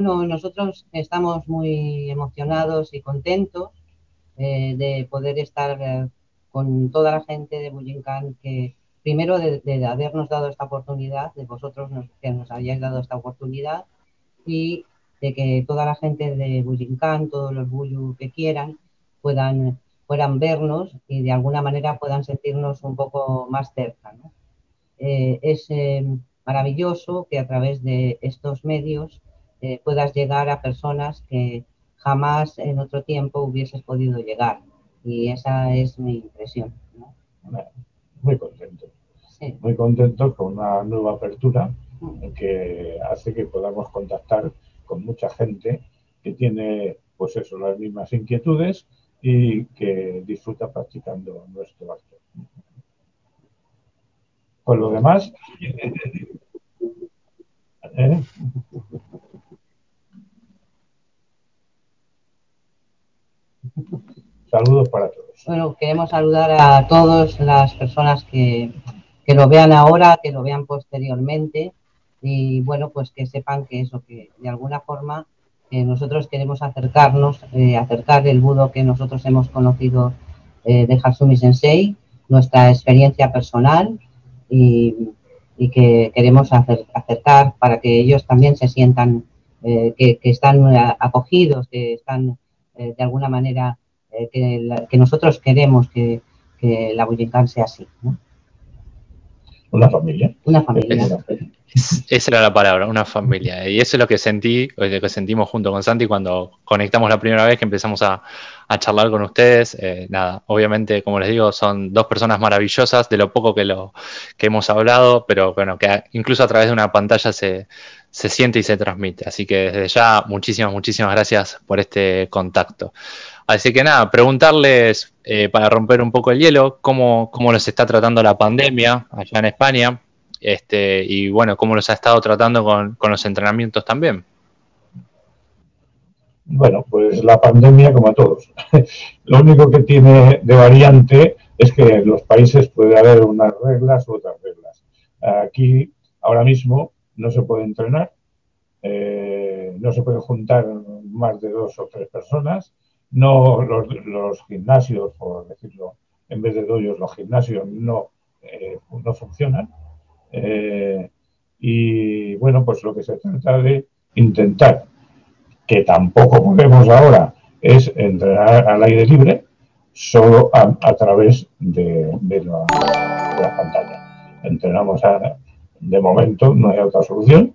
Bueno, nosotros estamos muy emocionados y contentos eh, de poder estar eh, con toda la gente de Bujinkan que primero de, habernos dado esta oportunidad, de vosotros que nos hayáis dado esta oportunidad y de que toda la gente de Bujinkan, todos los Buyu que quieran, puedan, puedan vernos y de alguna manera puedan sentirnos un poco más cerca. Eh, es eh, maravilloso que a través de estos medios eh, puedas llegar a personas que jamás en otro tiempo hubieses podido llegar. Y esa es mi impresión. Muy contento. Muy contento con una nueva apertura mm. que hace que podamos contactar con mucha gente que tiene, pues eso, las mismas inquietudes y que disfruta practicando nuestro arte. Con lo demás, ¿eh? Saludos para todos. Bueno, queremos saludar a todas las personas que, que lo vean ahora, que lo vean posteriormente y bueno, pues que sepan que eso, que de alguna forma eh, nosotros queremos acercarnos, eh, acercar el budo que nosotros hemos conocido eh, de Hatsumi Sensei, nuestra experiencia personal y, que queremos acercar para que ellos también se sientan que, están acogidos, que están de alguna manera, que, nosotros queremos que, la Bujinkan sea así. Una familia. Una familia. Esa era la palabra, una familia. Y eso es lo que sentí, lo que sentimos junto con Santi cuando conectamos la primera vez que empezamos a, charlar con ustedes. Eh, nada, obviamente, como les digo, son dos personas maravillosas, de lo poco que, lo, que hemos hablado, pero bueno, que incluso a través de una pantalla se, se siente y se transmite. Así que desde ya, muchísimas, muchísimas gracias por este contacto. Así que nada, preguntarles eh, para romper un poco el hielo, cómo, cómo les está tratando la pandemia allá en España este, y bueno, cómo los ha estado tratando con, los entrenamientos también. Bueno, pues la pandemia como a todos. Lo único que tiene de variante es que en los países puede haber unas reglas u otras reglas. Aquí, ahora mismo, no se puede entrenar, eh, no se puede juntar más de dos o tres personas, no los, gimnasios, por decirlo, en vez de doyos, los gimnasios no, eh, no funcionan. Eh, y bueno, pues lo que se trata de intentar, que tampoco podemos ahora, es entrenar al aire libre, solo a, través de, la, pantalla. Entrenamos de momento, no hay otra solución,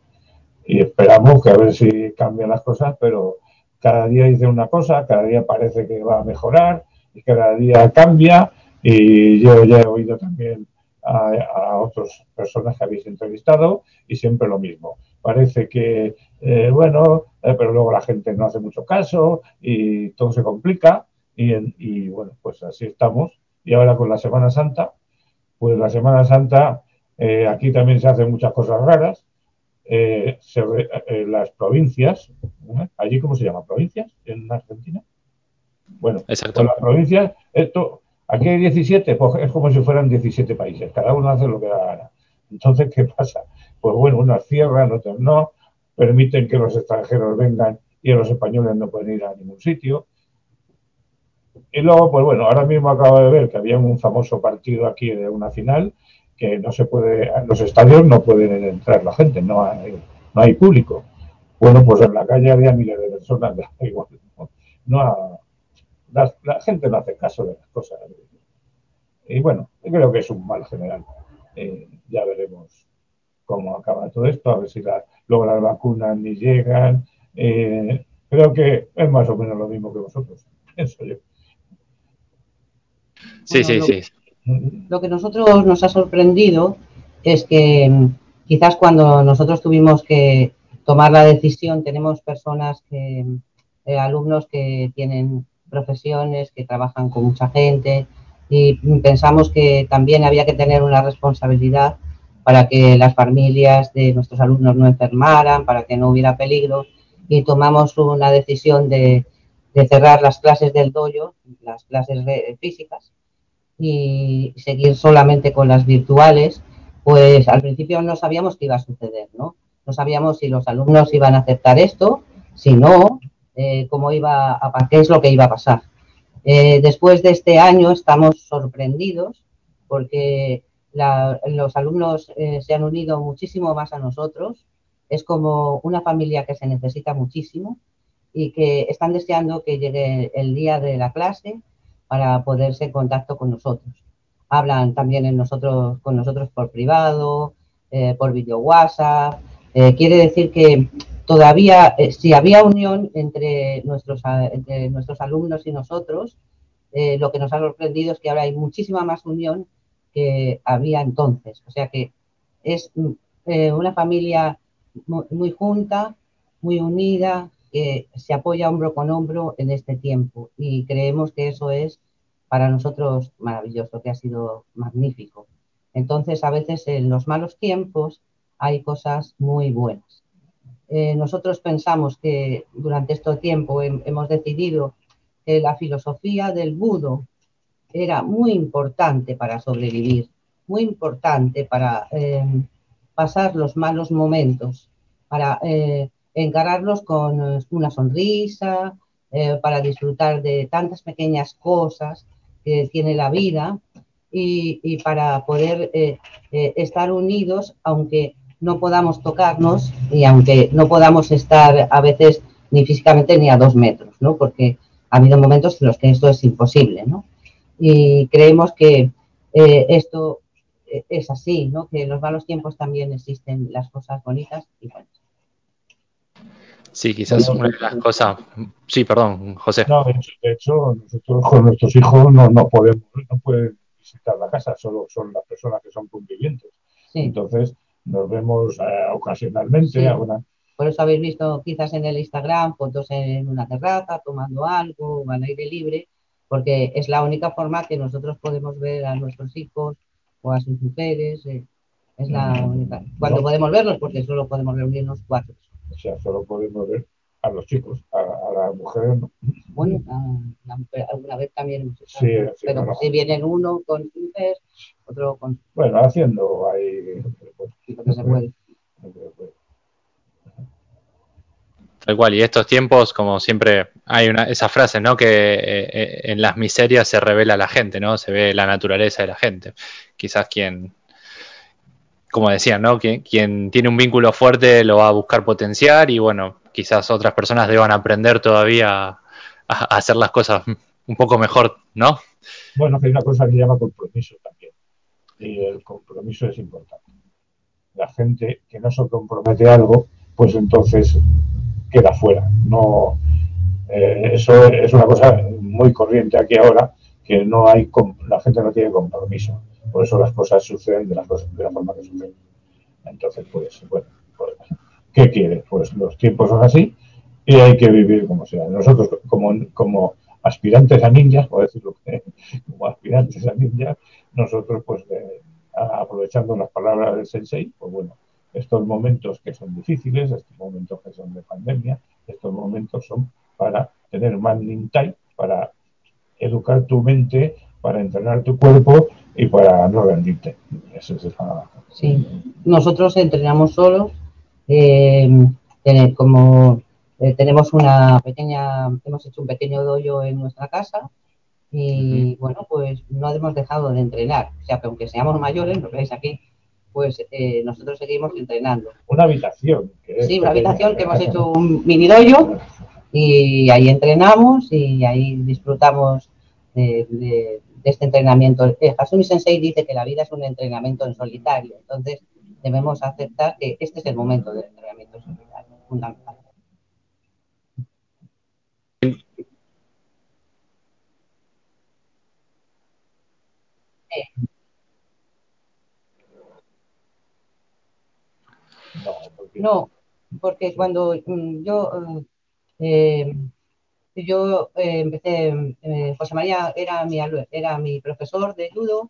y esperamos que a ver si cambian las cosas, pero cada día dice una cosa, cada día parece que va a mejorar, y cada día cambia, y yo ya he oído también a, otras personas que habéis entrevistado y siempre lo mismo. Parece que, eh, bueno, eh, pero luego la gente no hace mucho caso y todo se complica y, bueno, pues así estamos. Y ahora con la Semana Santa, pues la Semana Santa, eh, aquí también se hacen muchas cosas raras. las provincias, allí cómo se llama, provincias en Argentina. Bueno, Exacto. las provincias, esto Aquí hay 17, pues es como si fueran 17 países, cada uno hace lo que da gana. Entonces, ¿qué pasa? Pues bueno, unas cierran, otras no, permiten que los extranjeros vengan y los españoles no pueden ir a ningún sitio. Y luego, pues bueno, ahora mismo acabo de ver que había un famoso partido aquí de una final que no se puede, los estadios no pueden entrar la gente, no hay, no hay público. Bueno, pues en la calle había miles de personas, igual, no, no la, gente no hace caso de las cosas. Y bueno, creo que es un mal general. Eh, ya veremos cómo acaba todo esto, a ver si luego las vacunas ni llegan. Eh, creo que es más o menos lo mismo que vosotros, pienso yo. Sí, sí, sí. Lo que nosotros nos ha sorprendido es que mm, quizás cuando nosotros tuvimos que tomar la decisión, tenemos personas que, eh, alumnos que tienen profesiones, que trabajan con mucha gente y pensamos que también había que tener una responsabilidad para que las familias de nuestros alumnos no enfermaran, para que no hubiera peligro y tomamos una decisión de, cerrar las clases del dojo, las clases físicas y seguir solamente con las virtuales, pues al principio no sabíamos qué iba a suceder, ¿no? No sabíamos si los alumnos iban a aceptar esto Si no, eh, cómo iba a, qué es lo que iba a pasar. Eh, después de este año estamos sorprendidos porque los alumnos eh, se han unido muchísimo más a nosotros. Es como una familia que se necesita muchísimo y que están deseando que llegue el día de la clase para poderse en contacto con nosotros. Hablan también en nosotros, con nosotros por privado, por video WhatsApp. quiere decir que todavía, eh, si había unión entre nuestros, nuestros alumnos y nosotros, eh, lo que nos ha sorprendido es que ahora hay muchísima más unión que había entonces. O sea que es eh, una familia muy, junta, muy unida, que se apoya hombro con hombro en este tiempo. Y creemos que eso es para nosotros maravilloso, que ha sido magnífico. Entonces, a veces en los malos tiempos hay cosas muy buenas. Eh, nosotros pensamos que durante este tiempo hemos decidido que la filosofía del budo era muy importante para sobrevivir, muy importante para eh, pasar los malos momentos, para eh, encararlos con una sonrisa, para disfrutar de tantas pequeñas cosas que tiene la vida y, para poder estar unidos, aunque no podamos tocarnos y aunque no podamos estar a veces ni físicamente ni a dos metros, ¿no? Porque ha habido momentos en los que esto es imposible, ¿no? Y creemos que eh, esto eh, es así, ¿no? Que en los malos tiempos también existen las cosas bonitas y buenas. Sí, quizás una de las cosas. Sí, perdón, José. No, de hecho, nosotros con nuestros hijos no, no podemos, no pueden visitar la casa, solo son las personas que son convivientes. Entonces, nos vemos eh, ocasionalmente. Por eso habéis visto quizás en el Instagram fotos en una terraza, tomando algo, al aire libre, porque es la única forma que nosotros podemos ver a nuestros hijos o a sus mujeres. Eh, es la mm, única. Cuando podemos verlos, porque solo podemos reunirnos cuatro. O sea, solo podemos ver a los chicos, a, a las mujeres no. Bueno, alguna vez también hemos sí, pero si vienen uno con otro con... Bueno, haciendo ahí... se puede. Tal cual, y estos tiempos, como siempre, hay una, esa frase, ¿no? Que eh, eh, en las miserias se revela la gente, ¿no? Se ve la naturaleza de la gente. Quizás quien, como decían, ¿no? Quien, quien tiene un vínculo fuerte lo va a buscar potenciar y bueno, quizás otras personas deban aprender todavía a, hacer las cosas un poco mejor, ¿no? Bueno, hay una cosa que se llama compromiso también. Y el compromiso es importante. La gente que no se compromete a algo, pues entonces queda fuera. No, eh, eso es una cosa muy corriente aquí ahora, que no hay la gente no tiene compromiso. Por eso las cosas suceden de, las cosas, de la forma que suceden. Entonces, pues, bueno, pues, ¿Qué quiere? Pues los tiempos son así y hay que vivir como sea. Nosotros, como, como aspirantes a ninjas, por decirlo como aspirantes a ninjas, nosotros, pues, aprovechando las palabras del sensei, pues bueno, estos momentos que son difíciles, estos momentos que son de pandemia, estos momentos son para tener más nintai, para educar tu mente, para entrenar tu cuerpo y para no rendirte. Eso es Sí, nosotros entrenamos solos eh, como eh, tenemos una pequeña, hemos hecho un pequeño dojo en nuestra casa y bueno, pues no hemos dejado de entrenar. O sea, que aunque seamos mayores, lo veis aquí, pues eh, nosotros seguimos entrenando. Una habitación. sí, una habitación que hemos hecho un mini dojo y ahí entrenamos y ahí disfrutamos de, este entrenamiento. Eh, Hasumi Sensei dice que la vida es un entrenamiento en solitario. Entonces, debemos aceptar que este es el momento del entrenamiento solidario, fundamental. No, porque cuando mm, yo eh, yo eh, empecé, eh, José María era mi, era mi profesor de judo,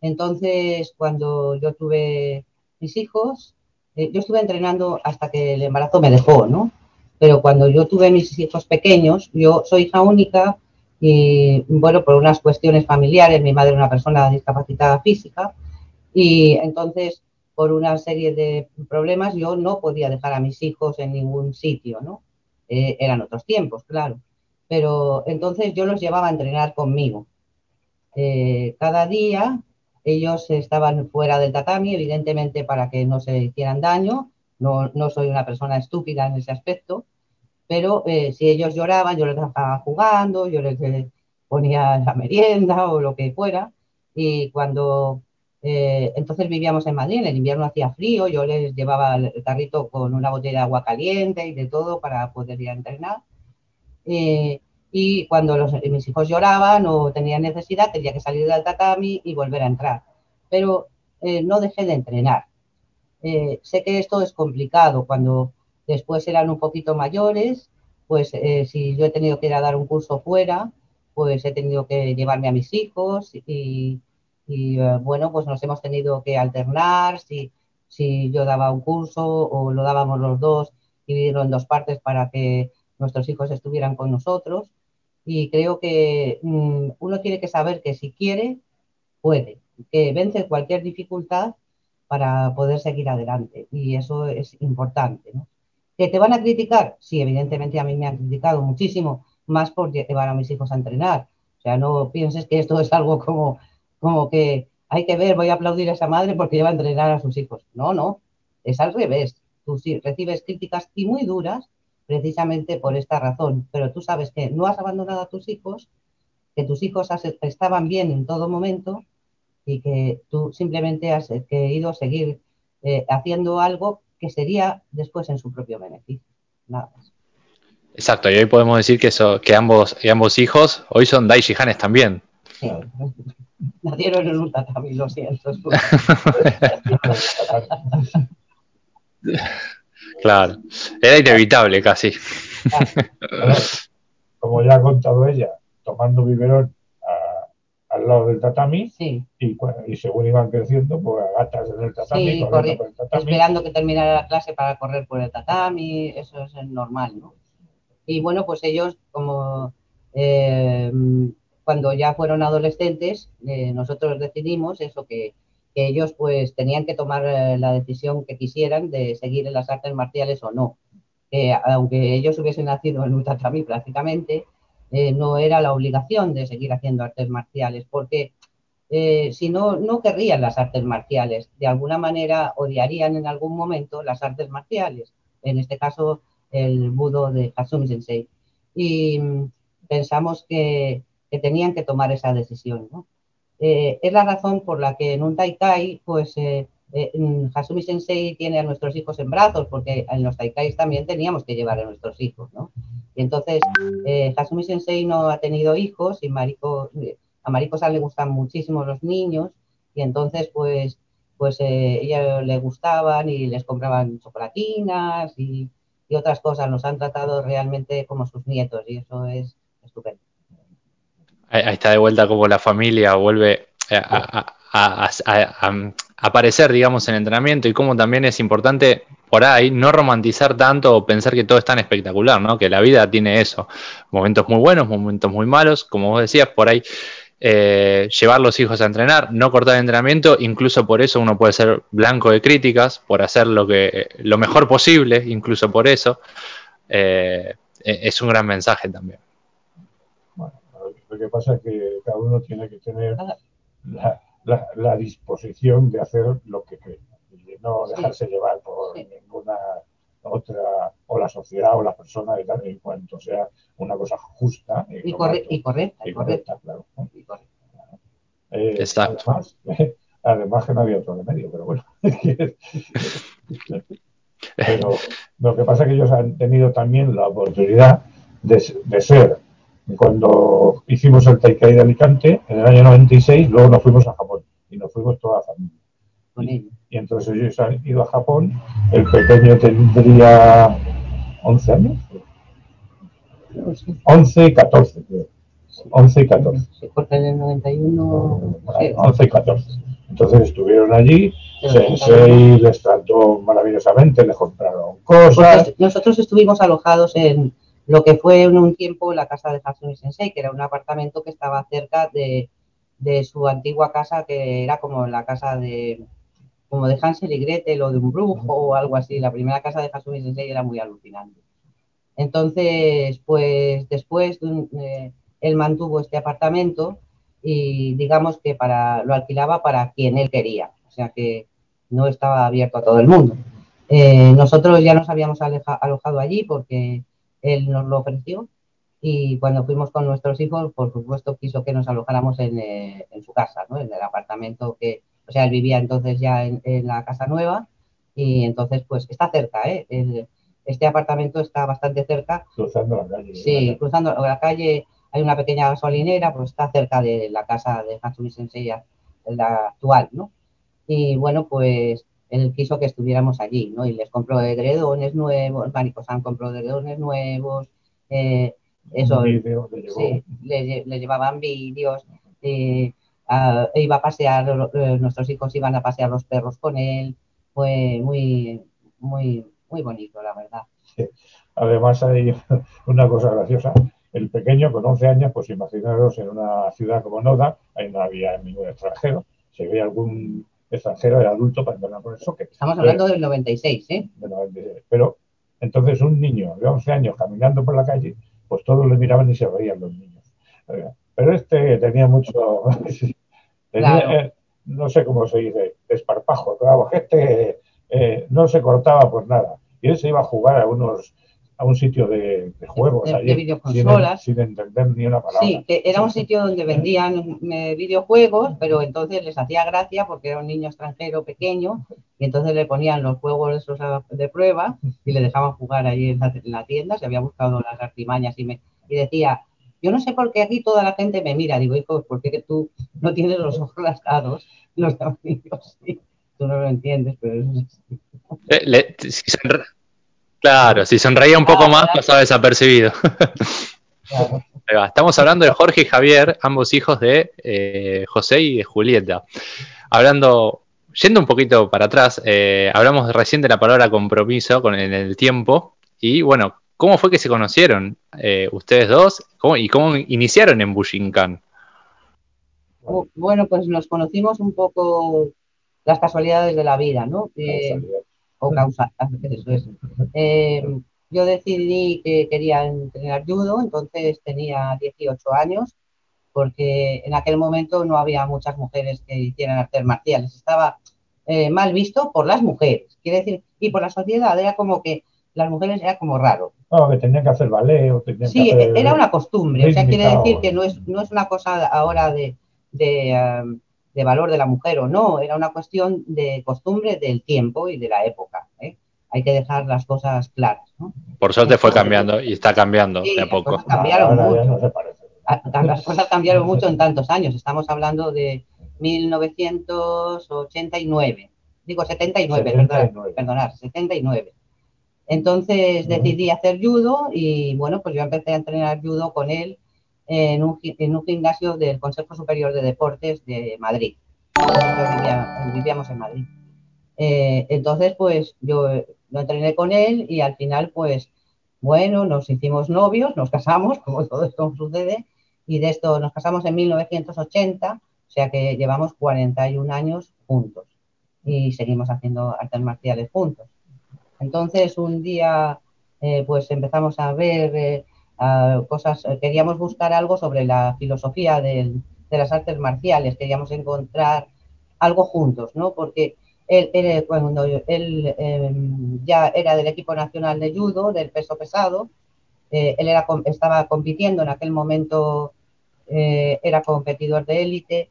entonces cuando yo tuve mis hijos, eh, yo estuve entrenando hasta que el embarazo me dejó, ¿no? Pero cuando yo tuve mis hijos pequeños, yo soy hija única y, bueno, por unas cuestiones familiares, mi madre era una persona discapacitada física y entonces por una serie de problemas yo no podía dejar a mis hijos en ningún sitio, ¿no? Eh, eran otros tiempos, claro. Pero entonces yo los llevaba a entrenar conmigo. Eh, cada día ellos estaban fuera del tatami, evidentemente para que no se hicieran daño. No, soy una persona estúpida en ese aspecto, pero eh, si ellos lloraban, yo les dejaba jugando, yo les ponía la merienda o lo que fuera. Y cuando eh, entonces vivíamos en Madrid, en el invierno hacía frío, yo les llevaba el carrito con una botella de agua caliente y de todo para poder ir a entrenar. Eh, y cuando los, mis hijos lloraban o tenían necesidad, tenía que salir del tatami y volver a entrar. Pero eh, no dejé de entrenar. sé que esto es complicado. Cuando después eran un poquito mayores, pues si yo he tenido que ir a dar un curso fuera, pues he tenido que llevarme a mis hijos y, y eh, bueno, pues nos hemos tenido que alternar, si, si yo daba un curso o lo dábamos los dos, dividirlo en dos partes para que nuestros hijos estuvieran con nosotros. Y creo que mm, uno tiene que saber que si quiere, puede, que vence cualquier dificultad para poder seguir adelante. Y eso es importante. ¿Que te van a criticar? Sí, evidentemente a mí me han criticado muchísimo, más por llevar a mis hijos a entrenar. O sea, no pienses que esto es algo como como que hay que ver, voy a aplaudir a esa madre porque lleva a entrenar a sus hijos. No, no, es al revés. Tú sí recibes críticas y muy duras precisamente por esta razón, pero tú sabes que no has abandonado a tus hijos, que tus hijos estaban bien en todo momento y que tú simplemente has querido eh, seguir eh, haciendo algo que sería después en su propio beneficio. Nada más. Exacto, y hoy podemos decir que, que ambos, ambos hijos hoy son Daishi Hanes también. Nacieron en un tatami, lo siento. claro, era inevitable casi. como ya ha contado ella, tomando biberón al lado del tatami y, y, según iban creciendo, pues gatas en el tatami, sí, por el tatami. Esperando que terminara la clase para correr por el tatami, eso es normal, ¿no? Y bueno, pues ellos como eh, cuando ya fueron adolescentes, eh, nosotros decidimos eso, que, ellos pues tenían que tomar eh, la decisión que quisieran de seguir en las artes marciales o no. aunque ellos hubiesen nacido en un tatami prácticamente, eh, no era la obligación de seguir haciendo artes marciales, porque si no, no querrían las artes marciales. De alguna manera odiarían en algún momento las artes marciales, en este caso el budo de Hasumi Sensei. Y mm, pensamos que, que tenían que tomar esa decisión. ¿no? Eh, es la razón por la que en un Taikai, pues eh, eh, Hasumi Sensei tiene a nuestros hijos en brazos, porque en los Taikais también teníamos que llevar a nuestros hijos. ¿no? Y entonces Hasumi Sensei no ha tenido hijos y Mariko, a Mariko San le gustan muchísimo los niños y entonces pues pues ella le gustaban y les compraban chocolatinas y, y, otras cosas. Nos han tratado realmente como sus nietos y eso es estupendo. Ahí está de vuelta como la familia vuelve a, aparecer, digamos, en entrenamiento y como también es importante por ahí no romantizar tanto o pensar que todo es tan espectacular, ¿no? Que la vida tiene eso, momentos muy buenos, momentos muy malos, como vos decías, por ahí eh, llevar los hijos a entrenar, no cortar entrenamiento, incluso por eso uno puede ser blanco de críticas, por hacer lo que lo mejor posible, incluso por eso, eh, es un gran mensaje también. Lo que pasa es que cada uno tiene que tener la, disposición de hacer lo que cree y no dejarse llevar por ninguna otra, o la sociedad o la persona y tal, en cuanto sea una cosa justa y, correcta. Y correcta, claro. Eh, además, además, que no había otro remedio, pero bueno. pero lo que pasa es que ellos han tenido también la oportunidad de, de ser cuando hicimos el Taikai de Alicante, en el año 96, luego nos fuimos a Japón y nos fuimos toda la familia. Y, entonces ellos han ido a Japón, el pequeño tendría 11 años. 11 y 14, creo. 11 y 14. Sí, porque en el 91. 11 y 14. Entonces estuvieron allí, Sensei les trató maravillosamente, les compraron cosas. nosotros estuvimos alojados en, lo que fue en un tiempo la casa de Hatsune Sensei, que era un apartamento que estaba cerca de, su antigua casa, que era como la casa de como Hansel y Gretel o de un brujo o algo así. La primera casa de Hatsune Sensei era muy alucinante. Entonces, pues después eh, él mantuvo este apartamento y digamos que para, lo alquilaba para quien él quería, o sea que no estaba abierto a todo el mundo. Eh, nosotros ya nos habíamos alojado allí porque él nos lo ofreció y cuando fuimos con nuestros hijos, por supuesto, quiso que nos alojáramos en, eh, en su casa, ¿no? en el apartamento que, o sea, él vivía entonces ya en, en la casa nueva y entonces pues está cerca, ¿eh? El, este apartamento está bastante cerca. Cruzando la calle. Sí, cruzando la calle hay una pequeña gasolinera, pues está cerca de la casa de Hatsumi Sensei, la actual, ¿no? Y bueno, pues él quiso que estuviéramos allí, ¿no? Y les compró edredones nuevos, Maricosan compró edredones nuevos, eh, eso, sí, le, le llevaban vídeos, eh, a- iba a pasear, eh, nuestros hijos iban a pasear los perros con él, fue muy, muy, muy bonito, la verdad. Además hay una cosa graciosa. El pequeño con 11 años, pues imaginaros en una ciudad como Noda, ahí no había ningún extranjero. Si había algún extranjero, era adulto para entrar por el soque. Estamos hablando del 96, ¿eh? de 96. Pero entonces un niño de 11 años caminando por la calle, pues todos le miraban y se reían los niños. Eh, Pero este tenía mucho, tenía, Claro. eh, no sé cómo se dice, desparpajo, claro, este eh, no se cortaba por nada. Y él se iba a jugar a unos a un sitio de, de juegos de- de allí, sin, videoconsolas. sin entender ni una palabra. Sí, que era un sitio donde vendían eh, videojuegos, pero entonces les hacía gracia porque era un niño extranjero pequeño y entonces le ponían los juegos esos de prueba y le dejaban jugar ahí en la, en la tienda, se había buscado las artimañas y, me, y decía, yo no sé por qué aquí toda la gente me mira, digo, hijo, ¿por qué que tú no tienes los ojos rasgados? Los niños sí, tú no lo entiendes, pero eso es así. Eh, le- si sonre- Claro, si sonreía un poco Ah, más pasaba desapercibido. Claro. Estamos hablando de Jorge y Javier, ambos hijos de eh, José y de Julieta. Hablando, yendo un poquito para atrás, eh, hablamos recién de la palabra compromiso con, en el tiempo. Y bueno, ¿cómo fue que se conocieron eh, ustedes dos? ¿Cómo- ¿Y cómo iniciaron en Bushinkan? Bu- Bueno, pues nos conocimos un poco las casualidades de la vida, ¿no? Eh, o causa, eso es. Eh, yo decidí que quería entrenar judo, entonces tenía 18 años, porque en aquel momento no había muchas mujeres que hicieran artes marciales. Estaba eh, mal visto por las mujeres, quiere decir, y por la sociedad, era como que las mujeres era como raro. No, que tenían que hacer ballet o tenían Sí, que hacer... era una costumbre, o sea, quiere rítmica decir que no es, no es una cosa ahora de, de, um, de valor de la mujer o no, era una cuestión de costumbre del tiempo y de la época. ¿eh? Hay que dejar las cosas claras. ¿no? Por suerte fue cambiando y está cambiando Sí, de a las poco. cosas cambiaron mucho. no se. Ah, Las cosas cambiaron mucho en tantos años. Estamos hablando de 1989. Digo 79, 79. Perdonar, perdonar, 79. Entonces decidí hacer judo y bueno, pues yo empecé a entrenar judo con él en un, en un gimnasio del Consejo Superior de Deportes de Madrid. Yo vivía- vivíamos en Madrid. Eh, entonces, pues yo eh, lo entrené con él y al final, pues bueno, nos hicimos novios, nos casamos, como todo esto sucede, y de esto nos casamos en 1980, o sea que llevamos 41 años juntos y seguimos haciendo artes marciales juntos. Entonces, un día, eh, pues empezamos a ver eh, cosas, eh, queríamos buscar algo sobre la filosofía de las artes marciales, queríamos encontrar algo juntos, ¿no? Porque él, él, cuando él eh, ya era del equipo nacional de judo, del peso pesado, eh, él estaba compitiendo en aquel momento, eh, era competidor de élite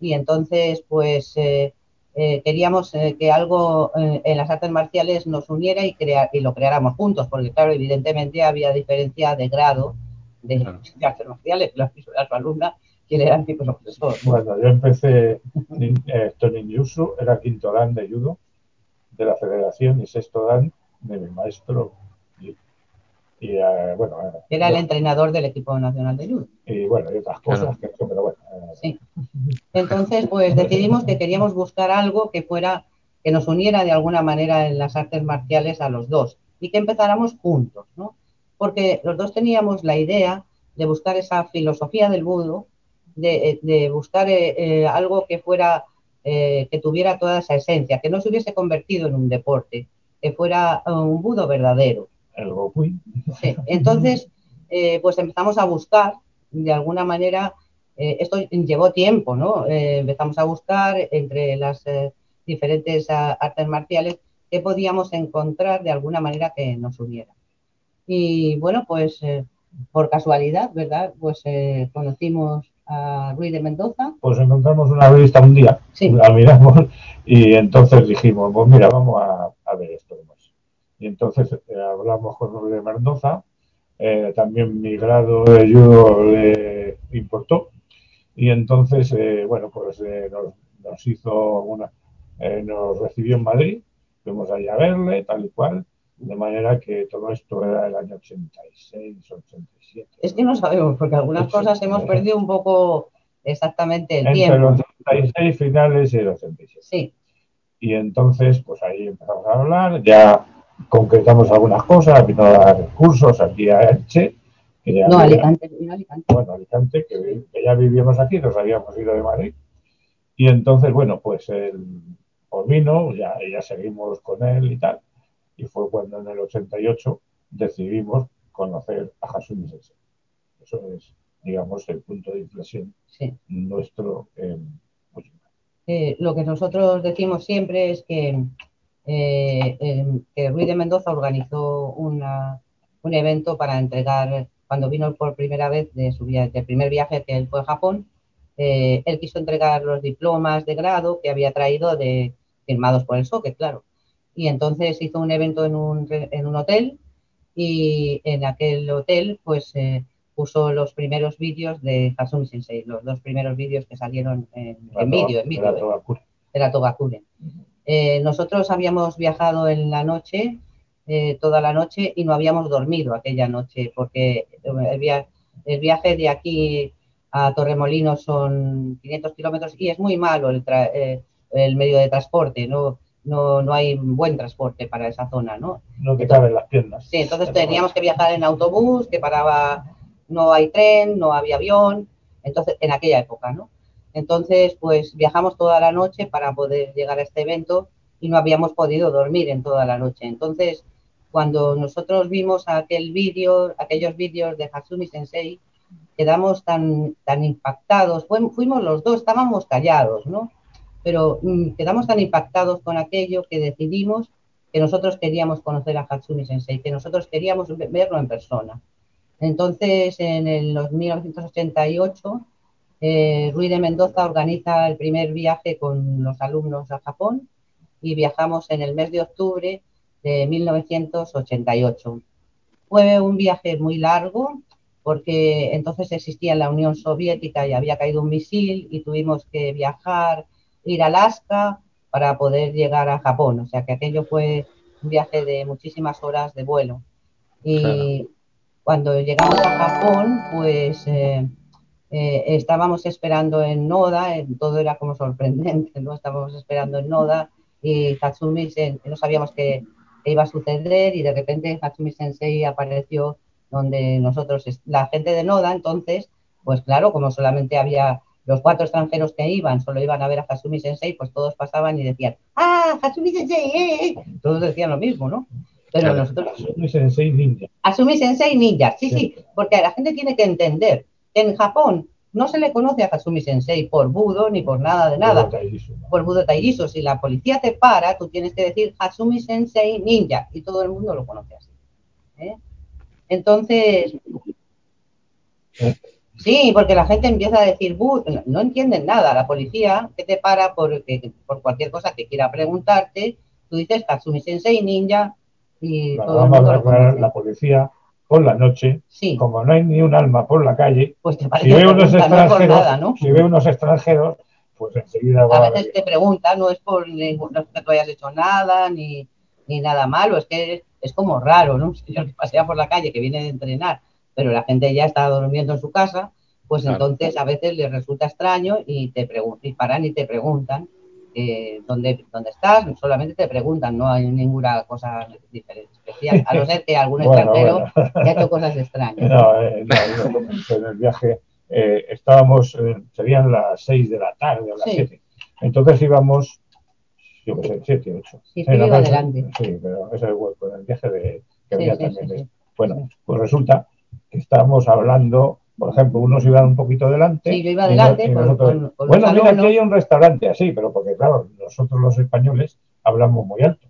y entonces pues eh, eh, queríamos eh, que algo eh, en las artes marciales nos uniera y, crea- y lo creáramos juntos, porque claro, evidentemente había diferencia de grado de, Claro. de artes marciales, la era su alumna, quien era mi profesor. ¿no? Bueno, yo empecé eh, esto ninjutsu, era quinto dan de judo de la federación y sexto dan de mi maestro. Y, eh, bueno, eh, Era el entrenador del equipo nacional de judo. y bueno, y otras cosas Claro. que he hecho, pero bueno. eh, Sí. Entonces, pues decidimos que queríamos buscar algo que fuera, que nos uniera de alguna manera en las artes marciales a los dos y que empezáramos juntos, ¿no? Porque los dos teníamos la idea de buscar esa filosofía del budo, de, de buscar eh, eh, algo que fuera, eh, que tuviera toda esa esencia, que no se hubiese convertido en un deporte, que fuera un budo verdadero. El Gokui. Sí. Entonces, eh, pues empezamos a buscar, de alguna manera, eh, esto llevó tiempo, ¿no? Eh, empezamos a buscar entre las diferentes artes marciales qué podíamos encontrar de alguna manera que nos uniera. Y bueno, pues por casualidad, ¿verdad? Pues conocimos a Ruiz de Mendoza. Pues encontramos una revista un día, la miramos y entonces dijimos, pues mira, vamos a, ver esto. Y entonces hablamos con de Mendoza eh, también mi grado de judo le importó y entonces, eh, bueno, pues eh, nos, hizo una, nos recibió en Madrid, fuimos allá a verle, tal y cual, de manera que todo esto era el año 86, 87. Es que no sabemos, porque algunas cosas hemos perdido un poco exactamente el Entre tiempo. Entre los 86 finales y el 87. Sí. Y entonces, pues ahí empezamos a hablar, ya concretamos algunas cosas, vino a dar cursos aquí a Elche. Que ya no, Alicante, Alicante. Bueno, Alicante, que, ya vivíamos aquí, nos habíamos ido de Madrid. Y entonces, bueno, pues él pues vino, ya, ya seguimos con él y tal. Y fue cuando en el 88 decidimos conocer a Hasumi Sensei. Eso es, digamos, el punto de inflexión nuestro en eh, lo que nosotros decimos siempre es que que Ruiz de Mendoza organizó un evento para entregar, cuando vino por primera vez de su viaje, primer viaje que él fue a Japón, eh, él quiso entregar los diplomas de grado que había traído de, firmados por el SOCE, claro. Y entonces hizo un evento en un, en un hotel y en aquel hotel pues eh, puso los primeros vídeos de Hasumi Sensei, los dos primeros vídeos que salieron en, vídeo, en vídeo. Era Togakure. Eh, nosotros habíamos viajado en la noche, eh, toda la noche, y no habíamos dormido aquella noche, porque el, viaje de aquí a Torremolinos son 500 kilómetros y es muy malo el, eh, el medio de transporte, ¿no? No, no, hay buen transporte para esa zona, ¿no? No te caben las piernas. Sí, entonces teníamos que viajar en autobús, que paraba, no hay tren, no había avión, entonces, en aquella época, ¿no? Entonces, pues viajamos toda la noche para poder llegar a este evento y no habíamos podido dormir en toda la noche. Entonces, cuando nosotros vimos aquel vídeo, aquellos vídeos de Hatsumi Sensei, quedamos tan, tan impactados. fuimos los dos, estábamos callados, ¿no? Pero mm, quedamos tan impactados con aquello que decidimos que nosotros queríamos conocer a Hatsumi Sensei, que nosotros queríamos verlo en persona. Entonces, en el 1988 eh, Ruiz de Mendoza organiza el primer viaje con los alumnos a Japón y viajamos en el mes de octubre de 1988. Fue un viaje muy largo porque entonces existía la Unión Soviética y había caído un misil y tuvimos que viajar, ir a Alaska para poder llegar a Japón. O sea que aquello fue un viaje de muchísimas horas de vuelo. Y cuando llegamos a Japón, pues eh, eh, estábamos esperando en Noda, todo era como sorprendente, ¿no? Estábamos esperando en Noda y Hatsumi no sabíamos qué, iba a suceder y de repente Hatsumi Sensei apareció donde nosotros, la gente de Noda, entonces, pues claro, como solamente había los cuatro extranjeros que iban, solo iban a ver a Hatsumi Sensei, pues todos pasaban y decían, ¡ah, Hatsumi Sensei! Eh, eh". Todos decían lo mismo, ¿no? Pero nosotros... Hatsumi Sensei Ninja. Hatsumi Sensei Ninja, sí, sí, porque la gente tiene que entender en Japón no se le conoce a Hasumi Sensei por budo ni por nada de nada. Por budo tairiso. Si la policía te para, tú tienes que decir Hasumi Sensei Ninja y todo el mundo lo conoce así. ¿eh? Entonces, sí, porque la gente empieza a decir, no, entienden nada. La policía que te para por, por cualquier cosa que quiera preguntarte, tú dices Hasumi Sensei Ninja y todo el mundo lo conoce. La policía por la noche, como no hay ni un alma por la calle, pues si, ve unos extranjeros, si ve unos extranjeros, pues enseguida va a veces te preguntan, no es por no que tú hayas hecho nada, ni, ni nada malo, es que es, como raro, ¿no? Un señor que pasea por la calle, que viene de entrenar, pero la gente ya está durmiendo en su casa, pues entonces a veces les resulta extraño y te y paran y te preguntan eh, dónde, estás, solamente te preguntan, no hay ninguna cosa diferente, especial, a no ser que algún extranjero haya hecho cosas extrañas. No, eh, en el viaje eh, estábamos, serían las 6 de la tarde o las 7. Entonces íbamos, yo qué sé, 7, 8. Sí, sí, adelante. Sí, pero ese es el, el viaje de, que había también. Bueno, pues resulta que estábamos hablando, por ejemplo, unos iban un poquito delante. Sí, yo iba delante. bueno, mira, aquí hay un restaurante así, pero porque, claro, nosotros los españoles hablamos muy alto.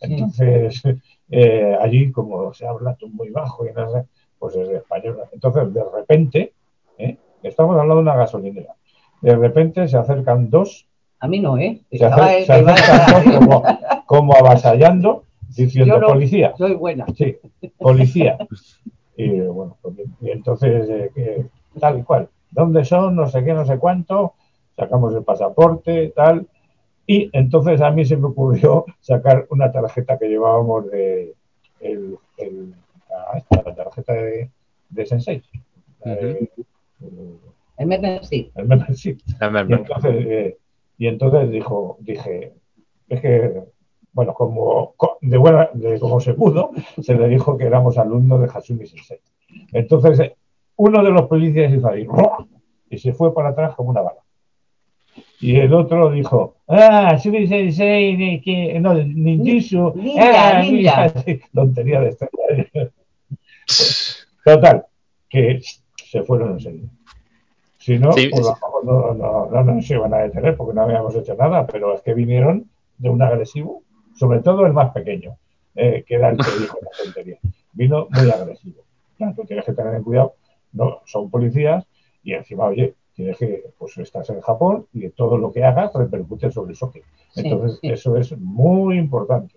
Entonces, eh, allí, como se habla muy bajo y no sé, pues es español. Entonces, de repente, ¿eh? estamos hablando de una gasolinera. De repente se acercan dos. A mí no, ¿eh? Se, acercan dos como, avasallando, diciendo policía. Soy buena. Sí, policía. Y bueno, pues y entonces, eh, tal y cual. ¿Dónde son? No sé qué, no sé cuánto. Sacamos el pasaporte, tal. Y entonces a mí se me ocurrió sacar una tarjeta que llevábamos de el, el, la, tarjeta de, de Sensei. el, membership. El membership. Y entonces, eh, y entonces dijo, dije, es que, bueno, como de buena, de como se pudo, se le dijo que éramos alumnos de Hasumi Sensei. Entonces, uno de los policías hizo ahí, y se fue para atrás como una bala. Y el otro dijo, ah, Sumi Sensei, que, no, ninjutsu, ninja, ah, ninja. tontería de esta. Total, que se fueron enseguida. Si no, pues no, no, no, nos iban a detener porque no habíamos hecho nada, pero es que vinieron de un agresivo, sobre todo el más pequeño, eh, que era el que dijo la tontería. Vino muy agresivo. tú tienes que tener cuidado, no, son policías y encima, oye, tienes que, pues estás en Japón y todo lo que hagas repercute sobre eso. Entonces, eso es muy importante.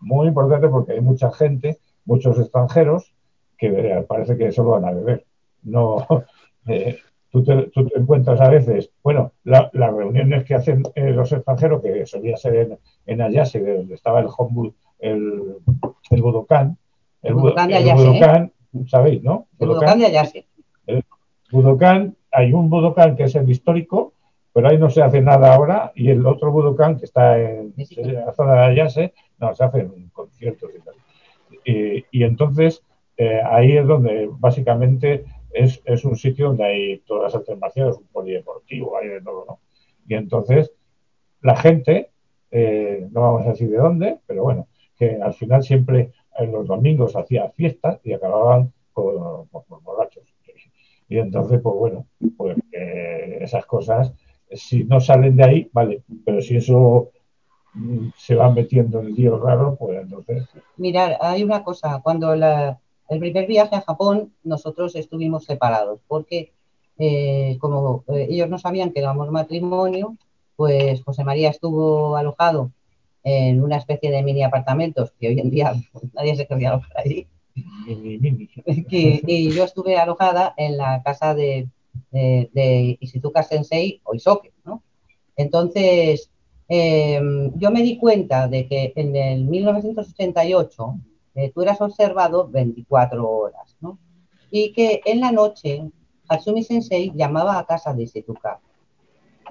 Muy importante porque hay mucha gente, muchos extranjeros, que eh, parece que solo van a beber. No, eh, tú, te, encuentras a veces, bueno, las reuniones que hacen eh, los extranjeros, que solía ser en, en Ayase, donde estaba el Hombu, el, el Budokan, el, Budokan de Ayase, ¿sabéis, no? El Budokan de Ayase. El Budokan hay un Budokan que es el histórico, pero ahí no se hace nada ahora, y el otro Budokan que está en, la zona de Ayase, no, se hacen conciertos y tal. Y, entonces eh, ahí es donde básicamente es, es, un sitio donde hay todas las artes un polideportivo, hay de todo, ¿no? Y entonces la gente, eh, no vamos a decir de dónde, pero bueno, que al final siempre en los domingos hacía fiestas y acababan con, borrachos. Y entonces, pues bueno, pues eh, esas cosas, si no salen de ahí, vale, pero si eso mm, se va metiendo en el lío raro, pues entonces... Mirar, hay una cosa, cuando la, el primer viaje a Japón nosotros estuvimos separados, porque eh, como eh, ellos no sabían que éramos matrimonio, pues José María estuvo alojado en una especie de mini apartamentos que hoy en día nadie se quería alojar allí y, yo estuve alojada en la casa de, Ishizuka Sensei o Isoke, ¿no? Entonces, em, yo me di cuenta de que en el 1988 eh, tú eras observado 24 horas, ¿no? Y que en la noche Hatsumi Sensei llamaba a casa de Ishizuka.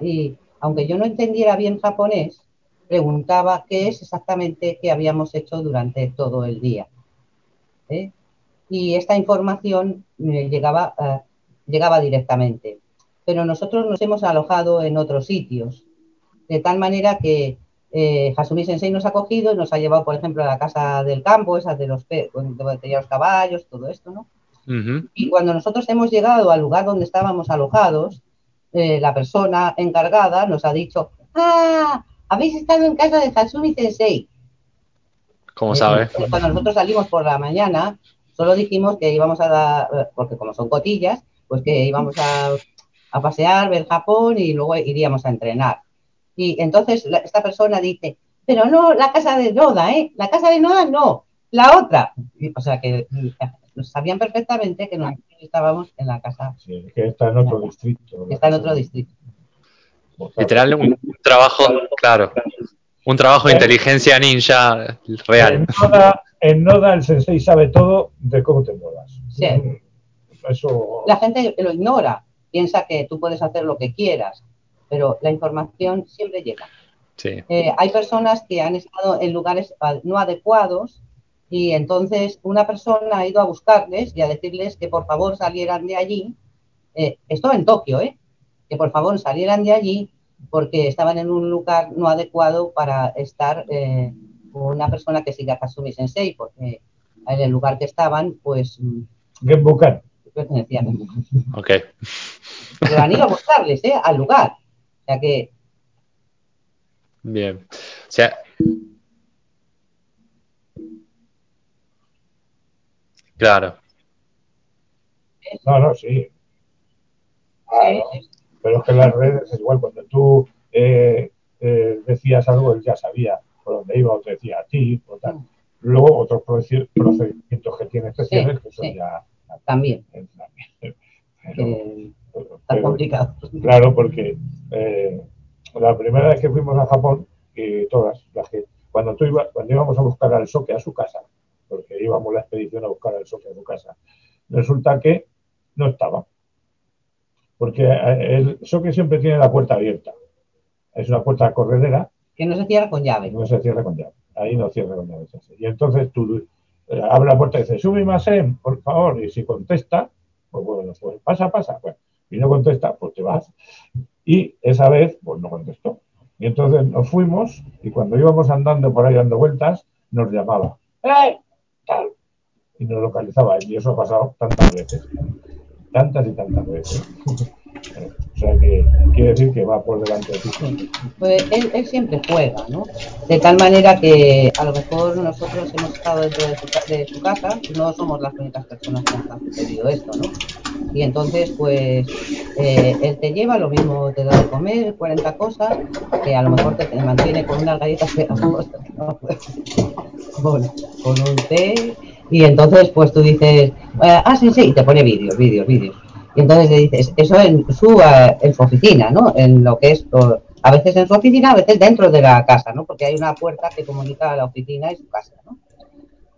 Y aunque yo no entendiera bien japonés, preguntaba qué es exactamente que habíamos hecho durante todo el día. ¿eh? y esta información eh, llegaba directamente. Pero nosotros nos hemos alojado en otros sitios, de tal manera que eh, Hasumi Sensei nos ha cogido y nos ha llevado, por ejemplo, a la casa del campo, esa de los, donde tenía los caballos, todo esto, ¿no? Y cuando nosotros hemos llegado al lugar donde estábamos alojados, la persona encargada nos ha dicho, ah, habéis estado en casa de Hasumi Sensei. ¿Cómo sabe? Cuando nosotros salimos por la mañana, solo dijimos que íbamos a dar, porque como son cotillas, pues que íbamos a, pasear, ver Japón y luego iríamos a entrenar. Y entonces esta persona dice, pero no la casa de Noda, ¿eh? La casa de Noda no, la otra. o sea que sabían perfectamente que nosotros estábamos en la casa. Sí, que está en otro distrito. está en otro distrito. Literal, un trabajo, claro, un trabajo de inteligencia ninja real. En Noda, el sensei sabe todo de cómo te muevas. Sí. Eso... La gente lo ignora, piensa que tú puedes hacer lo que quieras, pero la información siempre llega. Sí. Eh, hay personas que han estado en lugares no adecuados y entonces una persona ha ido a buscarles y a decirles que por favor salieran de allí. Eh, esto en Tokio, ¿eh? Que por favor salieran de allí porque estaban en un lugar no adecuado para estar eh, con una persona que siga Kasumi Sensei, porque en el lugar que estaban, pues Genbukan. pertenecían a Genbukan. Ok. Pero han ido a buscarles, ¿eh? Al lugar. O sea que Bien. O sea. Claro. No, no, sí. Claro. Pero es que las redes es igual. Cuando tú eh, eh, decías algo, él ya sabía por dónde iba o te decía a ti o tal. Luego otros procedi- procedimientos que tiene especiales que son sí. ya... también. eh, Pero, está complicado. Claro, porque eh, la primera vez que fuimos a Japón, y todas las que cuando tú ibas, cuando íbamos a buscar al Soke a su casa, porque íbamos la expedición a buscar al Soke a su casa, resulta que no estaba. Porque eh, el Soke siempre tiene la puerta abierta. Es una puerta corredera Que no se cierra con llave. no se cierra con llave. Ahí no cierra con llave. Y entonces tú eh, abre la puerta y dices, sube más, por favor. Y si contesta, pues bueno, pues pasa, pasa. Bueno, y no contesta, pues te vas. Y esa vez, pues no contestó. Y entonces nos fuimos y cuando íbamos andando por ahí dando vueltas, nos llamaba. ¡Eh! Y nos localizaba. Y eso ha pasado tantas veces. Tantas y tantas veces. Sea que quiere decir que va por delante de ti. Pues él, siempre juega, ¿no? De tal manera que a lo mejor nosotros hemos estado dentro de su, de su casa, no somos las únicas personas que nos ha sucedido esto, ¿no? Y entonces, pues, eh, él te lleva, lo mismo te da de comer, 40 cosas, que a lo mejor te, mantiene con unas galletas pegajosas, ¿no? con, con un té, y entonces, pues tú dices, eh, ah, sí, sí, y te pone vídeos, vídeos, vídeos. Y entonces le dices, eso en su, eh, en su oficina, ¿no? En lo que es, a veces en su oficina, a veces dentro de la casa, ¿no? Porque hay una puerta que comunica a la oficina y su casa, ¿no?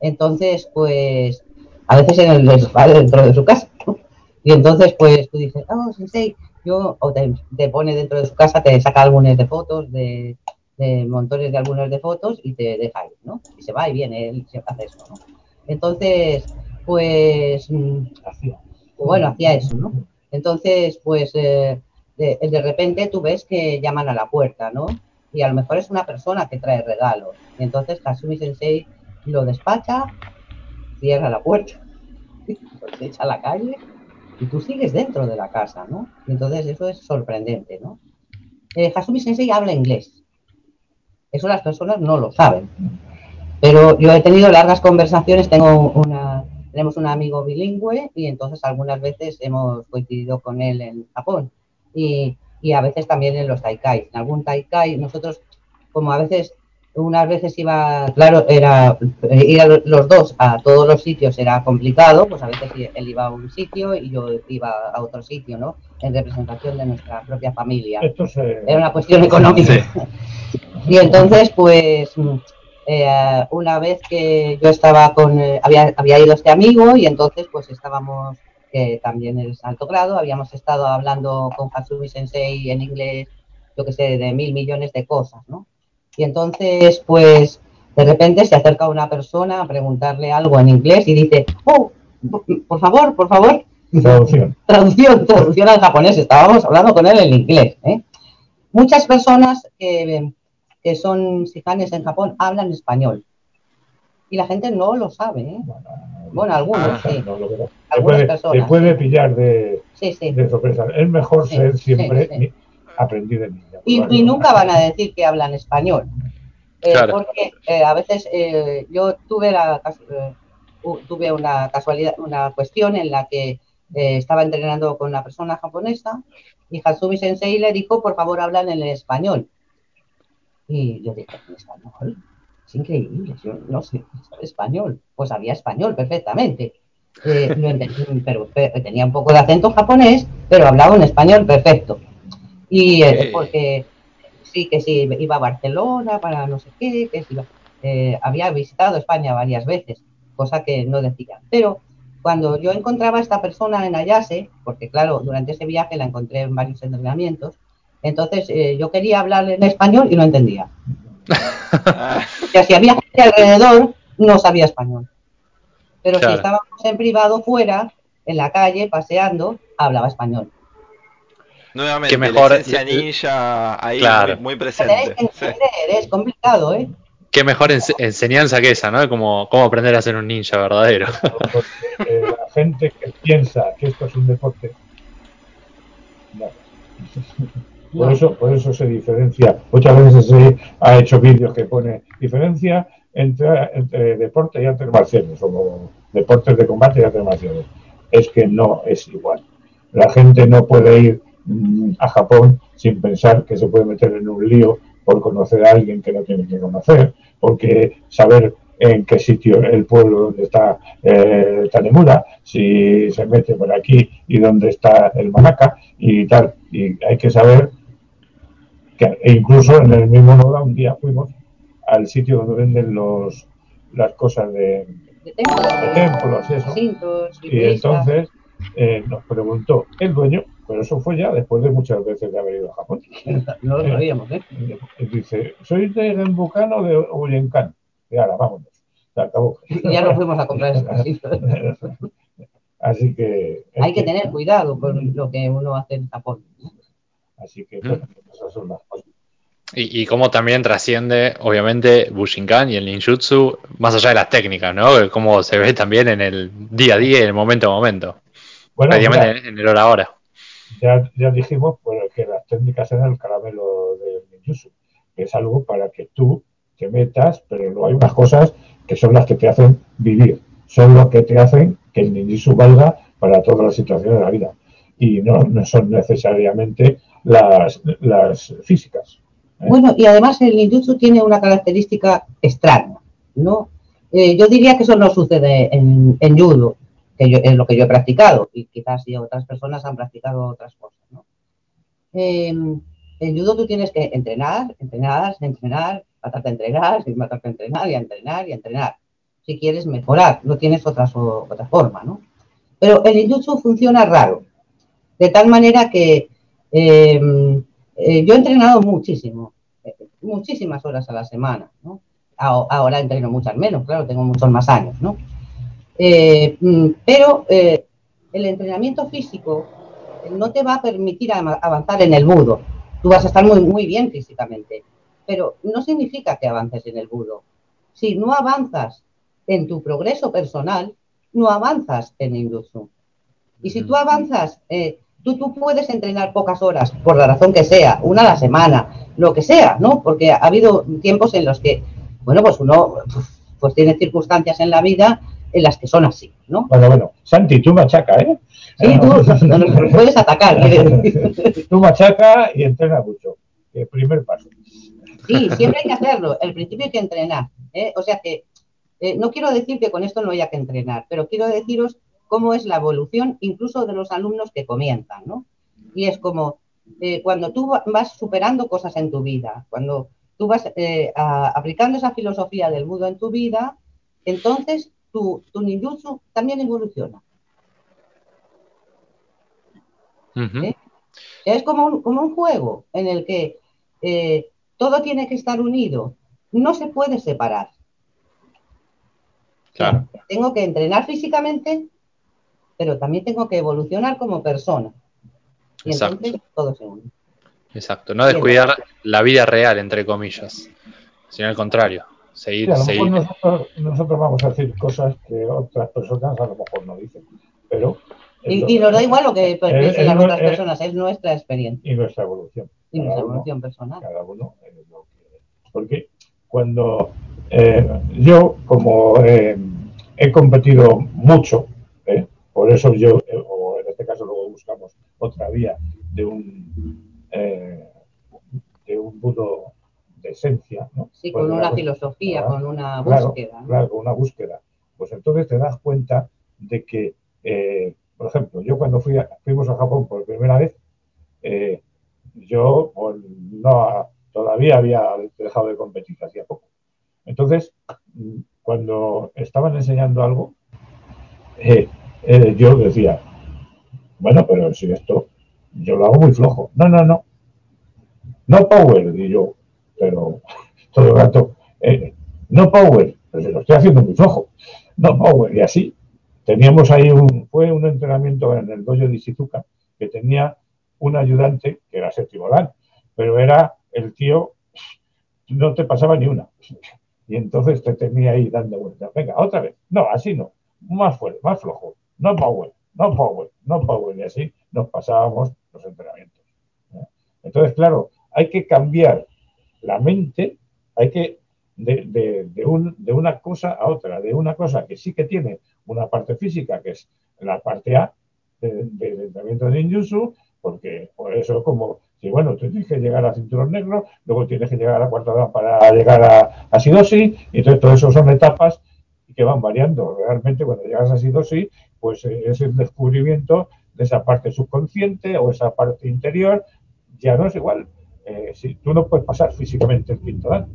Entonces, pues, a veces en el sofá dentro de su casa, ¿no? Y entonces, pues, tú dices, oh, sensei, yo, o te, pone dentro de su casa, te saca álbumes de fotos, de, de montones de álbumes de fotos y te deja ir, ¿no? Y se va y viene, él hace eso, ¿no? Entonces, pues, mm. Bueno, hacía eso, ¿no? Entonces, pues, eh, de, repente tú ves que llaman a la puerta, ¿no? Y a lo mejor es una persona que trae regalos. Y entonces Kasumi Sensei lo despacha, cierra la puerta, se echa a la calle y tú sigues dentro de la casa, ¿no? Y entonces eso es sorprendente, ¿no? Eh, Hasumi Sensei habla inglés. Eso las personas no lo saben. Pero yo he tenido largas conversaciones, tengo una, tenemos un amigo bilingüe y entonces algunas veces hemos coincidido con él en Japón y, y a veces también en los taikai. En algún taikai, nosotros, como a veces, unas veces iba, claro, era eh, ir a lo- los dos a todos los sitios era complicado, pues a veces él iba a un sitio y yo iba a otro sitio, ¿no? En representación de nuestra propia familia Esto se... era una cuestión económica. Y entonces, pues, eh, una vez que yo estaba con, eh, había, había ido este amigo y entonces, pues, estábamos, que también es alto grado, habíamos estado hablando con Hatsumi Sensei en inglés, yo que sé, de mil millones de cosas, ¿no? Y entonces, pues, de repente se acerca una persona a preguntarle algo en inglés y dice, oh, por favor, por favor, Traducción. traducción, traducción al japonés, estábamos hablando con él en inglés. ¿eh? Muchas personas que, que son sijanes en Japón hablan español y la gente no lo sabe. ¿eh? Bueno, algunos, Ah, sí. no, lo Algunas puede, personas, te puede pillar de, Sí, sí. de sorpresa. Es mejor Sí, ser siempre sí, sí. ni- aprendiz de niña. Y, y nunca van a decir que hablan español. Eh, Claro. Porque eh, a veces eh, yo tuve, la, eh, tuve una casualidad, una cuestión en la que eh, estaba entrenando con una persona japonesa y Hatsumi Sensei le dijo, por favor, hablan en español. Y yo dije, ¿en español? Es increíble, yo no sé español. Pues había español perfectamente. Eh, entendí, pero, pero tenía un poco de acento japonés, pero hablaba un español perfecto. Y eh, porque sí, que sí, iba a Barcelona para no sé qué, que sí, eh, había visitado España varias veces, cosa que no decía. Pero cuando yo encontraba a esta persona en Ayase, porque claro, durante ese viaje la encontré en varios entrenamientos, entonces eh, yo quería hablarle en español y no entendía. O sea, si había gente alrededor, no sabía español. Pero Claro. si estábamos en privado fuera, en la calle, paseando, hablaba español. nuevamente, Qué mejor- la esencia ninja ahí Claro. muy, presente. que Sí. es complicado, ¿eh? qué mejor ense- enseñanza que esa, ¿no? Como cómo aprender a ser un ninja verdadero. Porque, eh, la gente que piensa que esto es un deporte, no. Por eso, por eso se diferencia. Muchas veces se ha hecho vídeos que pone diferencia entre, entre deporte y artes marciales, o deportes de combate y artes marciales. Es que no es igual. La gente no puede ir mm, a Japón sin pensar que se puede meter en un lío por conocer a alguien que no tiene que conocer, porque saber en qué sitio el pueblo donde está eh, Tanemura, si se mete por aquí y dónde está el Manaka y tal. Y hay que saber que e incluso en el mismo Noda un día fuimos al sitio donde venden los las cosas de, De templos, de templos y eso. cintos, Y entonces eh, nos preguntó el dueño, pero eso fue ya después de muchas veces de haber ido a Japón. No lo sabíamos, ¿eh? Y dice, soy de Genbucano de Oyenkan. Y ahora, vámonos. Se acabó. Y ya nos fuimos a comprar casitos. Así que... Hay que tener cuidado con lo que uno hace en Japón. Así que bueno, esas son las cosas. Y, y cómo también trasciende, obviamente, Bushinkan y el ninjutsu, más allá de las técnicas, ¿no? Cómo se ve también en el día a día y en el momento a momento. Bueno, mira, en el hora a hora. ya, ya dijimos pues, que las técnicas eran el caramelo del ninjutsu, que es algo para que tú te metas, pero luego hay unas cosas que son las que te hacen vivir, son lo que te hacen que el ninjutsu valga para todas las situaciones de la vida. Y no, no son necesariamente las, físicas. ¿eh? Bueno, y además el ninjutsu tiene una característica extraña, ¿no? Eh, yo diría que eso no sucede en, judo, que es lo que yo he practicado, y quizás si otras personas han practicado otras cosas, ¿no? Eh, en judo tú tienes que entrenar, entrenar, entrenar, matarte a entrenar, y matarte a entrenar, y a entrenar, y a entrenar. Si quieres mejorar, no tienes otra, so- otra forma, ¿no? Pero el ninjutsu funciona raro, de tal manera que eh, eh, yo he entrenado muchísimo, eh, muchísimas horas a la semana, ¿no? Ahora entreno muchas menos, claro, tengo muchos más años, ¿no? Eh, mm, pero el entrenamiento físico no te va a permitir avanzar en el budo. Tú vas a estar muy, muy bien físicamente, pero no significa que avances en el budo. Si no avanzas en tu progreso personal, no avanzas en Indutsu. Y si tú avanzas, eh, tú, tú puedes entrenar pocas horas, por la razón que sea, una a la semana, lo que sea, ¿no? Porque ha habido tiempos en los que, bueno, pues uno pues tiene circunstancias en la vida en las que son así, ¿no? Bueno, bueno, Santi, tú machaca, ¿eh? Sí, tú no puedes atacar. Tú machaca y entrena mucho. El primer paso. Sí, siempre hay que hacerlo. El principio hay que entrenar. ¿eh? O sea que eh, no quiero decir que con esto no haya que entrenar, pero quiero deciros cómo es la evolución incluso de los alumnos que comienzan, ¿no? Y es como eh, cuando tú va- vas superando cosas en tu vida, cuando tú vas eh, a- aplicando esa filosofía del budo en tu vida, entonces tu, tu ninjutsu también evoluciona. ¿eh? Es como un, como un juego en el que todo tiene que estar unido, no se puede separar. Claro. Tengo que entrenar físicamente, pero también tengo que evolucionar como persona. Y Exacto. entonces todo se une. Exacto. No descuidar la vida real, entre comillas, sino al contrario. Seguir, Sí, a lo seguir. mejor nosotros, nosotros vamos a decir cosas que otras personas a lo mejor no dicen. Pero Y, y nos da igual lo que piensen las no, otras personas, es nuestra experiencia y nuestra evolución. y nuestra Cada uno- evolución personal. cada uno es lo que- Porque cuando eh, yo, como eh, he competido mucho, ¿eh? Por eso yo, eh, o en este caso luego buscamos otra vía de un eh, de un budo de esencia, ¿no? Sí, Pues con de una filosofía, con una Claro, búsqueda. ¿no? Claro, con una búsqueda. Pues entonces te das cuenta de que, eh, por ejemplo, yo cuando fui a- fuimos a Japón por primera vez, eh, yo pues, no todavía había dejado de competir hacía poco. Entonces, mm, cuando estaban enseñando algo, eh, eh, yo decía, bueno, pero si esto yo lo hago muy flojo. No, no, no. No power, y yo, pero todo el rato, eh, no power, pero si lo estoy haciendo muy flojo. No power, y así. Teníamos ahí un, fue un entrenamiento en el dojo de Shizuka que tenía un ayudante que era séptimo dan, pero era el tío, no te pasaba ni una. Y entonces te tenía ahí dando vueltas. Venga, otra vez. No, así no. Más fuerte, más flojo. No power, no power, no power. Y así nos pasábamos los entrenamientos. Entonces, claro, hay que cambiar la mente, hay que de, un, de, una cosa a otra, de una cosa que sí que tiene una parte física, que es la parte A del de, entrenamiento de ninjutsu, porque por eso como si bueno, tú tienes que llegar a cinturón negro, luego tienes que llegar a cuarta edad para llegar a, a sidosi, y entonces todo eso son etapas que van variando. Realmente cuando llegas a sidosi, pues eh, es el descubrimiento de esa parte subconsciente o esa parte interior, ya no es igual. Eh, si tú no puedes pasar físicamente el quinto dan,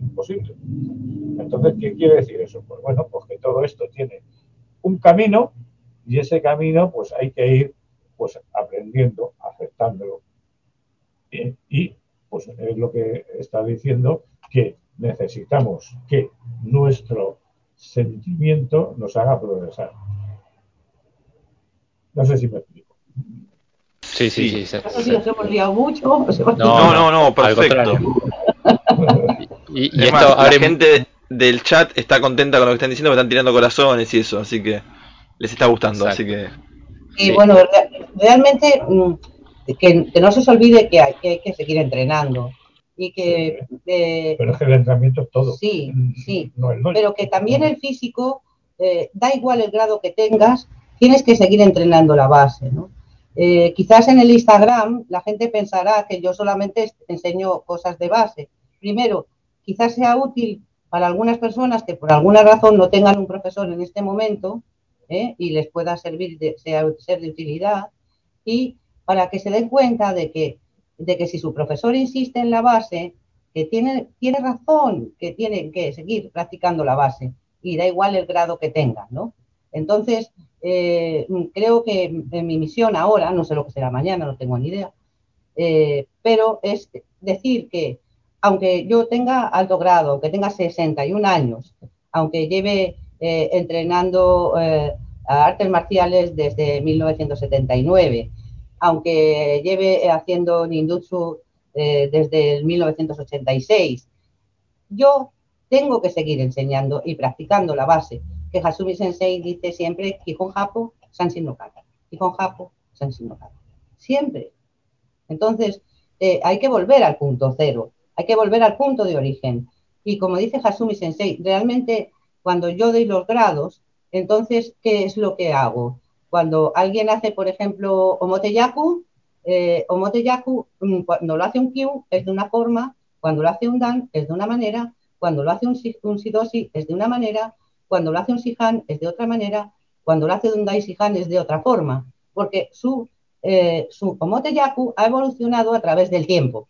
imposible. Entonces, ¿qué quiere decir eso? Pues bueno, pues que todo esto tiene un camino y ese camino pues hay que ir pues aprendiendo, aceptándolo. Y pues es lo que está diciendo que necesitamos que nuestro sentimiento nos haga progresar. No sé si me explico. Sí, sí, sí. sí, sí. Nos hemos liado mucho. No, no, no, no perfecto. y, y esto abre... la gente del chat está contenta con lo que están diciendo, porque están tirando corazones y eso, así que les está gustando, Exacto. así que... Y sí. bueno, realmente que, que, no se os olvide que hay, que hay que seguir entrenando y que... Sí, eh, pero es que el entrenamiento es todo. Sí, sí, no el pero que también el físico, eh, da igual el grado que tengas, tienes que seguir entrenando la base, ¿no? Eh, quizás en el Instagram la gente pensará que yo solamente enseño cosas de base. Primero, quizás sea útil para algunas personas que por alguna razón no tengan un profesor en este momento ¿eh? y les pueda servir de, sea, ser de utilidad y para que se den cuenta de que, de que si su profesor insiste en la base, que tiene, tiene razón, que tienen que seguir practicando la base y da igual el grado que tengan, ¿no? Entonces, eh, creo que en mi misión ahora, no sé lo que será mañana, no tengo ni idea, eh, pero es decir que aunque yo tenga alto grado, aunque tenga 61 años, aunque lleve eh, entrenando eh, artes marciales desde 1979, aunque lleve haciendo ninjutsu eh, desde el 1986, yo tengo que seguir enseñando y practicando la base, que Hasumi Sensei dice siempre, Kihon Japo, Sanshin no Kata, Kihon Japo, no siempre. Entonces, eh, hay que volver al punto cero, hay que volver al punto de origen. Y como dice Hasumi Sensei, realmente cuando yo doy los grados, entonces, ¿qué es lo que hago? Cuando alguien hace, por ejemplo, Omoteyaku, eh, Omoteyaku, cuando lo hace un Kyu es de una forma, cuando lo hace un Dan es de una manera, cuando lo hace un, un Sidoshi es de una manera, cuando lo hace un Sihan es de otra manera, cuando lo hace un Dai Sihan es de otra forma, porque su, eh, su Omoteyaku ha evolucionado a través del tiempo.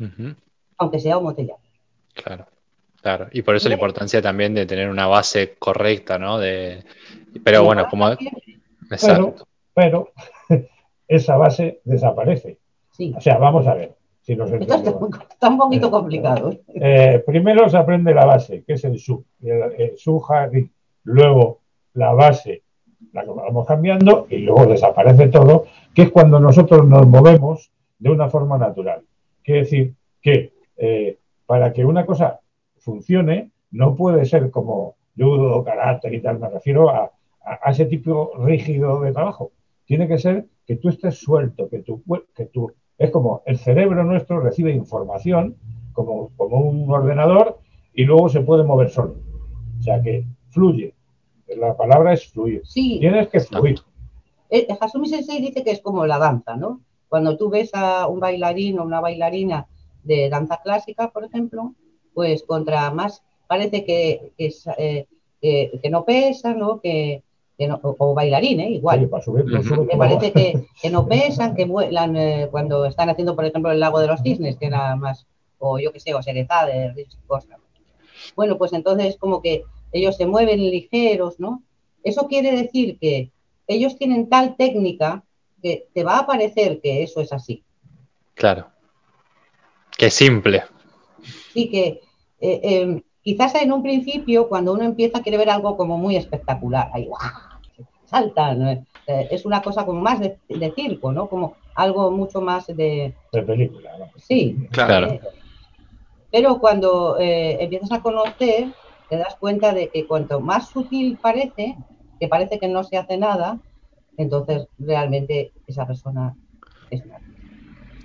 Uh -huh. Aunque sea Omoteyaku. Claro. Claro, y por eso la importancia también de tener una base correcta, ¿no? De, pero bueno, como... Exacto. Pero, pero esa base desaparece. Sí. O sea, vamos a ver. Si nos Esto está, está, un poquito complicado. Eh, primero se aprende la base, que es el su, el, el su jardín. Luego la base la vamos cambiando y luego desaparece todo, que es cuando nosotros nos movemos de una forma natural. Quiere decir que eh, para que una cosa funcione, no puede ser como judo, karate y tal, me refiero a, a, a, ese tipo rígido de trabajo. Tiene que ser que tú estés suelto, que tú, que tú, es como el cerebro nuestro recibe información como, como un ordenador y luego se puede mover solo. O sea que fluye. La palabra es fluir. Sí. Tienes que fluir. Eh, Hasumi Sensei dice que es como la danza, ¿no? Cuando tú ves a un bailarín o una bailarina de danza clásica, por ejemplo, pues contra más parece que, que, eh, que, que no pesa, ¿no? Que, no, o, o, bailarín, ¿eh? igual. Sí, para subir, para subir, me parece que, que, no pesan, que vuelan eh, cuando están haciendo, por ejemplo, el lago de los cisnes, que era más, o yo qué sé, o Serezá de Costa. Bueno, pues entonces como que ellos se mueven ligeros, ¿no? Eso quiere decir que ellos tienen tal técnica que te va a parecer que eso es así. Claro. Que simple. Sí, que eh, eh, quizás en un principio, cuando uno empieza, quiere ver algo como muy espectacular. Ahí, ¡guau! salta, ¿no? eh, es una cosa como más de, de, circo, ¿no? Como algo mucho más de... De película, ¿no? Sí. Claro. Eh, Pero cuando eh, empiezas a conocer, te das cuenta de que cuanto más sutil parece, que parece que no se hace nada, entonces realmente esa persona es una.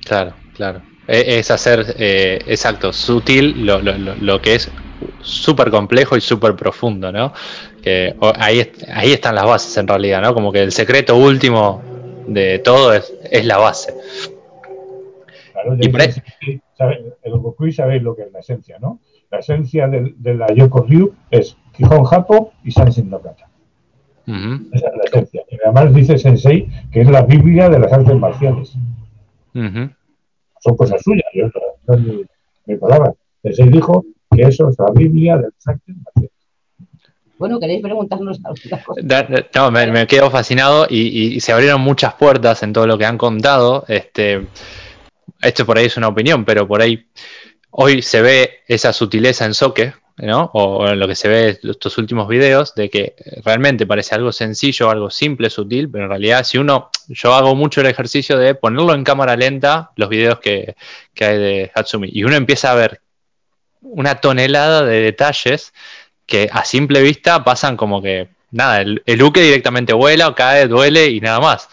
Claro, claro. E, es hacer, eh, exacto, sutil lo, lo, lo, que es súper complejo y súper profundo, ¿no? Que ahí, ahí están las bases en realidad, ¿no? Como que el secreto último de todo es, es la base. Claro, y el Gokui sabéis lo que es la esencia, ¿no? La esencia de, de la Yoko Ryu es Kihon Hapo y Sansin no Kata. Esa es la esencia. Y además dice Sensei que es la Biblia de las artes marciales. Son cosas suyas, yo, no es mi, mi palabra. Sensei dijo que eso es la Biblia de las artes marciales. Bueno, ¿queréis preguntarnos alguna cosa? No, me, me quedo fascinado y, y, se abrieron muchas puertas en todo lo que han contado. Este, esto por ahí es una opinión, pero por ahí hoy se ve esa sutileza en Soque, ¿no? O en lo que se ve estos últimos videos, de que realmente parece algo sencillo, algo simple, sutil, pero en realidad si uno, yo hago mucho el ejercicio de ponerlo en cámara lenta, los videos que, que hay de Hatsumi, y uno empieza a ver una tonelada de detalles que a simple vista pasan como que, nada, el, el uke directamente vuela o cae, duele y nada más.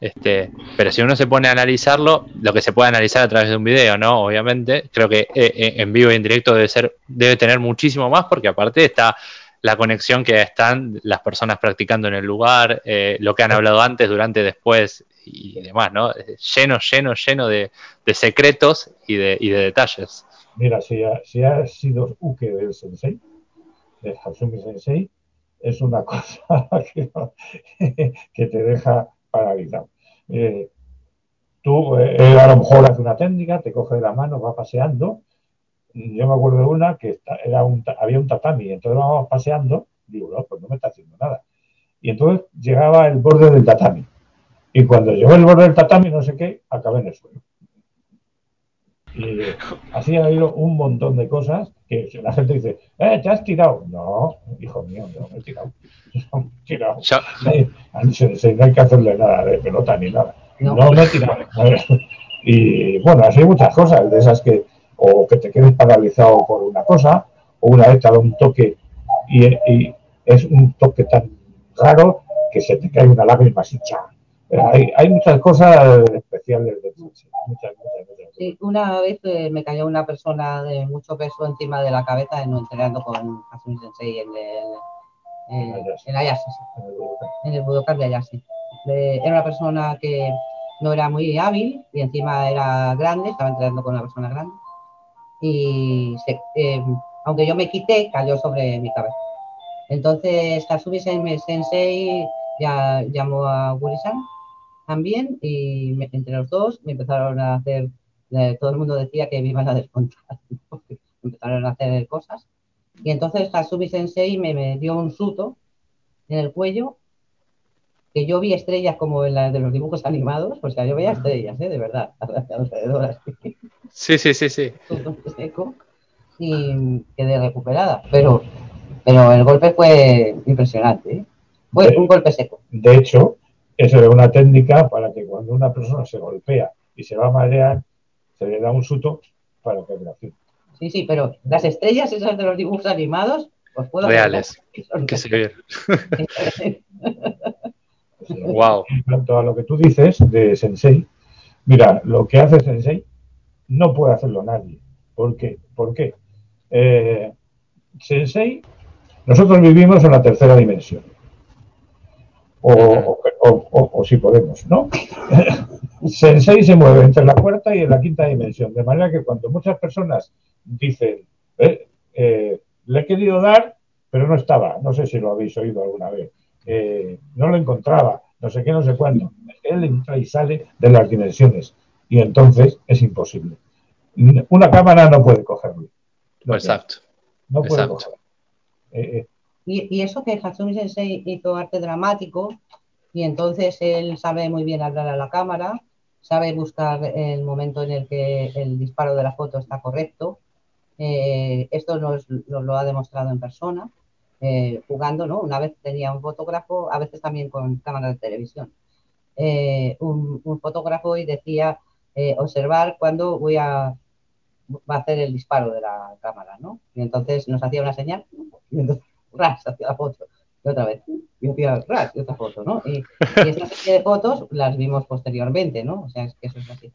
Este, pero si uno se pone a analizarlo, lo que se puede analizar a través de un video, ¿no? Obviamente, creo que eh, eh, en vivo y en directo debe ser, debe tener muchísimo más, porque aparte está la conexión que están las personas practicando en el lugar, eh, lo que han hablado antes, durante, después y demás, ¿no? Lleno, lleno, lleno de, de secretos y de, y de, detalles. Mira, si ha, si ha sido Uke del Sensei, de Hatsumi Sensei, es una cosa que, que te deja paralizado. Eh, tú, eh, a lo mejor hace una técnica, te coge de la mano, va paseando. Yo me acuerdo de una que era un, había un tatami, entonces vamos paseando, digo, no, pues no me está haciendo nada. Y entonces llegaba el borde del tatami. Y cuando llegó el borde del tatami, no sé qué, acabé en el suelo. Y así ha habido un montón de cosas que la gente dice, eh, te has tirado. No, hijo mío, no me he tirado. No me he tirado. No hay que hacerle nada de pelota ni nada. No, no me he tirado. Y bueno, así hay muchas cosas, de esas que, o que te quedes paralizado por una cosa, o una vez te da un toque y, y, es un toque tan raro que se te cae una lágrima así, hay, hay, muchas cosas de muchas, muchas, muchas, Sí, una vez eh, me cayó una persona de mucho peso encima de la cabeza en, entrenando con Asumi Sensei en el, en, en Ayase, en el Budokan de Ayase. era una persona que no era muy hábil y encima era grande, estaba entrenando con una persona grande. Y se, eh, aunque yo me quité, cayó sobre mi cabeza. Entonces Asumi Sensei ya llamó a Gurisan también y me, entre los dos me empezaron a hacer, eh, todo el mundo decía que me iban a descontar, empezaron a hacer cosas. Y entonces Hasumi Sensei me, me, dio un suto en el cuello, que yo vi estrellas como en la de los dibujos animados, o sea, yo veía estrellas, ¿eh? de verdad, alrededor así. Sí, sí, sí, sí. Seco, y quedé recuperada, pero, pero el golpe fue impresionante, ¿eh? fue de, un golpe seco. De hecho, eso es una técnica para que cuando una persona se golpea y se va a marear, se le da un suto para que reaccione. Sí, sí, pero las estrellas esas de los dibujos animados, pues puedo Reales. Que se ve. wow. En cuanto a lo que tú dices de Sensei, mira, lo que hace Sensei no puede hacerlo nadie. ¿Por qué? ¿Por qué? Eh, Sensei, nosotros vivimos en la tercera dimensión o, o, si podemos, ¿no? Sensei se mueve entre la cuarta y en la quinta dimensión, de manera que cuando muchas personas dicen, eh, eh, le he querido dar, pero no estaba, no sé si lo habéis oído alguna vez, eh, no lo encontraba, no sé qué, no sé cuándo, él entra y sale de las dimensiones y entonces es imposible. Una cámara no puede cogerlo. No Exacto. No puede Exacto. cogerlo. Eh, y, y, eso que Hatsumi Sensei hizo arte dramático y entonces él sabe muy bien hablar a la cámara, sabe buscar el momento en el que el disparo de la foto está correcto. Eh, esto nos, lo ha demostrado en persona, eh, jugando, ¿no? Una vez tenía un fotógrafo, a veces también con cámara de televisión, eh, un, fotógrafo y decía observar cuando voy a hacer el disparo de la cámara, ¿no? Y entonces nos hacía una señal y entonces, ras, hacía la foto. Y otra vez, y otra foto, ¿no? Y, y esta serie de fotos las vimos posteriormente, ¿no? O sea, es que eso es así.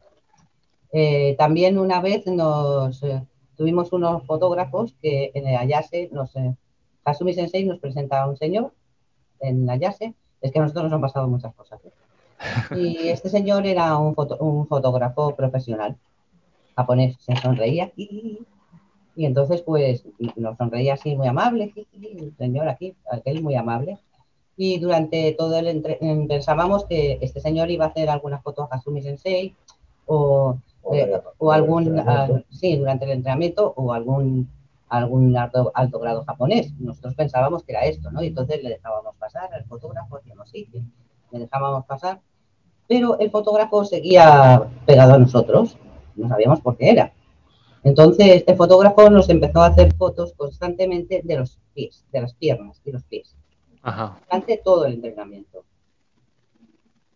Eh, también una vez nos eh, tuvimos unos fotógrafos que en el Ayase nos, eh, Hasumi Sensei nos presenta a un señor en Ayase, es que a nosotros nos han pasado muchas cosas. Y este señor era un, un fotógrafo profesional japonés, se sonreía y, y entonces pues nos sonreía así muy amable, el señor aquí, aquel muy amable. Y durante todo el pensábamos que este señor iba a hacer alguna foto a Hasumi Sensei o eh, o algún, ah, sí, durante el entrenamiento o algún, algún alto, alto, grado japonés. Nosotros pensábamos que era esto, ¿no? Y entonces le dejábamos pasar al fotógrafo, decíamos, sí, le dejábamos pasar, pero el fotógrafo seguía pegado a nosotros, no sabíamos por qué era. Entonces el fotógrafo nos empezó a hacer fotos constantemente de los pies, de las piernas y los pies, Ajá. durante todo el entrenamiento.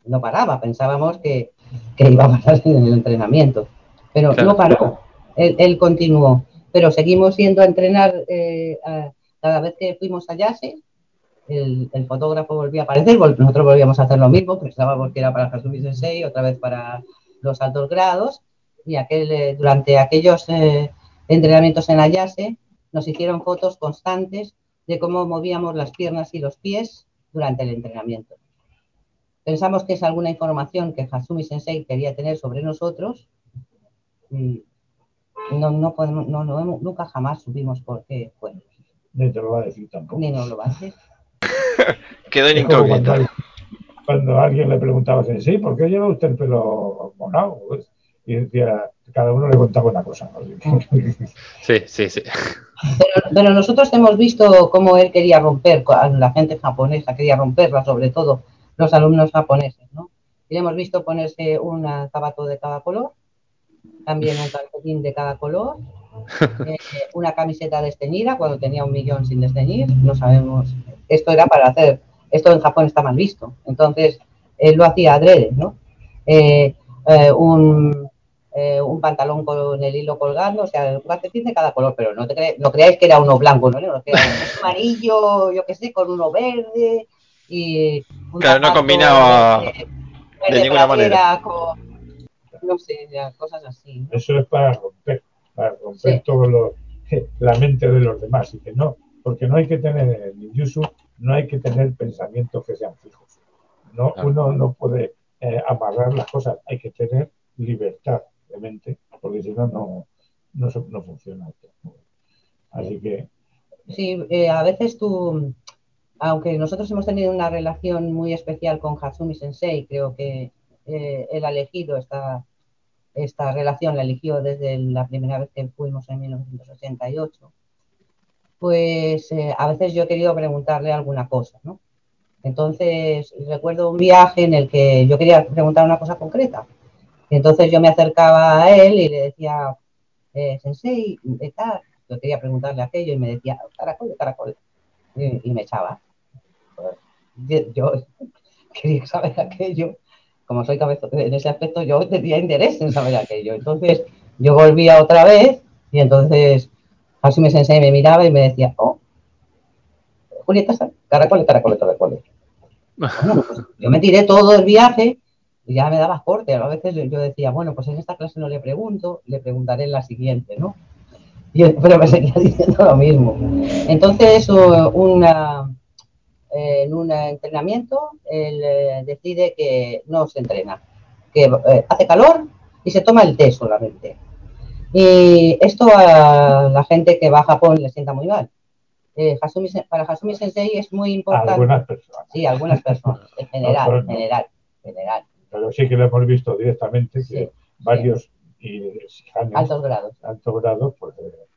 No paraba, pensábamos que, iba a parar en el entrenamiento, pero no paró, él, continuó, pero seguimos yendo a entrenar eh, cada vez que fuimos a Yase, el, fotógrafo volvía a aparecer, nosotros volvíamos a hacer lo mismo, pensábamos que era para Hasumi Sensei, otra vez para los altos grados, y aquel, eh, durante aquellos eh, entrenamientos en Ayase nos hicieron fotos constantes de cómo movíamos las piernas y los pies durante el entrenamiento. Pensamos que es alguna información que Hasumi Sensei quería tener sobre nosotros no, no podemos, no, no, nunca jamás supimos por qué fue. Ni te lo va a decir tampoco. Ni nos lo va a decir. Quedó en incógnito. Cuando, alguien le preguntaba a Sensei, ¿por qué lleva usted el pelo morado? Pues, y decía, cada uno le contaba una cosa. Sí, sí, sí. Pero, pero, nosotros hemos visto cómo él quería romper, la gente japonesa quería romperla, sobre todo los alumnos japoneses, ¿no? Y hemos visto ponerse un zapato de cada color, también un calcetín de cada color, eh, una camiseta desteñida cuando tenía un millón sin desteñir, no sabemos, esto era para hacer, esto en Japón está mal visto, entonces él lo hacía adrede, ¿no? Eh, eh, un, un, pantalón con el hilo colgando, o sea, un calcetín de cada color, pero no, no creáis que era uno blanco, ¿no? no amarillo, yo qué sé, con uno verde, y claro, no combinaba de, ninguna manera. no sé, cosas así. Eso es para romper, para romper todo lo, la mente de los demás. Y que no, porque no hay que tener, en Yusu, no hay que tener pensamientos que sean fijos. No, Uno no puede eh, amarrar las cosas, hay que tener libertad de mente, porque si no, no, no, funciona. Así que. Sí, eh, a veces tú aunque nosotros hemos tenido una relación muy especial con Hatsumi Sensei, creo que eh, él ha elegido esta, esta relación, la eligió desde la primera vez que fuimos en 1988, pues eh, a veces yo he querido preguntarle alguna cosa, ¿no? Entonces recuerdo un viaje en el que yo quería preguntar una cosa concreta. Entonces yo me acercaba a él y le decía, eh, Sensei, ¿qué tal? Yo quería preguntarle aquello y me decía, caracol, caracol. y me echaba yo quería saber aquello. Como soy cabeza en ese aspecto, yo tenía interés en saber aquello. Entonces, yo volvía otra vez y entonces me Sensei me miraba y me decía, oh, Julieta, caracoles, caracoles. Bueno, pues yo me tiré todo el viaje y ya me daba corte. A veces yo decía, bueno, pues en esta clase no le pregunto, le preguntaré en la siguiente, ¿no? Y, pero me seguía diciendo lo mismo. Entonces, una, en un entrenamiento, él eh, decide que no se entrena, que eh, hace calor y se toma el té solamente. Y esto a la gente que va a Japón le sienta muy mal. Eh, para Hasumi Sensei es muy importante. Algunas personas. Sí, algunas personas, en general, general, general. Pero sí que lo hemos visto directamente que varios altos grados, altos grados pues,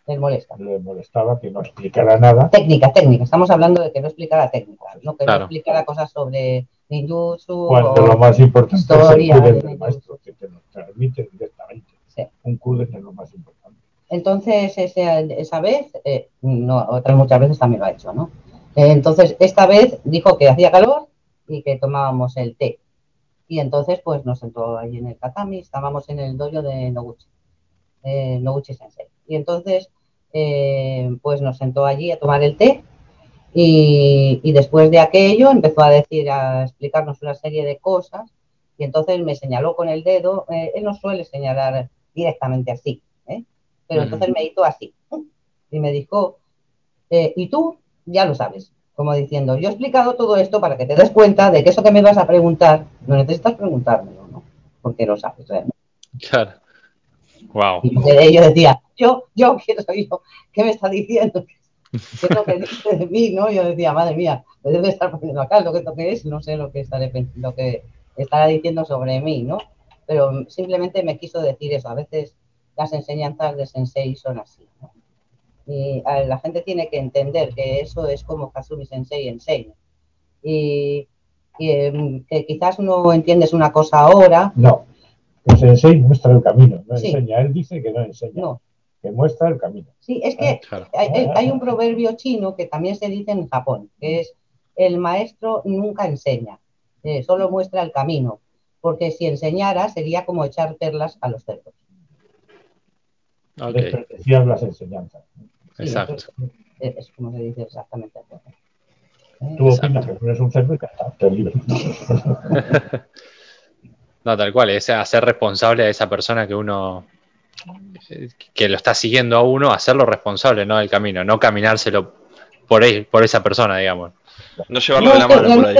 les molesta. molestaba que no explicara nada. Técnica, técnica. Estamos hablando de que no explicara técnica, no que no explicara cosas sobre ninjutsu Cuando lo más importante historia es el del maestro, que te lo transmite directamente. Un CUDE es lo más importante. Entonces, esa vez, eh, no, otras muchas veces también lo ha hecho, ¿no? Eh, entonces, esta vez dijo que hacía calor y que tomábamos el té. Y entonces, pues nos sentó ahí en el tatami, estábamos en el dojo de Noguchi. eh, Noguchi Sensei. Y entonces, eh, pues nos sentó allí a tomar el té y, después de aquello empezó a decir, a explicarnos una serie de cosas y entonces me señaló con el dedo, eh, él no suele señalar directamente así, ¿eh? pero entonces me hizo así y me dijo, y tú ya lo sabes, como diciendo, yo he explicado todo esto para que te des cuenta de que eso que me vas a preguntar, no necesitas preguntármelo, ¿no? Porque lo sabes realmente. Claro. Wow. Y yo decía, yo, yo, ¿qué soy yo? ¿Qué me está diciendo? ¿Qué es lo que dice de mí? ¿no? Yo decía, madre mía, me debe estar poniendo acá lo que esto que es, no sé lo que, estaré, lo que estará diciendo sobre mí, ¿no? Pero simplemente me quiso decir eso. A veces las enseñanzas de Sensei son así, ¿no? Y la gente tiene que entender que eso es como Kasumi Sensei enseña. Y, y em, que quizás no entiendes una cosa ahora. No el sensei muestra el camino, no enseña. Él dice que no enseña, que muestra el camino. Sí, es que ah, hay, un proverbio chino que también se dice en Japón, que es el maestro nunca enseña, eh, solo muestra el camino, porque si enseñara sería como echar perlas a los cerdos. Okay. Despreciar las enseñanzas. Exacto. Es, como se dice exactamente. Tú opinas que no eres un cerdo y que estás libre. No, tal cual, es hacer responsable a esa persona que uno que lo está siguiendo a uno, hacerlo responsable, ¿no? Del camino, no caminárselo por ahí, por esa persona, digamos. No llevarlo de la mano por ahí.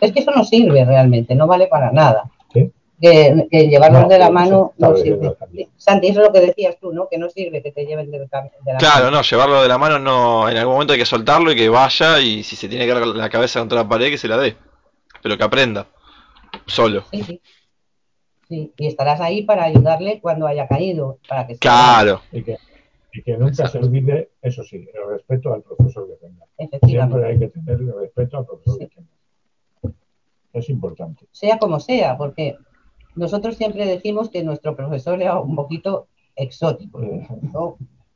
Es que eso no sirve realmente, no vale para nada. Que, llevarlo de la mano no sirve. Santi, eso es lo que decías tú, ¿no? Que no sirve que te lleven de, la mano. Claro, no, llevarlo de la mano no. En algún momento hay que soltarlo y que vaya y si se tiene que dar la cabeza contra la pared, que se la dé. Pero que aprenda. Solo. Sí, sí. y estarás ahí para ayudarle cuando haya caído. Para que claro. Y que, nunca se olvide, eso sí, el respeto al profesor que tenga. Siempre hay que tener el respeto al profesor que tenga. Es importante. Sea como sea, porque nosotros siempre decimos que nuestro profesor era un poquito exótico.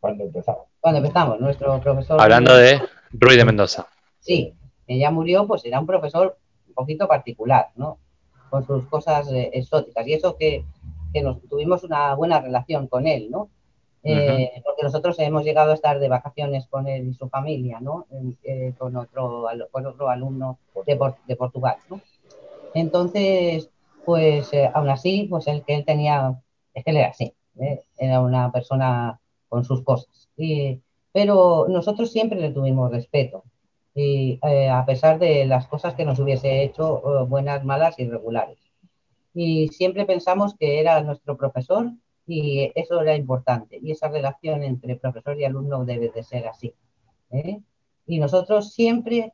Cuando empezamos. Cuando empezamos, nuestro profesor. Hablando de Ruiz de Mendoza. Sí, ella murió, pues era un profesor un poquito particular, ¿no? con sus cosas eh, exóticas. Y eso que, nos tuvimos una buena relación con él, ¿no? Eh, porque nosotros hemos llegado a estar de vacaciones con él y su familia, ¿no? Eh, con, otro, con otro alumno de, de Portugal, ¿no? Entonces, pues aún así, pues el que él tenía, es que él era así, era una persona con sus cosas. pero nosotros siempre le tuvimos respeto y eh, a pesar de las cosas que nos hubiese hecho, eh, buenas, malas y regulares. Y siempre pensamos que era nuestro profesor y eso era importante. Y esa relación entre profesor y alumno debe de ser así. ¿eh? Y nosotros siempre,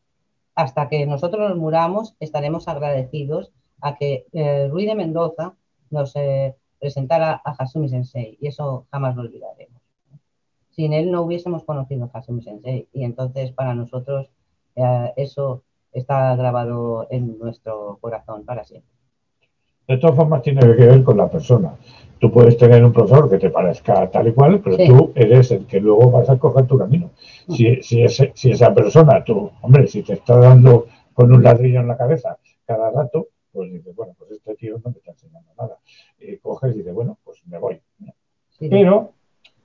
hasta que nosotros nos muramos, estaremos agradecidos a que Ruiz de Mendoza nos presentara a Hasumi Sensei. Y eso jamás lo olvidaremos. Sin él no hubiésemos conocido a Hasumi Sensei. Y entonces para nosotros eso está grabado en nuestro corazón para siempre. De todas formas, tiene que ver con la persona. Tú puedes tener un profesor que te parezca tal y cual, pero tú eres el que luego vas a coger tu camino. Mm. Si, si, esa persona, tú, hombre, si te está dando con un ladrillo en la cabeza cada rato, pues dices, bueno, pues este tío no me está enseñando nada. Y coges y dices, bueno, pues me voy. Pero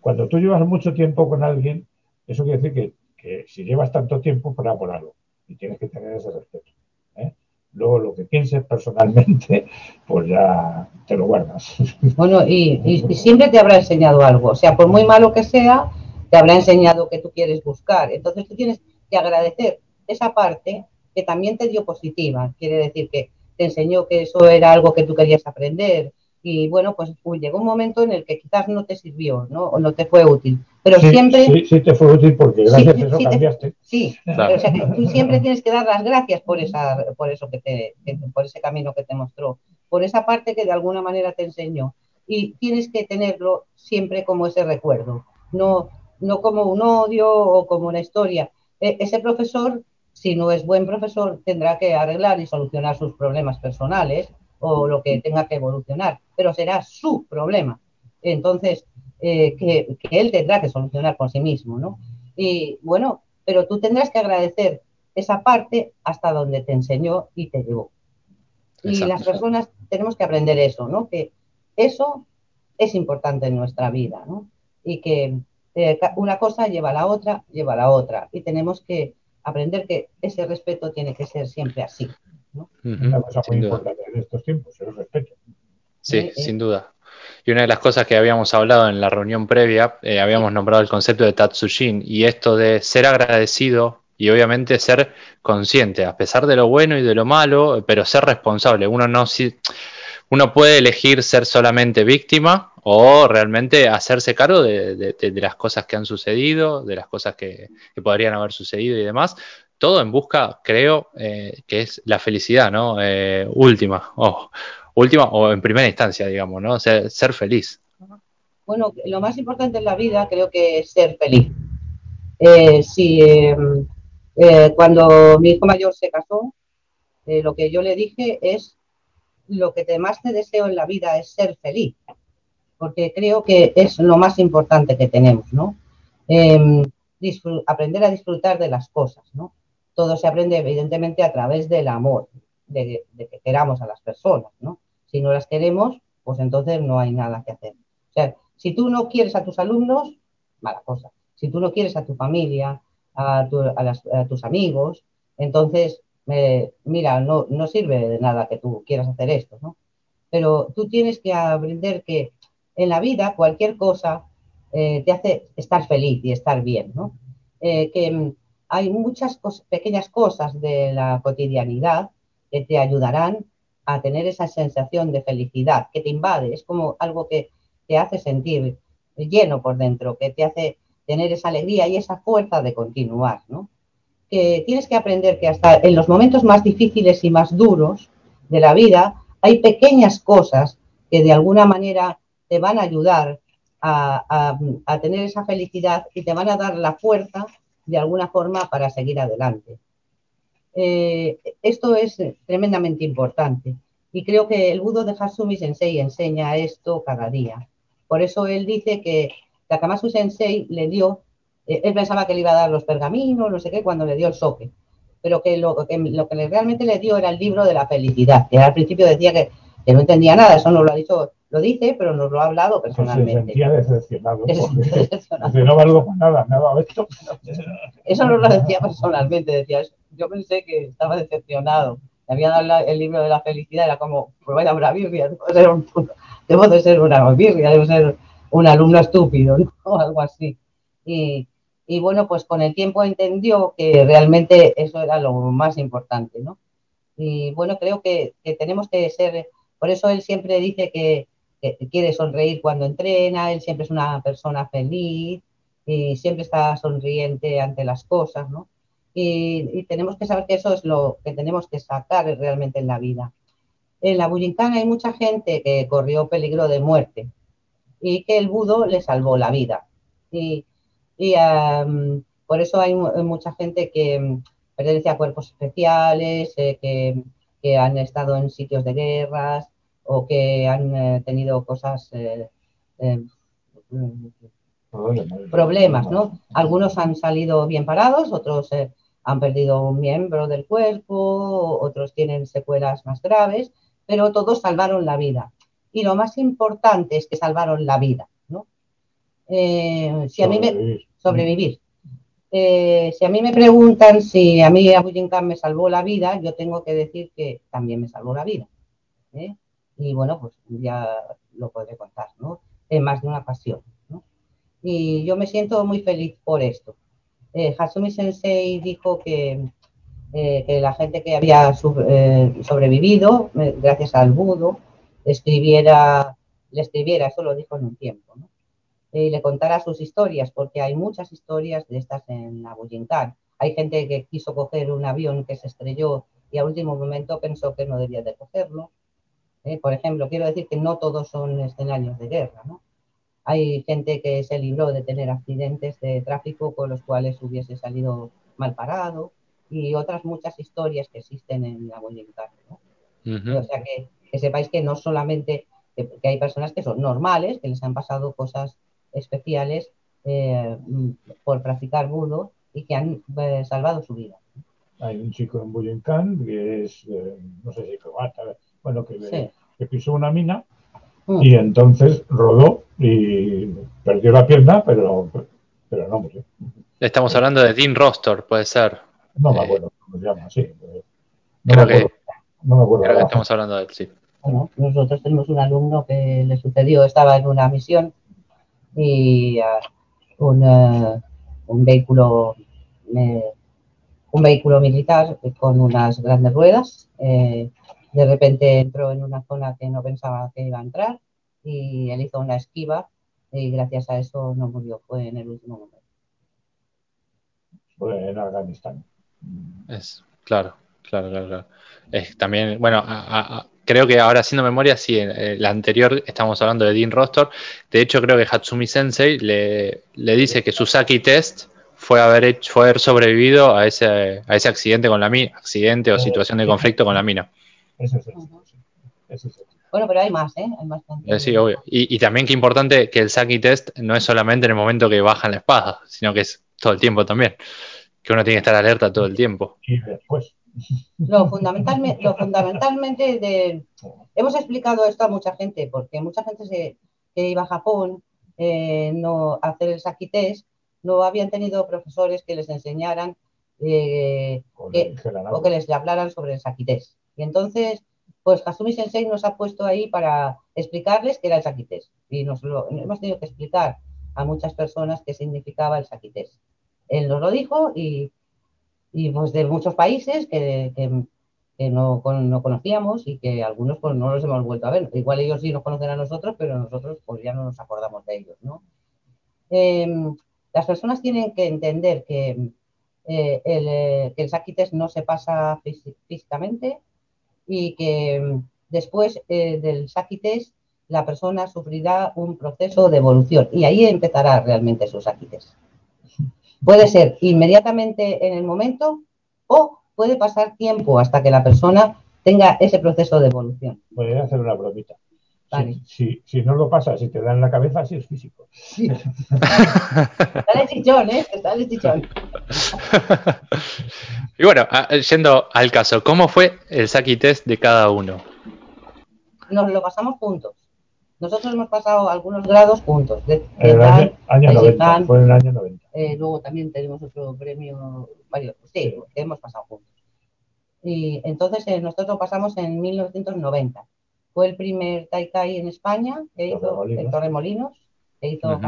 cuando tú llevas mucho tiempo con alguien, eso quiere decir que que si llevas tanto tiempo, para por algo. Y tienes que tener ese respeto. ¿eh? Luego, lo que pienses personalmente, pues ya te lo guardas. Bueno, y, siempre te habrá enseñado algo. O sea, por muy malo que sea, te habrá enseñado que tú quieres buscar. Entonces, tú tienes que agradecer esa parte que también te dio positiva. Quiere decir que te enseñó que eso era algo que tú querías aprender, y bueno, pues llegó un momento en el que quizás no te sirvió, ¿no? O no te fue útil. Pero siempre... Sí, sí te fue útil porque gracias a eso cambiaste. sí, o sea, tú siempre tienes que dar las gracias por, esa, por eso que te, por ese camino que te mostró, por esa parte que de alguna manera te enseñó. Y tienes que tenerlo siempre como ese recuerdo, no, no como un odio o como una historia. E, ese profesor, si no es buen profesor, tendrá que arreglar y solucionar sus problemas personales o lo que tenga que evolucionar, pero será su problema. Entonces, eh, que, él tendrá que solucionar por sí mismo, ¿no? Y bueno, pero tú tendrás que agradecer esa parte hasta donde te enseñó y te llevó. Y las personas tenemos que aprender eso, ¿no? Que eso es importante en nuestra vida, ¿no? Y que eh, una cosa lleva a la otra, lleva a la otra. Y tenemos que aprender que ese respeto tiene que ser siempre así. ¿no? Una cosa muy importante en estos tiempos, el respeto. Sí, eh, sin duda. Y una de las cosas que habíamos hablado en la reunión previa, eh, habíamos nombrado el concepto de Tatsujin y esto de ser agradecido y obviamente ser consciente, a pesar de lo bueno y de lo malo, pero ser responsable. Uno no uno puede elegir ser solamente víctima o realmente hacerse cargo de, las cosas que han sucedido, de las cosas que, podrían haber sucedido y demás. Todo en busca, creo, eh, que es la felicidad, ¿no? Eh, última, última o en primera instancia, digamos, ¿no? Ser, feliz. Bueno, lo más importante en la vida creo que es ser feliz. Eh, si em, eh, cuando mi hijo mayor se casó, lo que yo le dije es, lo que más te deseo en la vida es ser feliz, porque creo que es lo más importante que tenemos, ¿no? Em, aprender a disfrutar de las cosas, ¿no? Todo se aprende evidentemente a través del amor, de, que queramos a las personas, ¿no? Si no las queremos, pues entonces no hay nada que hacer. O sea, si tú no quieres a tus alumnos, mala cosa. Si tú no quieres a tu familia, a, tus amigos. Entonces, mira, no, no sirve de nada que tú quieras hacer esto, ¿no? Pero tú tienes que aprender que en la vida cualquier cosa eh, te hace estar feliz y estar bien, ¿no? Eh, que hay muchas pequeñas cosas de la cotidianidad que te ayudarán a tener esa sensación de felicidad que te invade, es como algo que te hace sentir lleno por dentro, que te hace tener esa alegría y esa fuerza de continuar, ¿no? Tienes que aprender que hasta en los momentos más difíciles y más duros de la vida hay pequeñas cosas que de alguna manera te van a ayudar a, tener esa felicidad y te van a dar la fuerza de alguna forma para seguir adelante. Eh, esto es tremendamente importante y creo que el Budo de Hasumi Sensei enseña esto cada día. Por eso él dice que Takamasu Sensei le dio, él pensaba que le iba a dar los pergaminos, no sé qué, cuando le dio el soque, pero que lo, que lo que realmente le dio era el libro de la felicidad, que al principio decía que, no entendía nada, eso nos lo ha dicho, lo dice, pero nos lo ha hablado personalmente. se sentía decepcionado. no valgo para nada, nada esto. Eso nos lo decía personalmente, decía, yo pensé que estaba decepcionado. Le había dado el libro de la felicidad, era como, pues vaya una birria, debo de ser una birria, debo ser un alumno estúpido, O algo así. Y, bueno, pues con el tiempo entendió que realmente eso era lo más importante, ¿no? Y bueno, creo que, tenemos que ser, por eso él siempre dice que, quiere sonreír cuando entrena, él siempre es una persona feliz y siempre está sonriente ante las cosas, ¿no? Y, tenemos que saber que eso es lo que tenemos que sacar realmente en la vida. En la Bullincana hay mucha gente que corrió peligro de muerte, y que el budo le salvó la vida. Y, por eso hay mucha gente que pertenece a cuerpos especiales, eh, que, han estado en sitios de guerras o que han eh, tenido cosas, eh, problemas, ¿no? Algunos han salido bien parados, otros han perdido un miembro del cuerpo, otros tienen secuelas más graves, pero todos salvaron la vida y lo más importante es que salvaron la vida. Eh, si a mí me sobrevivir. Eh, si a mí me preguntan si a mí Abu Khan me salvó la vida, yo tengo que decir que también me salvó la vida. ¿eh? Y bueno, pues ya lo podré contar, ¿no? En más de una ocasión. ¿no? Y yo me siento muy feliz por esto. Hasumi Sensei dijo que, que la gente que había sobrevivido, gracias al budo, escribiera, le escribiera, eso lo dijo en un tiempo, ¿no? Y le contara sus historias, porque hay muchas historias de estas en Bullincán. Hay gente que quiso coger un avión que se estrelló y a último momento pensó que no debía de cogerlo. ¿eh? Por ejemplo, quiero decir que no todos son escenarios de guerra, ¿no? Hay gente que se libró de tener accidentes de tráfico con los cuales hubiese salido mal parado y otras muchas historias que existen en la Bullincán, ¿no? O sea que que sepáis que no solamente que, hay personas que son normales, que les han pasado cosas especiales eh, por practicar budo y que han eh, salvado su vida. Hay un chico en Buyenkan que es, eh, no sé si croata, bueno, que, pisó una mina mm. y entonces rodó y perdió la pierna, pero, pero no murió. Estamos hablando de Dean Rostor, puede ser. No me eh, acuerdo cómo se llama, sí. No, me acuerdo, no me acuerdo. Creo que estamos hablando de él, sí. Bueno, nosotros tenemos un alumno que le sucedió, estaba en una misión y uh, un, uh, un, vehículo un vehículo militar con unas grandes ruedas eh, de repente entró en una zona que no pensaba que iba a entrar y él hizo una esquiva y gracias a eso no murió, fue en el último momento. Fue en Afganistán. Es, claro, claro, claro. Es también, bueno, creo que ahora haciendo memoria, sí, la anterior estamos hablando de Dean Rostor. De hecho, creo que Hatsumi Sensei le, le dice que su Saki Test fue haber hecho, fue haber sobrevivido a ese, a ese accidente con la mina, accidente o situación de conflicto con la mina. Eso es Bueno, pero hay más, ¿eh? Hay más eh, sí, obvio. Y, también que importante que el Saki Test no es solamente en el momento que bajan la espada, sino que es todo el tiempo también. Que uno tiene que estar alerta todo el tiempo. Y después. Lo fundamentalmente, lo fundamentalmente de, hemos explicado esto a mucha gente, porque mucha gente se, que iba a Japón eh, no a hacer el Saki Test no habían tenido profesores que les enseñaran eh, o que les hablaran sobre el saquités. Y entonces, pues Hasumi Sensei nos ha puesto ahí para explicarles qué era el saquités. Y nos lo hemos tenido que explicar a muchas personas qué significaba el saquités. Él nos lo dijo y, y pues de muchos países que, no, conocíamos y que algunos pues no los hemos vuelto a ver. Igual ellos sí nos conocen a nosotros, pero nosotros pues ya no nos acordamos de ellos, ¿no? Em, las personas tienen que entender que, eh, el, eh, que no se pasa físicamente y que mm, después eh, del saquites la persona sufrirá un proceso de evolución y ahí empezará realmente su saquites. Puede ser inmediatamente en el momento o puede pasar tiempo hasta que la persona tenga ese proceso de evolución. Voy a hacer una bromita. Si, si, no lo pasa, si te da en la cabeza, sí es físico. Sí. Dale chichón, ¿eh? Dale chichón. y bueno, yendo al caso, ¿cómo fue el Saki Test de cada uno? Nos lo pasamos juntos. Nosotros hemos pasado algunos grados juntos. De, el año, 90, fue en el año 90. Eh, luego también tenemos otro premio, varios, sí, que hemos pasado juntos. Y entonces eh, nosotros pasamos en 1990 fue el primer Taikai en España que hizo el Torremolinos, que hizo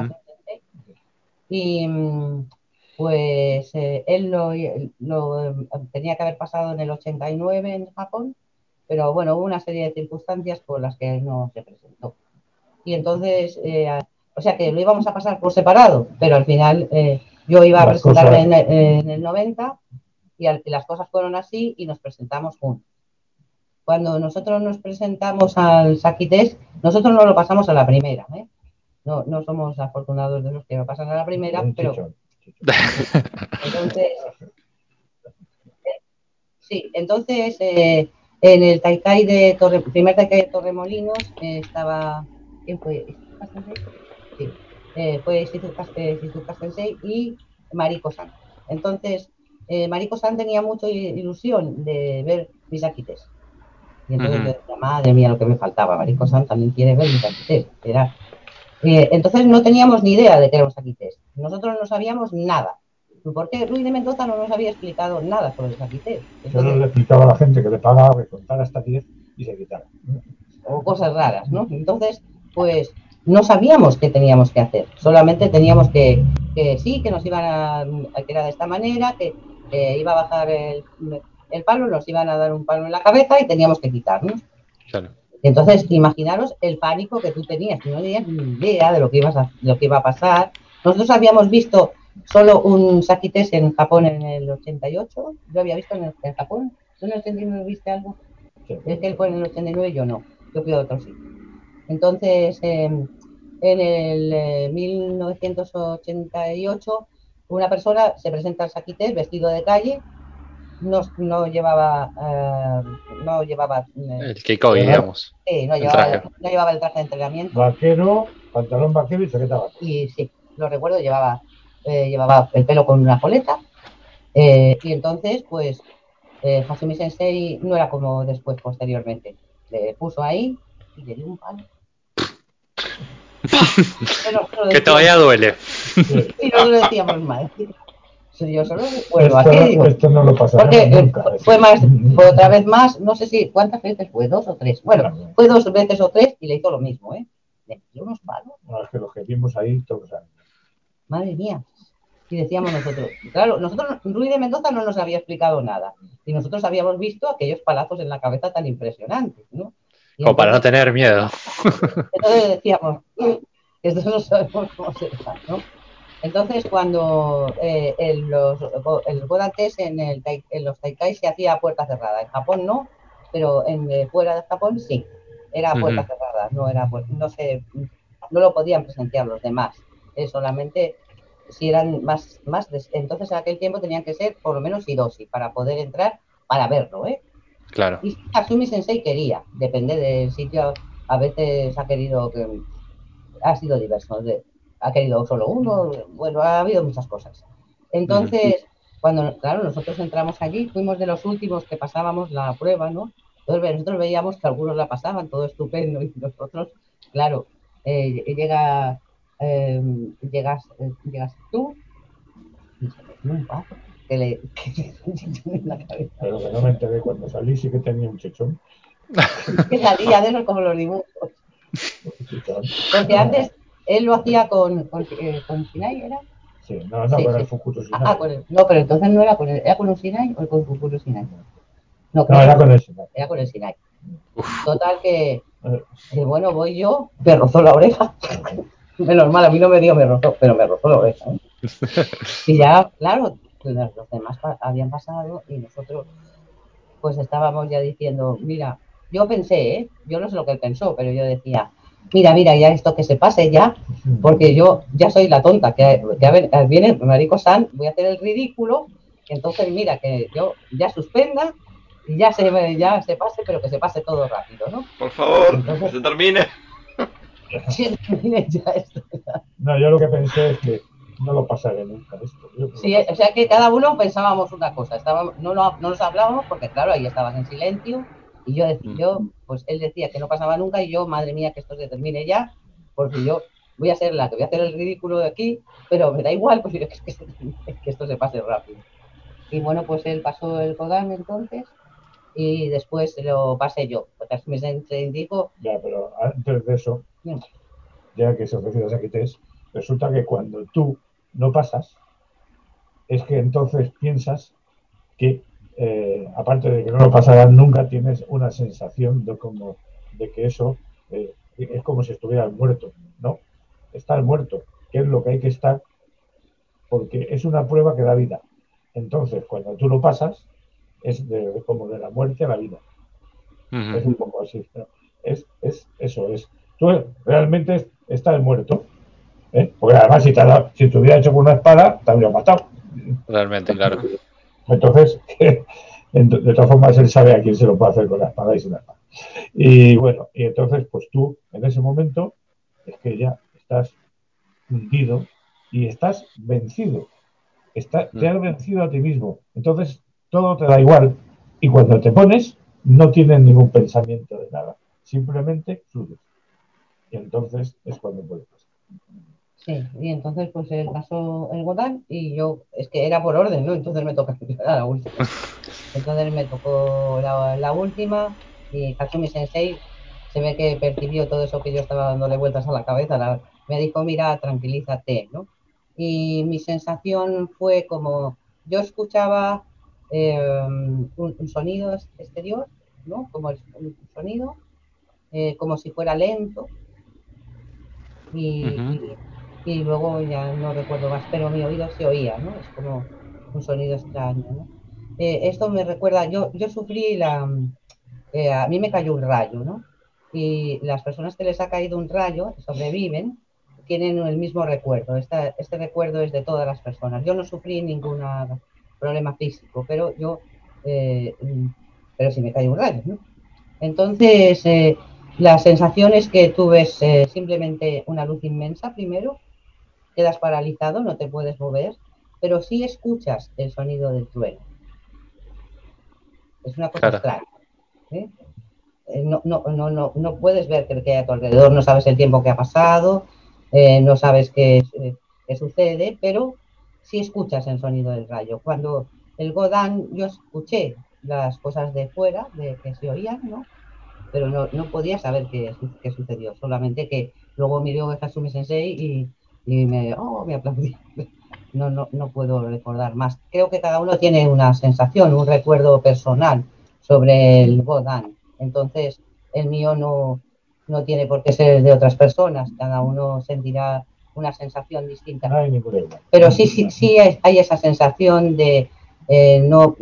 Y mm, pues eh, él lo, tenía que haber pasado en el 89 en Japón, pero bueno, hubo una serie de circunstancias por las que no se presentó. Y entonces, eh, o sea que lo íbamos a pasar por separado, pero al final eh, yo iba a presentarme en, el 90 y, y las cosas fueron así y nos presentamos juntos cuando nosotros nos presentamos al Saquites, nosotros no lo pasamos a la primera, ¿eh? No, no somos afortunados de los que lo pasan a la primera, pero... Entonces, sí, entonces eh, en el Taikai de Torre, primer Taikai de Torremolinos eh, estaba, ¿quién fue? Sí, eh, fue Shizuka Sensei y Mariko San. Entonces, Mariko San tenía mucha ilusión de ver mis Saquites y entonces yo decía, madre mía, lo que me faltaba, Marico San también quiere ver mis Era, eh, entonces no teníamos ni idea de que era un saquités. Nosotros no sabíamos nada. Porque Ruiz de Mendoza no nos había explicado nada sobre el saquités. Solo le explicaba a la gente que le pagaba que contara hasta 10 y se quitara. O cosas raras, ¿no? Entonces, pues no sabíamos qué teníamos que hacer. Solamente teníamos que, que sí, que nos iban a, que era de esta manera, que, iba a bajar el, el palo, nos iban a dar un palo en la cabeza y teníamos que quitarnos. Entonces, imaginaros el pánico que tú tenías, no tenías ni idea de lo que, ibas a, lo que iba a pasar. Nosotros habíamos visto solo un saquites en Japón en el 88, yo había visto en, el, Japón, ¿tú en el 89 viste algo? Es que él fue en el 89 y yo no, yo fui a otro sitio. Entonces, em, en el 1988, eh, una persona se presenta al saquites vestido de calle no, no llevaba eh, no llevaba eh, el digamos. Sí, no llevaba el, no llevaba el traje de entrenamiento. Vaquero, pantalón vaquero y chaqueta vaquero. Y sí, lo recuerdo, llevaba, eh, llevaba el pelo con una coleta. y entonces, pues, Hasumi Sensei no era como después, posteriormente. Le puso ahí y le dio un palo. Que todavía duele. Y nosotros decíamos mal. Yo solo recuerdo aquello. Esto no lo Porque eh, nunca, fue más, fue otra vez más, no sé si cuántas veces fue, dos o tres. Bueno, fue dos veces o tres y le hizo lo mismo, ¿eh? Le dio unos palos. No, es que lo que vimos ahí todos los años. Madre mía. Y decíamos nosotros, claro, nosotros, Ruiz de Mendoza no nos había explicado nada. Y nosotros habíamos visto aquellos palazos en la cabeza tan impresionantes, ¿no? Como para no tener miedo. Entonces decíamos, esto no sabemos cómo se ¿no? Entonces, cuando eh, en los, el Godantes en, el, en los Taikai se hacía a puerta cerrada, en Japón no, pero en eh, fuera de Japón sí, era a puerta cerrada, no era, no sé, no lo podían presenciar los demás, solamente si eran más, más entonces en aquel tiempo tenían que ser por lo menos idosi para poder entrar para verlo, ¿eh? Claro. Y Kasumi Sensei quería, depende del sitio, a veces ha querido que ha sido diverso, de, ha querido solo uno, bueno, ha habido muchas cosas. Entonces, cuando, claro, nosotros entramos allí, fuimos de los últimos que pasábamos la prueba, ¿no? Entonces nosotros veíamos que algunos la pasaban, todo estupendo, y nosotros, claro, eh, llega, eh, llegas, eh, llegas tú, y se un paso, que le que en la cabeza. Pero que no me enteré cuando salí, sí que tenía un chechón. que salía de esos como los dibujos. Porque antes él lo hacía con, con, eh, con Sinai, ¿era? Sí, no, no, sí, con el Fukuto Sinai. Ah, con el, no, pero entonces no era con el, ¿era con un Sinai o con Fukuto Sinai? No, no era con el Sinai. Era con el Sinai. Total que, que, bueno, voy yo, me rozó la oreja. Menos mal, a mí no me dio, me rozó, pero me rozó la oreja. ¿eh? Y ya, claro, los demás habían pasado y nosotros pues estábamos ya diciendo, mira, yo pensé, ¿eh? yo no sé lo que él pensó, pero yo decía, mira, mira, ya esto que se pase ya, porque yo ya soy la tonta, que, que viene Marico San, voy a hacer el ridículo, entonces mira, que yo ya suspenda y ya se, ya se pase, pero que se pase todo rápido, ¿no? Por favor, que se termine. se termine ya esto. No, yo lo que pensé es que no lo pasaré nunca esto. sí, o sea que cada uno pensábamos una cosa, estábamos, no, no, no nos hablábamos porque claro, ahí estaban en silencio y yo, decía, mm. yo, pues él decía que no pasaba nunca y yo, madre mía, que esto se termine ya, porque yo voy a ser la que voy a hacer el ridículo de aquí, pero me da igual, pues que, que esto se pase rápido. Y bueno, pues él pasó el Kodan entonces y después lo pasé yo. Porque me se indicó. Ya, pero antes de eso, ya que se ofreció a Quités, resulta que cuando tú no pasas, es que entonces piensas que eh, aparte de que no lo pasarás nunca, tienes una sensación de, como, de que eso eh, es como si estuvieras muerto. No, estar muerto, que es lo que hay que estar, porque es una prueba que da vida. Entonces, cuando tú lo pasas, es de, como de la muerte a la vida. Es un poco así. Es, es, eso, es. Tú realmente estás muerto. ¿Eh? Porque además, si te, si te hubiera hecho con una espada, te habría matado. Realmente, claro. Entonces, de todas formas, él sabe a quién se lo puede hacer con la espada y sin la espada. Y bueno, y entonces, pues tú, en ese momento, es que ya estás hundido y estás vencido. Está, te has vencido a ti mismo. Entonces, todo te da igual. Y cuando te pones, no tienes ningún pensamiento de nada. Simplemente fluyes. Y entonces es cuando puedes pasar. Sí, y entonces pues él pasó el Godán y yo, es que era por orden, ¿no? Entonces me toca la última. Entonces me tocó la, última y Hatsumi Sensei se ve que percibió todo eso que yo estaba dándole vueltas a la cabeza. me dijo, mira, tranquilízate, ¿no? Y mi sensación fue como, yo escuchaba eh, un, sonido exterior, ¿no? Como un sonido, eh, como si fuera lento. y y luego ya no recuerdo más, pero mi oído se oía, ¿no? Es como un sonido extraño, ¿no? Eh, esto me recuerda, yo, yo sufrí la, eh, a mí me cayó un rayo, ¿no? Y las personas que les ha caído un rayo sobreviven, tienen el mismo recuerdo. Este, este recuerdo es de todas las personas. Yo no sufrí ningún problema físico, pero yo, eh, pero sí me cayó un rayo, ¿no? Entonces, la sensación es que tú ves simplemente una luz inmensa primero quedas paralizado, no te puedes mover, pero sí escuchas el sonido del trueno. Es una cosa extraña. ¿eh? Eh, no, no, no, no, no puedes ver qué hay a tu alrededor, no sabes el tiempo que ha pasado, eh, no sabes qué, qué, sucede, pero sí escuchas el sonido del rayo. Cuando el Godán, yo escuché las cosas de fuera, de que se oían, ¿no? Pero no, no podía saber qué, qué, sucedió, solamente que luego miró a Kasumi Sensei y, y me, oh, me aplaudí. No, no, no puedo recordar más. Creo que cada uno tiene una sensación, un recuerdo personal sobre el Godán. Entonces, el mío no, no tiene por qué ser de otras personas, cada uno sentirá una sensación distinta. Pero sí, sí, sí hay esa sensación de eh, no,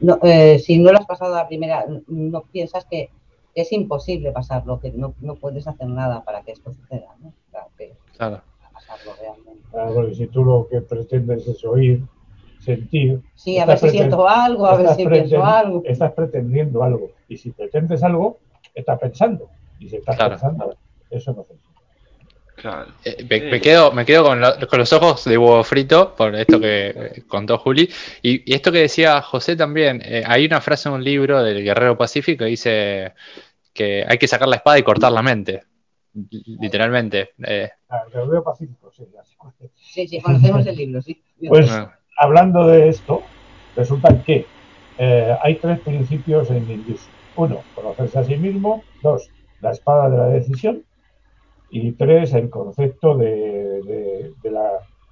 no eh, si no lo has pasado a la primera, no piensas que es imposible pasarlo, que no, no puedes hacer nada para que esto suceda. ¿no? Claro. Pasarlo realmente. Claro, porque si tú lo que pretendes es oír, sentir. Sí, a ver si siento algo, a ver si pienso algo. Estás pretendiendo algo. Y si pretendes algo, estás pensando. Y si estás pensando, eso no funciona. Eh, me, quedo, me quedo con, los ojos de huevo frito por esto que eh, contó Juli. Y, esto que decía José también. Eh, hay una frase en un libro del Guerrero Pacífico que dice que hay que sacar la espada y cortar la mente. Literalmente. Ah, el Guerrero Pacífico, sí. Sí, sí, conocemos el libro, sí. Pues hablando de esto, resulta que hay tres principios en Indus. Uno, conocerse a sí mismo. Dos, la espada de la decisión y tres, el concepto de, de, la,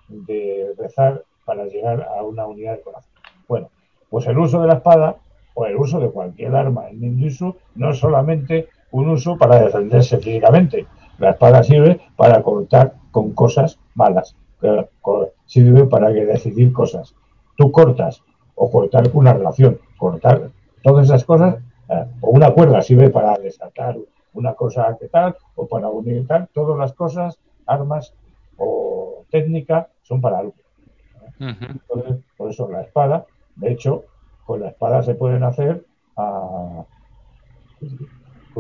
de rezar para llegar a una unidad de corazón. Bueno, pues el uso de la espada o el uso de cualquier arma en ninjutsu no es solamente un uso para defenderse físicamente. La espada sirve para cortar con cosas malas, sirve para decidir cosas. Tú cortas o cortar una relación, cortar todas esas cosas, eh, o una cuerda sirve para desatar una cosa que tal, o para unir tal, todas las cosas, armas o técnica, son para algo. Entonces, por eso la espada, de hecho, con la espada se pueden hacer a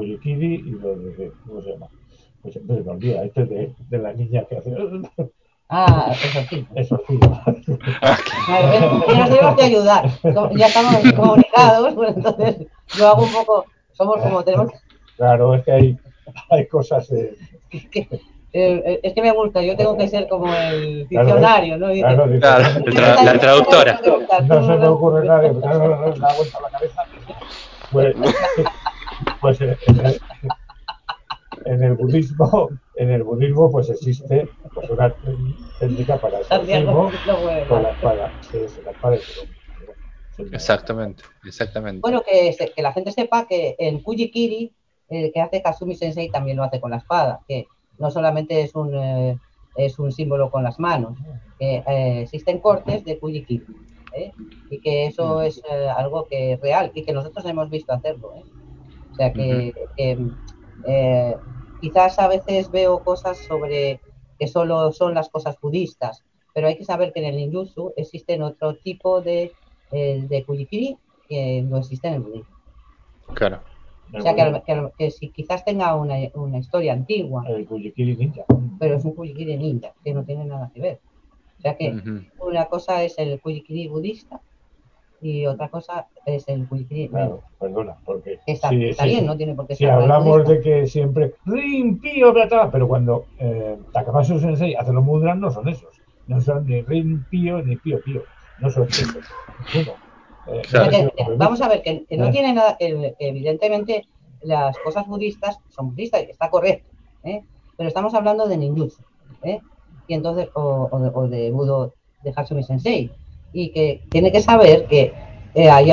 Y lo de, ¿cómo se llama? Pues siempre se me olvida, este es de, de la niña que hace. Ah, eso sí. Eso sí. nos tenemos que ayudar. Ya estamos comunicados, pues entonces yo hago un poco, somos como tenemos Claro, es que hay, hay cosas. Eh, es que me gusta, yo tengo que ser como el diccionario, ¿no? Claro, la, traductora. No se me ocurre nada, me da vuelta la cabeza. Pues, pues en, el, en, el, budismo, en el budismo, pues existe pues, una técnica para el mismo con la espada, que es la espada de Exactamente, exactamente. Bueno, que, que la gente sepa que en Kujikiri el que hace Kasumi Sensei también lo hace con la espada, que no solamente es un, eh, es un símbolo con las manos, que eh, existen cortes de Kujiki, ¿eh? y que eso es algo que es real y que nosotros hemos visto hacerlo. O sea que, quizás a veces veo cosas sobre que solo son las cosas budistas, pero hay que saber que en el ninjutsu existen otro tipo de, de Kujikiri que no existe en el budismo. Claro. O sea, que, si quizás tenga una, una, historia antigua. El Kujikiri Ninja. Pero es un Kujikiri Ninja, que no tiene nada que ver. O sea que una cosa es el Kujikiri budista y otra cosa es el Kujikiri Claro, perdona, porque... Está, está bien, no tiene por qué ser... Si hablamos de que siempre... Rin, pío, pero cuando eh, Takamatsu Sensei hace los mudras, no son esos. No son ni Rin, pío, ni pío, pío. No son esos. Eh, vamos a ver, que, no tiene nada, que, evidentemente las cosas budistas son budistas, está correcto, ¿eh? pero estamos hablando de ninjutsu, ¿eh? y entonces, o, de, Budo de Hatsumi Sensei, y que tiene que saber que hay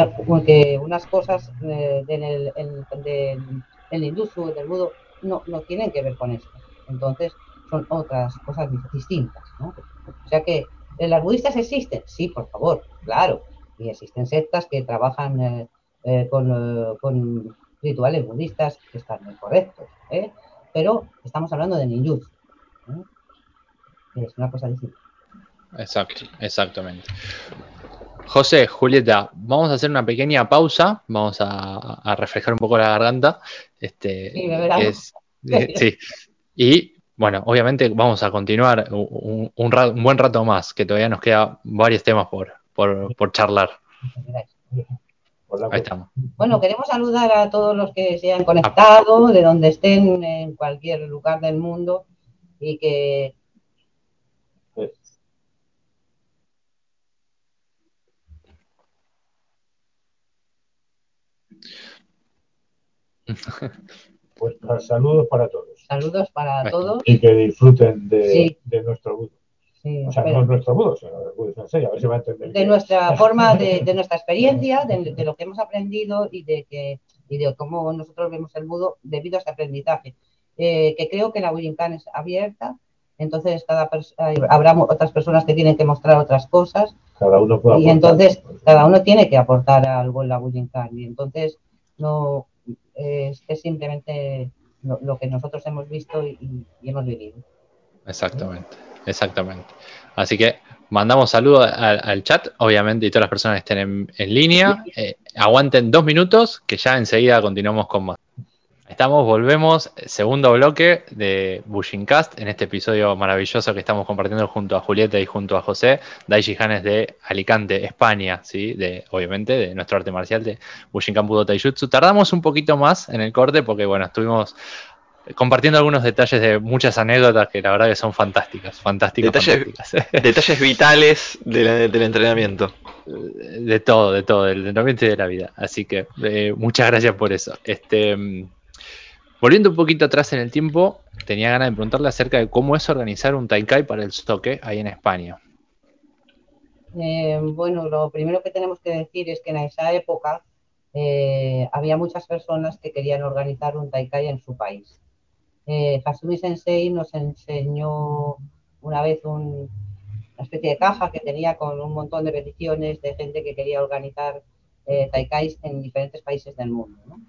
que unas cosas del, del ninjutsu, del Budo, no, no tienen que ver con esto. Entonces, son otras cosas distintas. ¿no? O sea que las budistas existen, sí, por favor, claro, y existen sectas que trabajan eh, eh, con, eh, con, rituales budistas que están muy correctos, pero estamos hablando de ninjutsu. Es una cosa distinta. Exacto, exactamente. José, Julieta, vamos a hacer una pequeña pausa, vamos a, reflejar un poco la garganta. Este, sí, sí. Y bueno, obviamente vamos a continuar un, un, buen rato más, que todavía nos quedan varios temas por, por, charlar. Ahí estamos. Bueno, queremos saludar a todos los que se han conectado, de donde estén, en cualquier lugar del mundo, y que Pues saludos para todos. Saludos para todos. Y que disfruten de, nuestro budo. o sea, no nuestro budo, sino de budo a ver si va a entender. De nuestra forma, de, nuestra experiencia, de, lo que hemos aprendido y de que y de cómo nosotros vemos el budo debido a este aprendizaje. Eh, que creo que la Willingham es abierta, entonces cada habrá otras personas que tienen que mostrar otras cosas. Cada uno Y entonces cada uno tiene que aportar algo en la Willingham. Y entonces no es, simplemente lo, que nosotros hemos visto y, hemos vivido. Exactamente, exactamente. Así que mandamos saludos al, chat, obviamente, y todas las personas que estén en, línea. Eh, aguanten dos minutos, que ya enseguida continuamos con más. Estamos, volvemos, segundo bloque de Bushincast, en este episodio maravilloso que estamos compartiendo junto a Julieta y junto a José, Daichi Hanes de Alicante, España, ¿sí? de, obviamente, de nuestro arte marcial de Bushinkan Budo Taijutsu. Tardamos un poquito más en el corte porque, bueno, estuvimos compartiendo algunos detalles de muchas anécdotas que la verdad que son fantásticas, fantásticas. Detalles, vitales del entrenamiento. De todo, de todo, del entrenamiento y de la vida. Así que eh, muchas gracias por eso. Este Volviendo un poquito atrás en el tiempo, tenía ganas de preguntarle acerca de cómo es organizar un Taikai para el Stoke ahí en España. Eh, bueno, lo primero que tenemos que decir es que en esa época eh, había muchas personas que querían organizar un Taikai en su país. Eh, Hasumi Sensei nos enseñó una vez una especie de caja que tenía con un montón de peticiones de gente que quería organizar eh, Taikais en diferentes países del mundo. ¿no?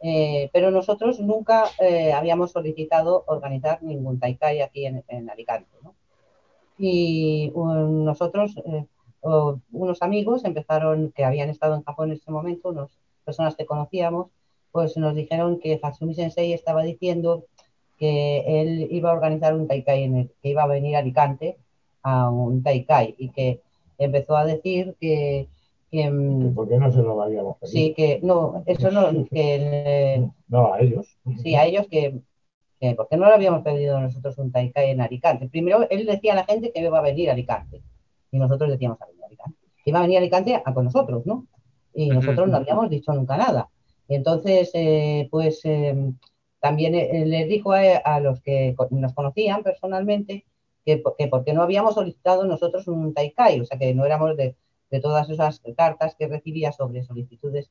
Eh, pero nosotros nunca eh, habíamos solicitado organizar ningún Taikai aquí en, Alicante. Y nosotros, eh, unos amigos empezaron, que habían estado en Japón en ese momento, unas personas que conocíamos, pues nos dijeron que Hatsumi Sensei estaba diciendo que él iba a organizar un Taikai, en el, que iba a venir a Alicante a un Taikai y que empezó a decir que Mm, ¿Por qué no se lo habíamos pedido? Sí, que no, eso no, que... no, a ellos. Sí, a ellos que, que, ¿por qué no lo habíamos pedido nosotros un Taikai en Alicante? Primero, él decía a la gente que iba a venir a Alicante, y nosotros decíamos a venir a Alicante. Iba a venir a Alicante a con nosotros, ¿no? Y nosotros no habíamos dicho nunca nada. Y entonces, eh, pues, em, también eh, les dijo a, los que nos conocían personalmente que, que porque no habíamos solicitado nosotros un Taikai, o sea, que no éramos de de todas esas cartas que recibía sobre solicitudes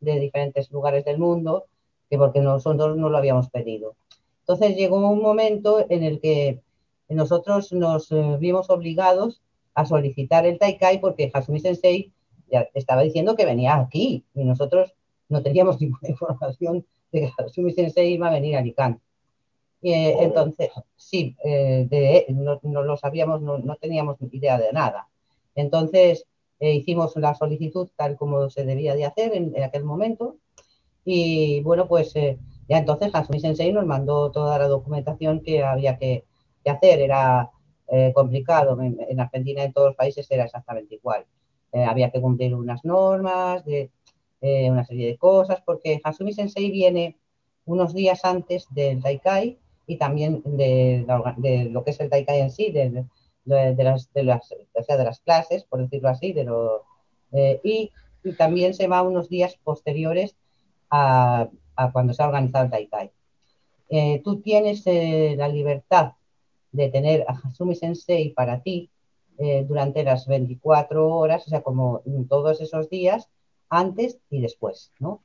de diferentes lugares del mundo, que porque nosotros no lo habíamos pedido. Entonces llegó un momento en el que nosotros nos eh, vimos obligados a solicitar el Taikai porque Hasumi Sensei ya estaba diciendo que venía aquí y nosotros no teníamos ninguna información de que Hasumi Sensei iba a venir a Alicante. Eh, entonces, sí, eh, no, lo sabíamos, no, no, teníamos idea de nada. Entonces, eh, hicimos la solicitud tal como se debía de hacer en, aquel momento y bueno, pues eh, ya entonces Hansumi Sensei nos mandó toda la documentación que había que, hacer. Era eh, complicado, en, Argentina en todos los países era exactamente igual. había que cumplir unas normas, de una serie de cosas, porque Hansumi Sensei viene unos días antes del Taikai y también de, lo que es el Taikai en sí, del, de, las, de, las, de las clases, por decirlo así, de lo, eh, y, también se va unos días posteriores a, a cuando se ha organizado el Taikai. Eh, tú tienes eh, la libertad de tener a Hasumi Sensei para ti durante las 24 horas, o sea, como todos esos días, antes y después, ¿no?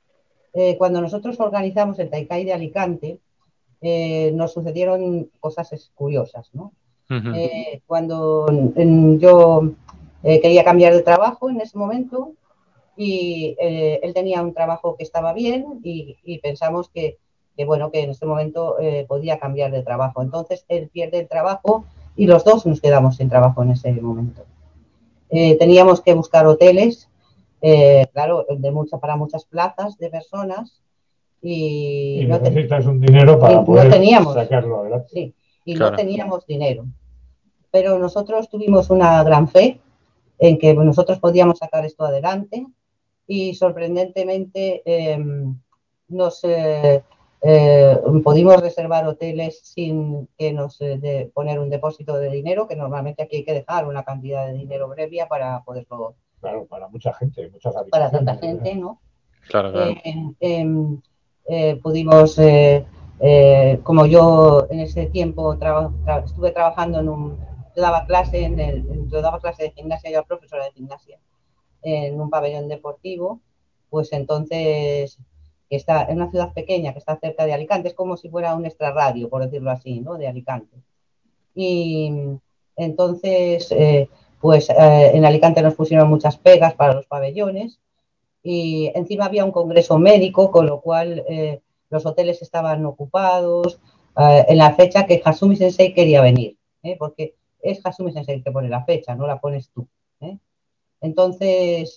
cuando nosotros organizamos el Taikai de Alicante, nos sucedieron cosas curiosas, ¿no? Eh, cuando yo eh, quería cambiar de trabajo en ese momento y eh, él tenía un trabajo que estaba bien y, pensamos que, bueno, que en ese momento podía cambiar de trabajo. Entonces él pierde el trabajo y los dos nos quedamos sin trabajo en ese momento. teníamos que buscar hoteles, claro, de mucha, para muchas plazas de personas y, no necesitas un dinero para poder sacarlo adelante. Sí, y no teníamos dinero pero nosotros tuvimos una gran fe en que nosotros podíamos sacar esto adelante y sorprendentemente em, nos eh, eh, pudimos reservar hoteles sin que nos eh, de poner un depósito de dinero, que normalmente aquí hay que dejar una cantidad de dinero previa para poderlo. Claro, para mucha gente, muchas Para tanta gente, ¿no? Claro, claro. Em, pudimos, como yo en ese tiempo estuve trabajando en un, yo daba clase en el, yo daba clase de gimnasia, yo era profesora de gimnasia en un pabellón deportivo, pues entonces que está en una ciudad pequeña que está cerca de Alicante, es como si fuera un extrarradio, por decirlo así, ¿no? De Alicante. Y entonces, eh, pues eh, en Alicante nos pusieron muchas pegas para los pabellones y encima había un congreso médico, con lo cual eh, los hoteles estaban ocupados en la fecha que Hasumi Sensei quería venir, porque es Hasumi Sensei que pone la fecha, no la pones tú. Entonces,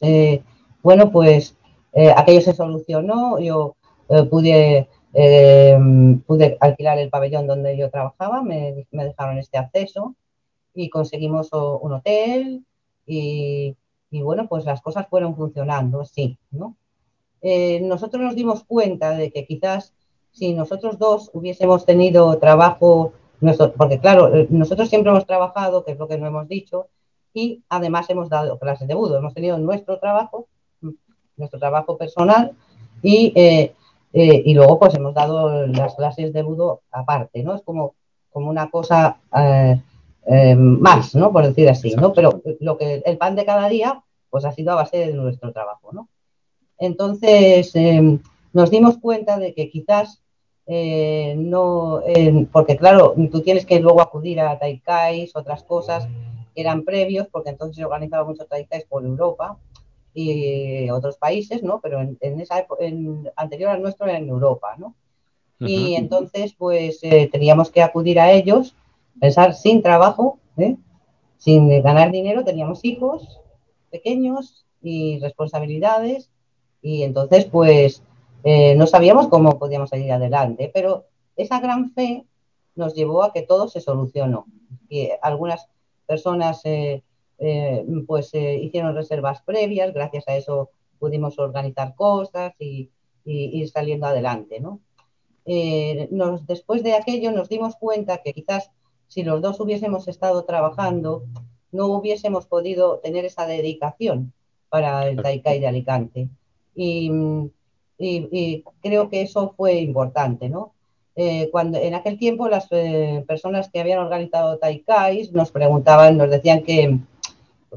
bueno, pues eh, aquello se solucionó, yo eh, pude, eh, pude alquilar el pabellón donde yo trabajaba, me, dejaron este acceso y conseguimos un hotel y, bueno, pues las cosas fueron funcionando, sí, ¿no? nosotros nos dimos cuenta de que quizás si nosotros dos hubiésemos tenido trabajo, porque claro, nosotros siempre hemos trabajado, que es lo que no hemos dicho, y además hemos dado clases de budo, hemos tenido nuestro trabajo nuestro trabajo personal y, eh, eh, y luego pues hemos dado las clases de budo aparte, ¿no? Es como, como una cosa eh, más, ¿no? Por decir así, ¿no? Pero lo que el pan de cada día pues ha sido a base de nuestro trabajo, ¿no? Entonces nos dimos cuenta de que quizás no, porque claro, tú tienes que luego acudir a taikais, otras cosas que eran previos, porque entonces se organizaba mucho taikais por Europa, y otros países, ¿no? Pero en, esa en, anterior al nuestro era en Europa, ¿no? Y entonces, pues eh, teníamos que acudir a ellos, pensar sin trabajo, ¿eh? sin ganar dinero, teníamos hijos pequeños y responsabilidades, y entonces, pues eh, no sabíamos cómo podíamos salir adelante, pero esa gran fe nos llevó a que todo se solucionó. Y algunas personas eh, pues eh, hicieron reservas previas, gracias a eso pudimos organizar cosas y, ir saliendo adelante, ¿no? Eh, después de aquello nos dimos cuenta que quizás si los dos hubiésemos estado trabajando, no hubiésemos podido tener esa dedicación para el Taikai de Alicante. Y, creo que eso fue importante, ¿no? cuando en aquel tiempo las personas que habían organizado Taikais nos preguntaban, nos decían que,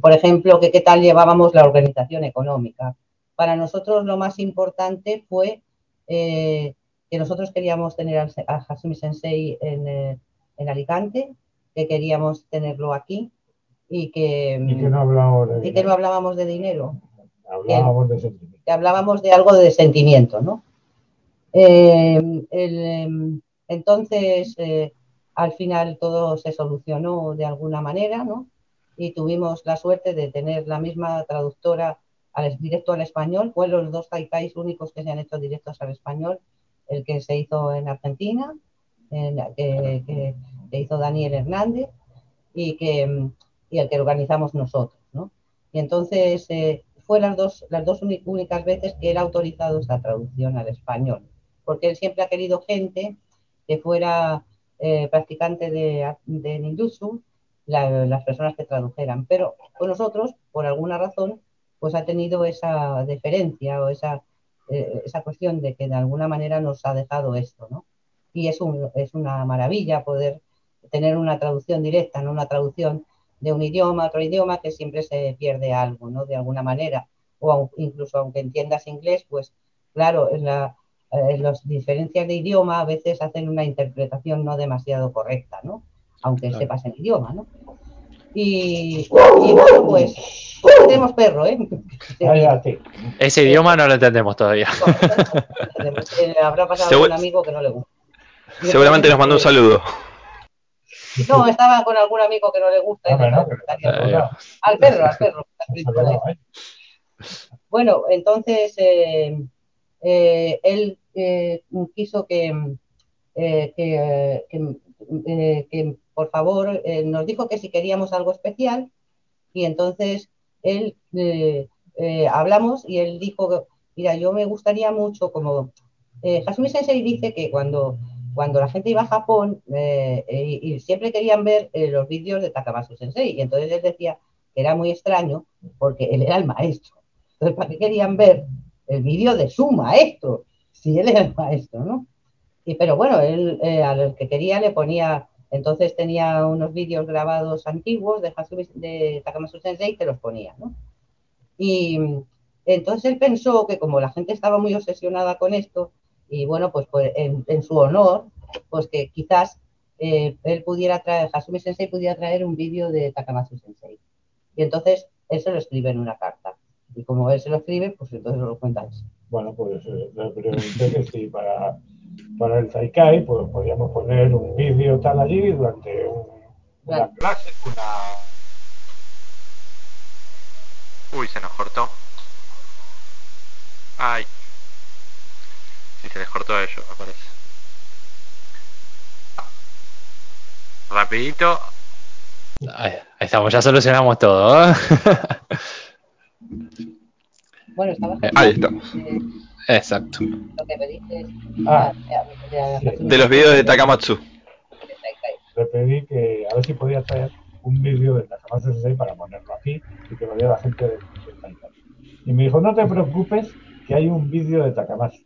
por ejemplo, que qué tal llevábamos la organización económica. Para nosotros lo más importante fue eh, que nosotros queríamos tener a Hasumi Sensei eh, en, Alicante, que queríamos tenerlo aquí y que, no, hablábamos de, no hablábamos de dinero. Hablábamos de sentimiento. Que hablábamos de algo de sentimiento, ¿no? Eh, em, entonces, al final todo se solucionó de alguna manera, ¿no? y tuvimos la suerte de tener la misma traductora al, directo al español. Fue los dos taikais únicos que se han hecho directos al español, el que se hizo en Argentina, que, hizo Daniel Hernández y, que, y el que organizamos nosotros. ¿no? Y entonces eh, fue las dos, las dos únicas veces que él ha autorizado esta traducción al español, porque él siempre ha querido gente que fuera eh, practicante de, de ninjutsu las personas que tradujeran. Pero con nosotros, por alguna razón, pues ha tenido esa deferencia o esa, eh, esa cuestión de que de alguna manera nos ha dejado esto, ¿no? Y es, un, es una maravilla poder tener una traducción directa, no una traducción de un idioma a otro idioma que siempre se pierde algo, ¿no? De alguna manera. O incluso aunque entiendas inglés, pues claro, en, la, en las diferencias de idioma a veces hacen una interpretación no demasiado correcta, ¿no? aunque sepas el idioma, ¿no? Y, bueno, pues tenemos perro, ¿eh? Ese idioma no lo entendemos todavía. Eh, habrá pasado un amigo que no le gusta. Seguramente nos mandó un saludo. No, estaba con algún amigo que no le gusta. al perro, al perro. Bueno, entonces eh, eh, él quiso que, que, que por favor, eh, nos dijo que si queríamos algo especial y entonces él eh, eh, hablamos y él dijo, mira, yo me gustaría mucho como... Hasumi Sensei dice que cuando, cuando la gente iba a Japón y, siempre querían ver los vídeos de Takamatsu Sensei y entonces él decía que era muy extraño porque él era el maestro. Entonces, ¿para qué querían ver el vídeo de su maestro? si él era el maestro, ¿no? Y, pero bueno, él eh, al que quería le ponía, entonces tenía unos vídeos grabados antiguos de, de Takamasu Sensei que los ponía, ¿no? Y entonces él pensó que como la gente estaba muy obsesionada con esto, y bueno, pues, pues en, su honor, pues que quizás eh, él pudiera traer, Hasumi Sensei pudiera traer un vídeo de Takamasu Sensei. Y entonces él se lo escribe en una carta. Y como él se lo escribe, pues entonces lo cuentas. Bueno, pues eh, le pregunté que si para, para el Zaikai pues podríamos poner un vídeo tal allí durante una clase, una... Uy, se nos cortó. Ay. Y se les cortó a ellos, me parece. Rapidito. Ahí, estamos, ya solucionamos todo. Bueno, estaba eh, Ahí estamos. Exacto. Lo que pediste ah, de los vídeos de Takamatsu. Le pedí que a ver si podía traer un vídeo de Takamatsu Sensei para ponerlo aquí y que lo viera la gente de, Y me dijo, no te preocupes que hay un vídeo de Takamatsu,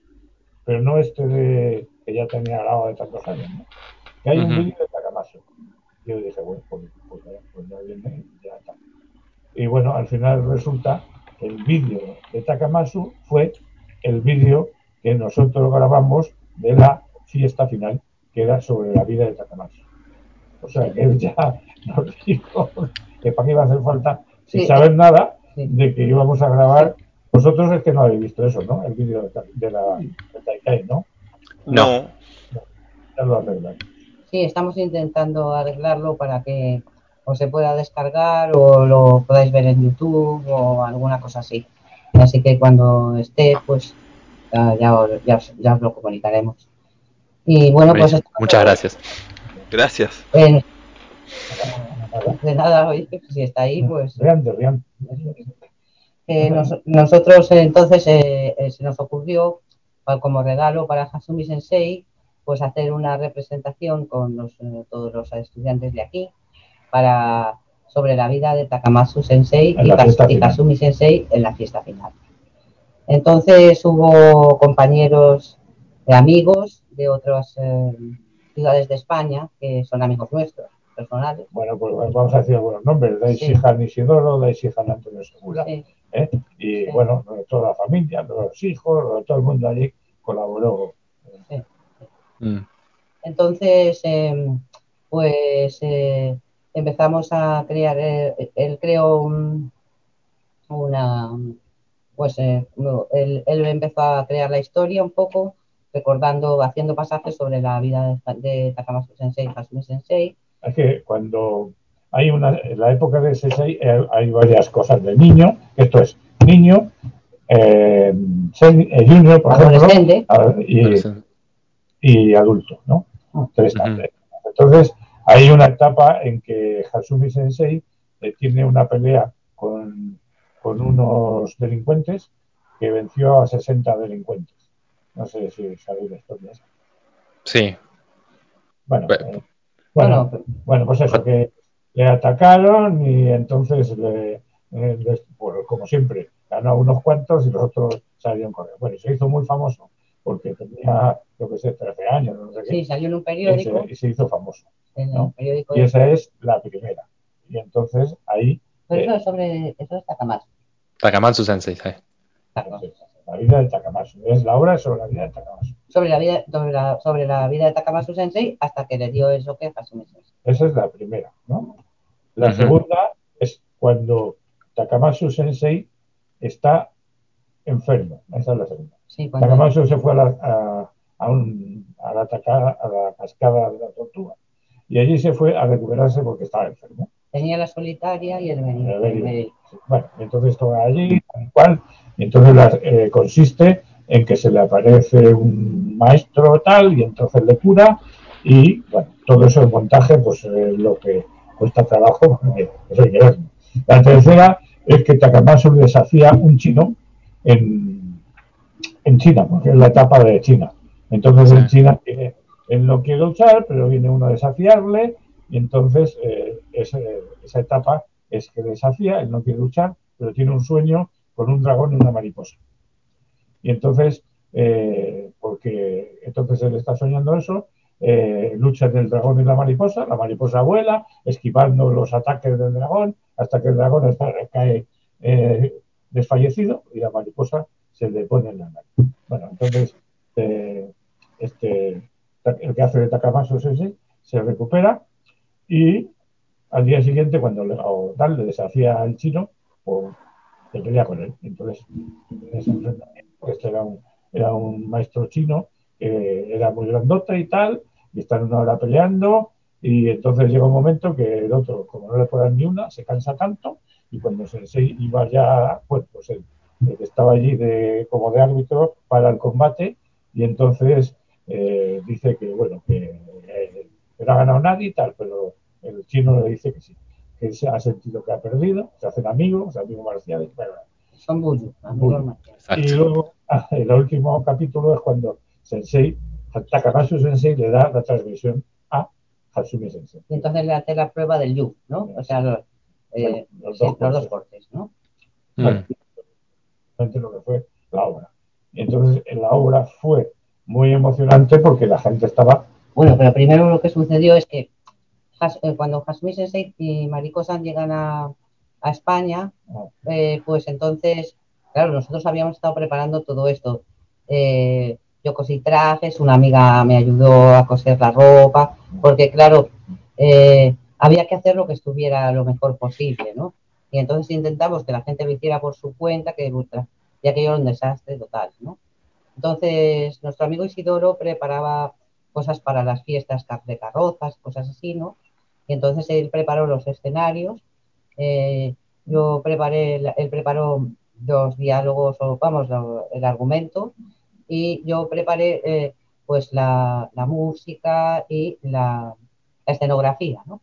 pero no este de que ya tenía grabado de tantos años, ¿no? Que hay un vídeo de Takamatsu. Y yo dije, bueno, pues, pues, pues ya viene, ya está. Y bueno, al final resulta el vídeo de Takamatsu fue el vídeo que nosotros grabamos de la fiesta final, que era sobre la vida de Takamatsu. O sea, que él ya nos dijo que para qué iba a hacer falta, sin saber nada, de que íbamos a grabar. Vosotros es que no habéis visto eso, ¿no? El vídeo de, la de Taikai, ¿no? No. Ya lo arreglan. Sí, estamos intentando arreglarlo para que o se pueda descargar o lo podáis ver en YouTube o alguna cosa así. Así que cuando esté, pues ya, ya, ya, os lo comunicaremos. Y bueno, pues... Muchas gracias. Gracias. de nada, oye, si está ahí, pues... Eh, nosotros entonces eh, eh, se nos ocurrió, como regalo para Hasumi Sensei, pues hacer una representación con los, todos los estudiantes de aquí para sobre la vida de Takamatsu Sensei y, Kasumi Sensei en la fiesta final. Entonces hubo compañeros de amigos de otras eh, ciudades de España que son amigos nuestros, personales. Bueno, pues vamos a decir algunos nombres, Daishihan sí. Isidoro, Daishihan Antonio Segura, ¿eh? y bueno, toda la familia, los hijos, todo el mundo allí colaboró. Mm. Entonces, em, pues eh, empezamos a crear, eh, él, creó una, pues eh, él, empezó a crear la historia un poco, recordando, haciendo pasajes sobre la vida de, Takamasu Sensei, Hasumi Sensei. Es que cuando hay una, en la época de Sensei eh, hay varias cosas de niño, esto es niño, eh, junior, por ejemplo, y, adulto, ¿no? Entonces, hay una etapa en que Hasumi Sensei eh, tiene una pelea con, unos delincuentes que venció a 60 delincuentes. No sé si sabéis la historia Sí. Bueno, eh, bueno, bueno, pues eso, que le atacaron y entonces, le, eh, como siempre, ganó unos cuantos y los otros salieron corriendo. Bueno, se hizo muy famoso porque tenía, yo que sé, 13 años, no sé qué. Sí, salió en un periódico. y se hizo famoso. Y esa es la primera. Y entonces ahí... Pero eso es sobre... Eso es Takamatsu. Takamatsu Sensei, sí. La vida de Takamatsu. Es la obra sobre la vida de Takamatsu. Sobre la vida, sobre la, sobre la vida de Takamatsu Sensei hasta que le dio eso que Hasumi Sensei. Esa es la primera, ¿no? La segunda es cuando Takamatsu Sensei está enfermo. Esa es la segunda. Sí, Takamatsu se fue a la, a, a, un, a, la, a la cascada de la tortuga y allí se fue a recuperarse porque estaba enfermo. Tenía la solitaria y el médico. Bueno, entonces estaba allí, tal cual, entonces eh, consiste en que se le aparece un maestro tal y entonces le cura y bueno, todo eso el montaje pues es lo que cuesta trabajo, eso hay que verlo. La tercera es que Takamatsu desafía un chino en, en China, porque es la etapa de China. Entonces en China tiene él no quiere luchar, pero viene uno a desafiarle y entonces eh, esa etapa es que desafía, él no quiere luchar, pero tiene un sueño con un dragón y una mariposa. Y entonces, eh, por porque entonces él está soñando eso, eh, lucha entre el dragón y la mariposa, la mariposa vuela, esquivando los ataques del dragón, hasta que el dragón está, cae eh, desfallecido y la mariposa se le pone en la nariz. Bueno, entonces, eh, este, el que hace de Takamasu ese se recupera y al día siguiente, cuando le, tal, le desafía al chino, pues, se pelea con él. Entonces, este era un, era un maestro chino que era muy grandote y tal, y están una hora peleando, y entonces llega un momento que el otro, como no le puede dar ni una, se cansa tanto, y cuando se iba ya, pues, pues el, que estaba allí de, como de árbitro para el combate, y entonces eh, dice que, bueno, que, eh, no ha ganado nadie y tal, pero el chino le dice que sí, que se ha sentido que ha perdido, se hacen amigos, amigos marciales, son bullos, amigos Y luego, ah, el último capítulo es cuando Sensei, Takamasu Sensei le da la transmisión a Hatsumi Sensei. Y entonces le hace la prueba del Yu, ¿no? O sea, los, eh, los, dos, cortes, ¿no? Bueno, lo que fue la obra. Y entonces la obra fue muy emocionante porque la gente estaba... Bueno, pero primero lo que sucedió es que eh, cuando Hasumi Sensei y Mariko San llegan a, España, eh, pues entonces, claro, nosotros habíamos estado preparando todo esto. Eh, yo cosí trajes, una amiga me ayudó a coser la ropa, porque claro, había que hacer lo que estuviera lo mejor posible, ¿no? Y entonces intentamos que la gente lo hiciera por su cuenta, que ya que era un desastre total, ¿no? Entonces, nuestro amigo Isidoro preparaba cosas para las fiestas de carrozas, cosas así, ¿no? Y entonces él preparó los escenarios, eh, yo preparé, él preparó los diálogos, o vamos, el argumento, y yo preparé eh, pues la, música y la, escenografía, ¿no?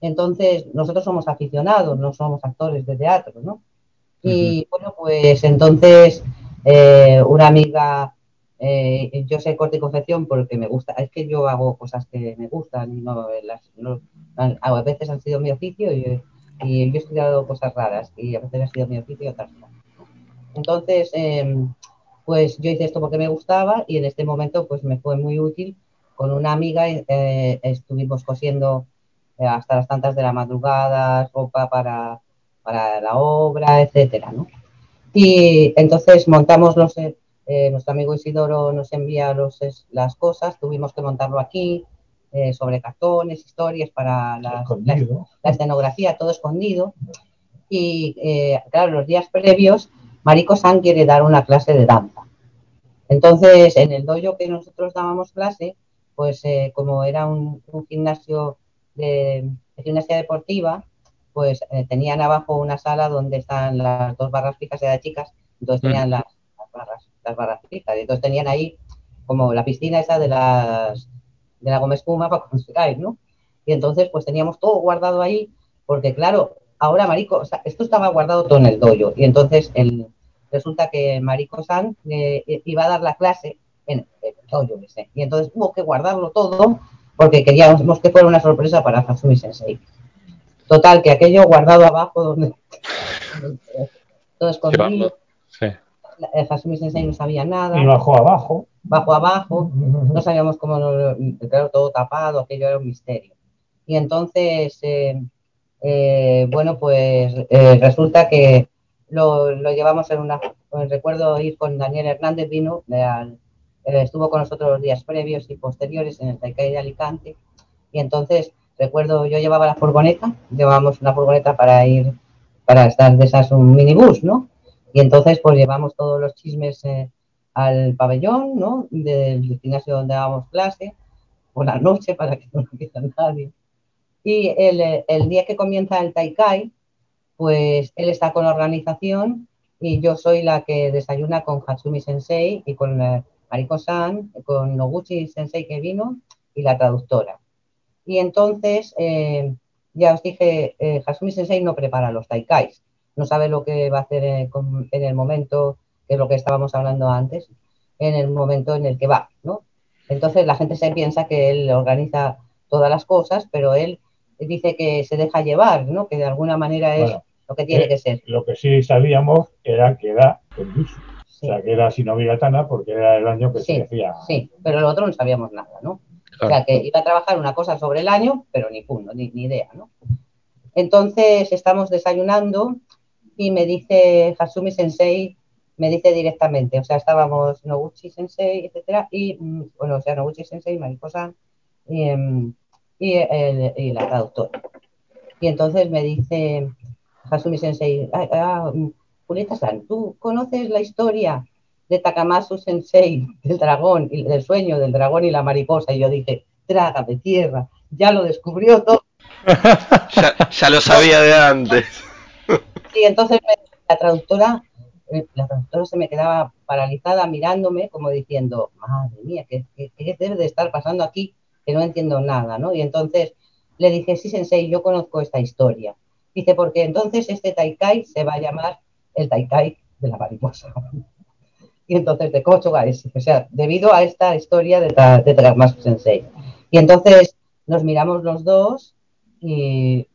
Entonces, nosotros somos aficionados, no somos actores de teatro, ¿no? Y bueno, pues entonces eh, una amiga eh, yo sé corte y confección porque me gusta. Es que yo hago cosas que me gustan y no, las, a veces han sido mi oficio y, yo he estudiado cosas raras y a veces ha sido mi oficio y otras no. Entonces, em, pues yo hice esto porque me gustaba y en este momento pues me fue muy útil. Con una amiga eh, estuvimos cosiendo eh, hasta las tantas de la madrugada, ropa para, para la obra, etcétera, ¿no? Y entonces montamos los, eh, nuestro amigo Isidoro nos envía los, las cosas, tuvimos que montarlo aquí, eh, sobre cartones, historias para la, escenografía, todo escondido. Y eh, claro, los días previos, Marico San quiere dar una clase de danza. Entonces, en el dojo que nosotros dábamos clase, pues como era un, gimnasio de, gimnasia deportiva, pues tenían abajo una sala donde están las dos barras fijas de las chicas, entonces tenían las las barras Y entonces tenían ahí como la piscina esa de las de la goma espuma para construir, ¿no? Y entonces pues teníamos todo guardado ahí, porque claro, ahora Marico, o sea, esto estaba guardado todo en el dojo. Y entonces el, resulta que Marico San eh, iba a dar la clase en el dojo ese. Y entonces hubo que guardarlo todo porque queríamos que fuera una sorpresa para Hatsumi Sensei. Total, que aquello guardado abajo donde todo escondido. Hasumi Sensei no sabía nada. Y bajó abajo. Bajó abajo, no sabíamos cómo, claro, todo tapado, aquello era un misterio. Y entonces, eh, eh, bueno, pues eh, resulta que lo, llevamos en una, recuerdo ir con Daniel Hernández, vino, estuvo con nosotros los días previos y posteriores en el Taikai de Alicante. Y entonces, recuerdo, yo llevaba la furgoneta, llevábamos una furgoneta para ir, para estar de esas, un minibús, ¿no? Y entonces, pues llevamos todos los chismes eh, al pabellón, ¿no? Del gimnasio donde dábamos clase, por la noche para que no lo viera nadie. Y el, el, día que comienza el Taikai, pues él está con la organización y yo soy la que desayuna con Hatsumi Sensei y con eh, Mariko-san, con Noguchi Sensei que vino y la traductora. Y entonces, eh, ya os dije, Hatsumi Sensei no prepara los Taikais, no sabe lo que va a hacer en, el momento, que es lo que estábamos hablando antes, en el momento en el que va, ¿no? Entonces la gente se piensa que él organiza todas las cosas, pero él dice que se deja llevar, ¿no? Que de alguna manera es lo que tiene eh, que ser. Lo que sí sabíamos era que era el O sea, que era Shinobi porque era el año que se decía. Sí, pero el otro no sabíamos nada, ¿no? O sea, que iba a trabajar una cosa sobre el año, pero ni punto, ni, ni idea, ¿no? Entonces estamos desayunando y me dice Hasumi Sensei, me dice directamente, o sea, estábamos Noguchi Sensei, etcétera, y, mm, bueno, o sea, Noguchi Sensei, Mariposa, y, em, y, y la traductora. Y entonces me dice Hasumi Sensei, ah, ah, Julieta-san, ¿tú conoces la historia de Takamasu Sensei, del dragón, y del sueño del dragón y la mariposa? Y yo dije, trágame tierra, ya lo descubrió todo. ya, lo sabía de antes. Y entonces la traductora, eh, la traductora se me quedaba paralizada mirándome como diciendo, madre mía, ¿qué, debe de estar pasando aquí? Que no entiendo nada, ¿no? Y entonces le dije, sí, Sensei, yo conozco esta historia. Dice, porque entonces este Taikai se va a llamar el Taikai de la mariposa. y entonces de Kochoga ese, o sea, debido a esta historia de, de Sensei. Y entonces nos miramos los dos y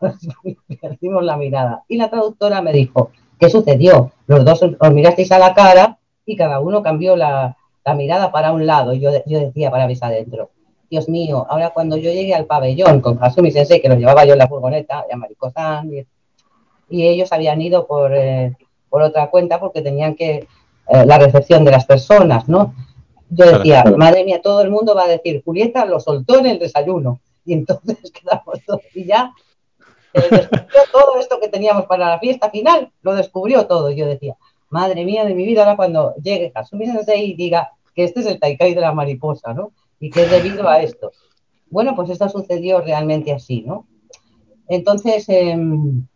perdimos la mirada. Y la traductora me dijo, ¿qué sucedió? Los dos os mirasteis a la cara y cada uno cambió la, mirada para un lado. Y yo, yo decía para mis adentro, Dios mío, ahora cuando yo llegué al pabellón con Hasumi Sensei, que lo llevaba yo en la furgoneta, y a Mariko-san, y, ellos habían ido por, eh, por otra cuenta porque tenían que eh, la recepción de las personas, ¿no? Yo decía, madre mía, todo el mundo va a decir, Julieta lo soltó en el desayuno. Y entonces quedamos todos y ya eh, descubrió todo esto que teníamos para la fiesta final, lo descubrió todo. Yo decía, madre mía de mi vida, ahora cuando llegue Hasumi Sensei y diga que este es el Taikai de la mariposa, ¿no? Y que es debido a esto. Bueno, pues esto sucedió realmente así, ¿no? Entonces, em,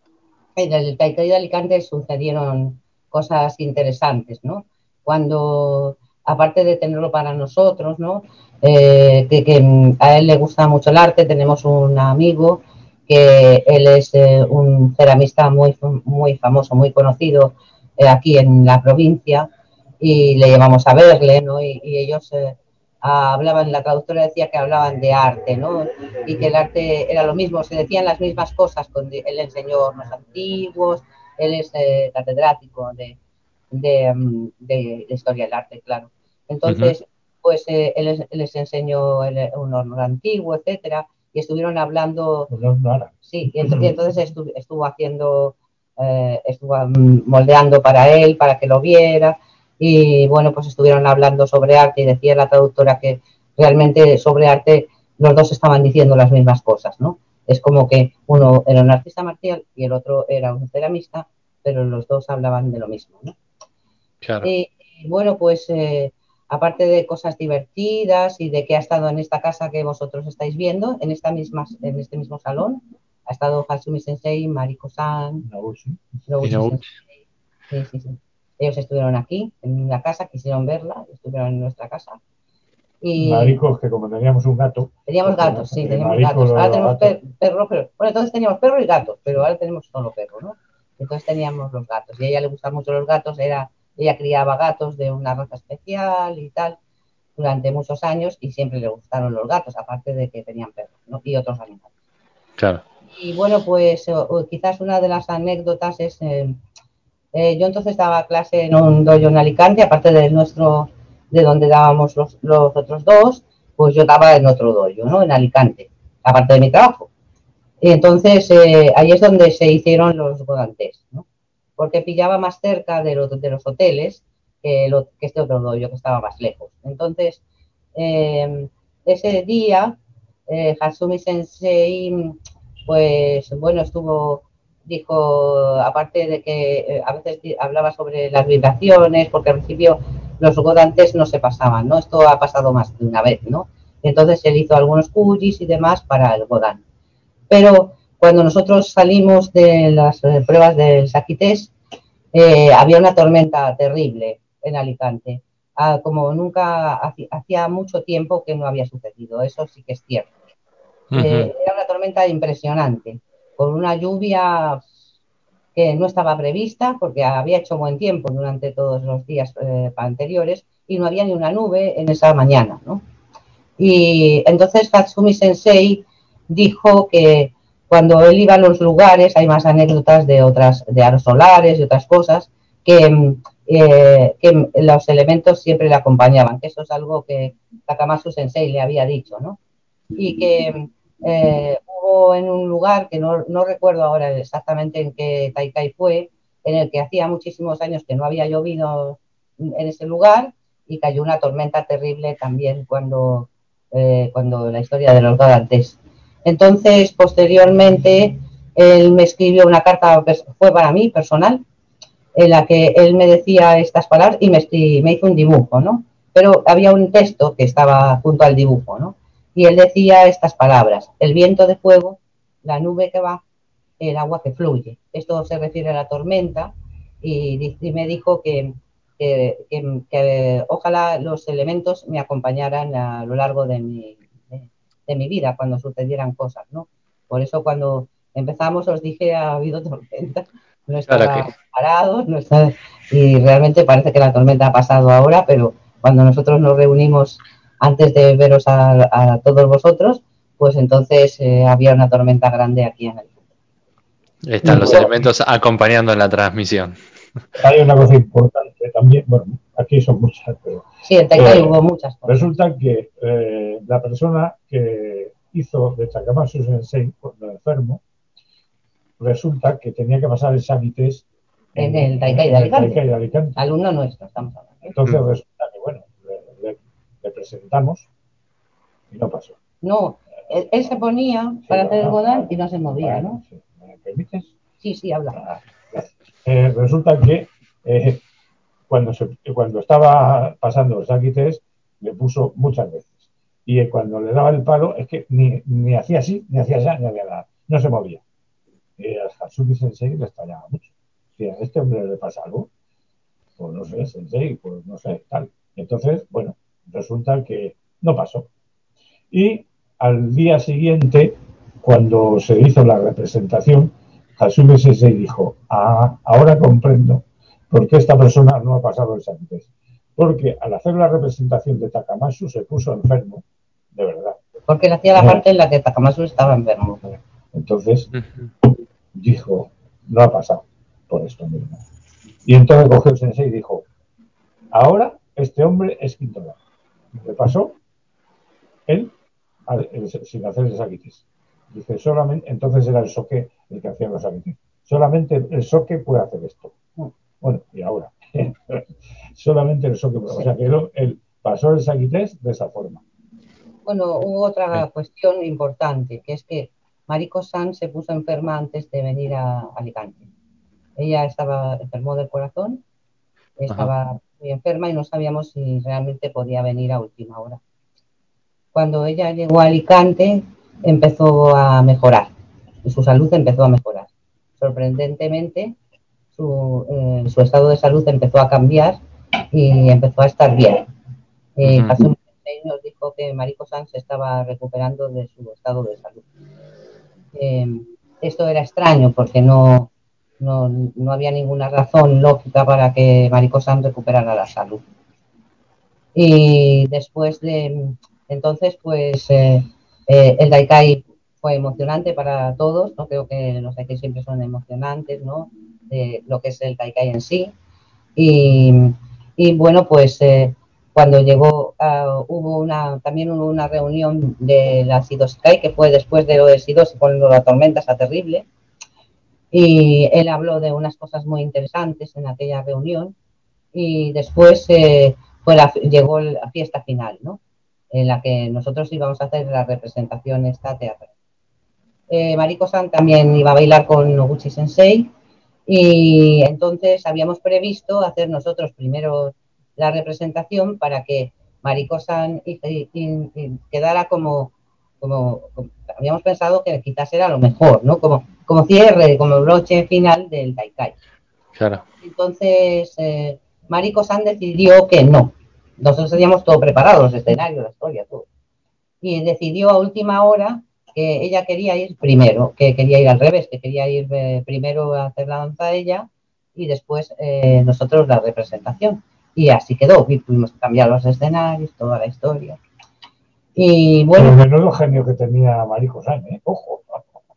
en el Taikai de Alicante sucedieron cosas interesantes, ¿no? Cuando, aparte de tenerlo para nosotros, ¿no? Eh, que, a él le gusta mucho el arte, tenemos un amigo que él es eh, un ceramista muy, muy famoso, muy conocido eh, aquí en la provincia y le llevamos a verle, ¿no? Y, ellos hablaban, la traductora decía que hablaban de arte, ¿no? Y que el arte era lo mismo, se decían las mismas cosas, con, él enseñó los antiguos, él es eh, catedrático de, mm, de, historia del arte, claro. Entonces, pues eh, él, les enseñó un horno antiguo, etcétera, y estuvieron hablando. Sí, y entonces, estuvo, haciendo, eh, estuvo mm, moldeando para él, para que lo viera, y bueno, pues estuvieron hablando sobre arte y decía la traductora que realmente sobre arte los dos estaban diciendo las mismas cosas, ¿no? Es como que uno era un artista marcial y el otro era un ceramista, pero los dos hablaban de lo mismo. ¿no? Y, bueno, pues eh, aparte de cosas divertidas y de que ha estado en esta casa que vosotros estáis viendo, en, esta misma, en este mismo salón, ha estado Hasumi Sensei, Mariko-san, Sí, sí, sí. Ellos estuvieron aquí, en la casa, quisieron verla, estuvieron en nuestra casa. Y Maricos, que como teníamos un gato. Teníamos gatos, sí, teníamos gatos. Ahora tenemos perro, pero. Bueno, entonces teníamos perro y gatos, pero ahora tenemos solo perro, ¿no? Entonces teníamos los gatos. Y a ella le gustan mucho los gatos, era, ella criaba gatos de una raza especial y tal, durante muchos años, y siempre le gustaron los gatos, aparte de que tenían perros, ¿no? Y otros animales. Claro. Y bueno, pues quizás una de las anécdotas es. Eh, eh, yo entonces daba clase en un dojo en Alicante, aparte de nuestro de donde dábamos los, otros dos, pues yo estaba en otro dojo, ¿no? En Alicante, aparte de mi trabajo. Y entonces eh, ahí es donde se hicieron los godantes, ¿no? Porque pillaba más cerca de, los, de los hoteles que, lo, este otro dojo que estaba más lejos. Entonces, eh, ese día, eh, Hatsumi Sensei, pues bueno, estuvo dijo, aparte de que eh, a veces hablaba sobre las vibraciones, porque al principio los godantes no se pasaban, ¿no? Esto ha pasado más de una vez, ¿no? Entonces él hizo algunos kujis y demás para el godán. Pero cuando nosotros salimos de las eh, pruebas del Saquités, eh, había una tormenta terrible en Alicante, ah, como nunca hacía mucho tiempo que no había sucedido, eso sí que es cierto. era una tormenta impresionante con una lluvia que no estaba prevista porque había hecho buen tiempo durante todos los días eh, anteriores y no había ni una nube en esa mañana, ¿no? Y entonces Hatsumi Sensei dijo que cuando él iba a los lugares, hay más anécdotas de otras, de aros solares y otras cosas, que, eh, que los elementos siempre le acompañaban, que eso es algo que Takamasu Sensei le había dicho, ¿no? Y que eh, hubo en un lugar que no, no, recuerdo ahora exactamente en qué Taikai fue, en el que hacía muchísimos años que no había llovido en ese lugar y cayó una tormenta terrible también cuando, eh, cuando la historia de los Galantes. Entonces, posteriormente, él me escribió una carta, fue para mí personal, en la que él me decía estas palabras y me, hizo un dibujo, ¿no? Pero había un texto que estaba junto al dibujo, ¿no? Y él decía estas palabras, el viento de fuego, la nube que va, el agua que fluye. Esto se refiere a la tormenta y, me dijo que, ojalá los elementos me acompañaran a lo largo de mi, de, mi vida cuando sucedieran cosas, ¿no? Por eso cuando empezamos os dije ha habido tormenta, no estaba parados, no está, y realmente parece que la tormenta ha pasado ahora, pero cuando nosotros nos reunimos antes de veros a, todos vosotros, pues entonces eh, había una tormenta grande aquí en el están los elementos acompañando en la transmisión. Hay una cosa importante también, bueno, aquí son muchas, pero... Sí, en Taikai eh, hubo muchas cosas. Resulta que eh, la persona que hizo de Takamasu Sensei cuando enfermo, resulta que tenía que pasar el Sagi en, el Taikai de, Alicante. Alumno nuestro, estamos hablando. Entonces resulta que, bueno, le, presentamos y no pasó. No, él, se ponía para hacer el Godán y no se movía, ¿no? ¿Me permites? Sí, sí, habla. Eh, resulta que eh, cuando, cuando estaba pasando los saquites, le puso muchas veces. Y cuando le daba el palo, es que ni, ni hacía así, ni hacía allá, ni había nada. No se movía. Y al Hatsuki Sensei le estallaba mucho. Si a este hombre le pasa algo, pues no sé, Sensei, pues no sé, tal. Entonces, bueno, resulta que no pasó. Y al día siguiente cuando se hizo la representación, Hasumi Sensei dijo, ah, ahora comprendo por qué esta persona no ha pasado el Santés. Porque al hacer la representación de Takamasu se puso enfermo, de verdad. Porque él hacía la parte en la que Takamasu estaba enfermo. Entonces, dijo, no ha pasado por esto mismo. Y entonces cogió el sensei y dijo, ahora este hombre es quinto Le pasó él sin hacer el saquitis. Dice, solamente, entonces era el soque el que hacía los hábitos. Solamente el soque puede hacer esto. Bueno, y ahora. solamente el soque puede. O sea que él, pasó el saquités de esa forma. Bueno, hubo otra cuestión importante, que es que Mariko San se puso enferma antes de venir a Alicante. Ella estaba enfermo del corazón, estaba muy enferma y no sabíamos si realmente podía venir a última hora. Cuando ella llegó a Alicante, empezó a mejorar, su salud empezó a mejorar. Sorprendentemente, su, eh, su estado de salud empezó a cambiar y empezó a estar bien. Eh, nos dijo que Marico Sanz estaba recuperando de su estado de salud. Em, esto era extraño porque no, no, no, había ninguna razón lógica para que Marico Sanz recuperara la salud. Y después de entonces, pues eh, eh, el Daikai fue emocionante para todos, ¿no? Creo que los Daikai siempre son emocionantes, ¿no? De lo que es el Daikai en sí. Y, bueno, pues eh, cuando llegó, ah, hubo una, también hubo una reunión de la Sidoskai, que fue después de lo de Sidos, cuando la tormenta está terrible. Y él habló de unas cosas muy interesantes en aquella reunión. Y después eh, llegó la fiesta final, ¿no? en la que nosotros íbamos a hacer la representación esta teatral. Eh, Mariko-san también iba a bailar con Noguchi Sensei y entonces habíamos previsto hacer nosotros primero la representación para que Mariko-san quedara como, como, habíamos pensado que quizás era lo mejor, ¿no? Como, como cierre, como broche final del Taikai. Claro. Entonces, eh, Mariko-san decidió que no, nosotros teníamos todo preparado, los escenarios, la historia, todo. Y decidió a última hora que ella quería ir primero, que quería ir al revés, que quería ir eh, primero a hacer la danza ella y después eh, nosotros la representación. Y así quedó, y tuvimos que cambiar los escenarios, toda la historia. Y bueno. El menudo genio que tenía Marico San, ¿eh? Ojo.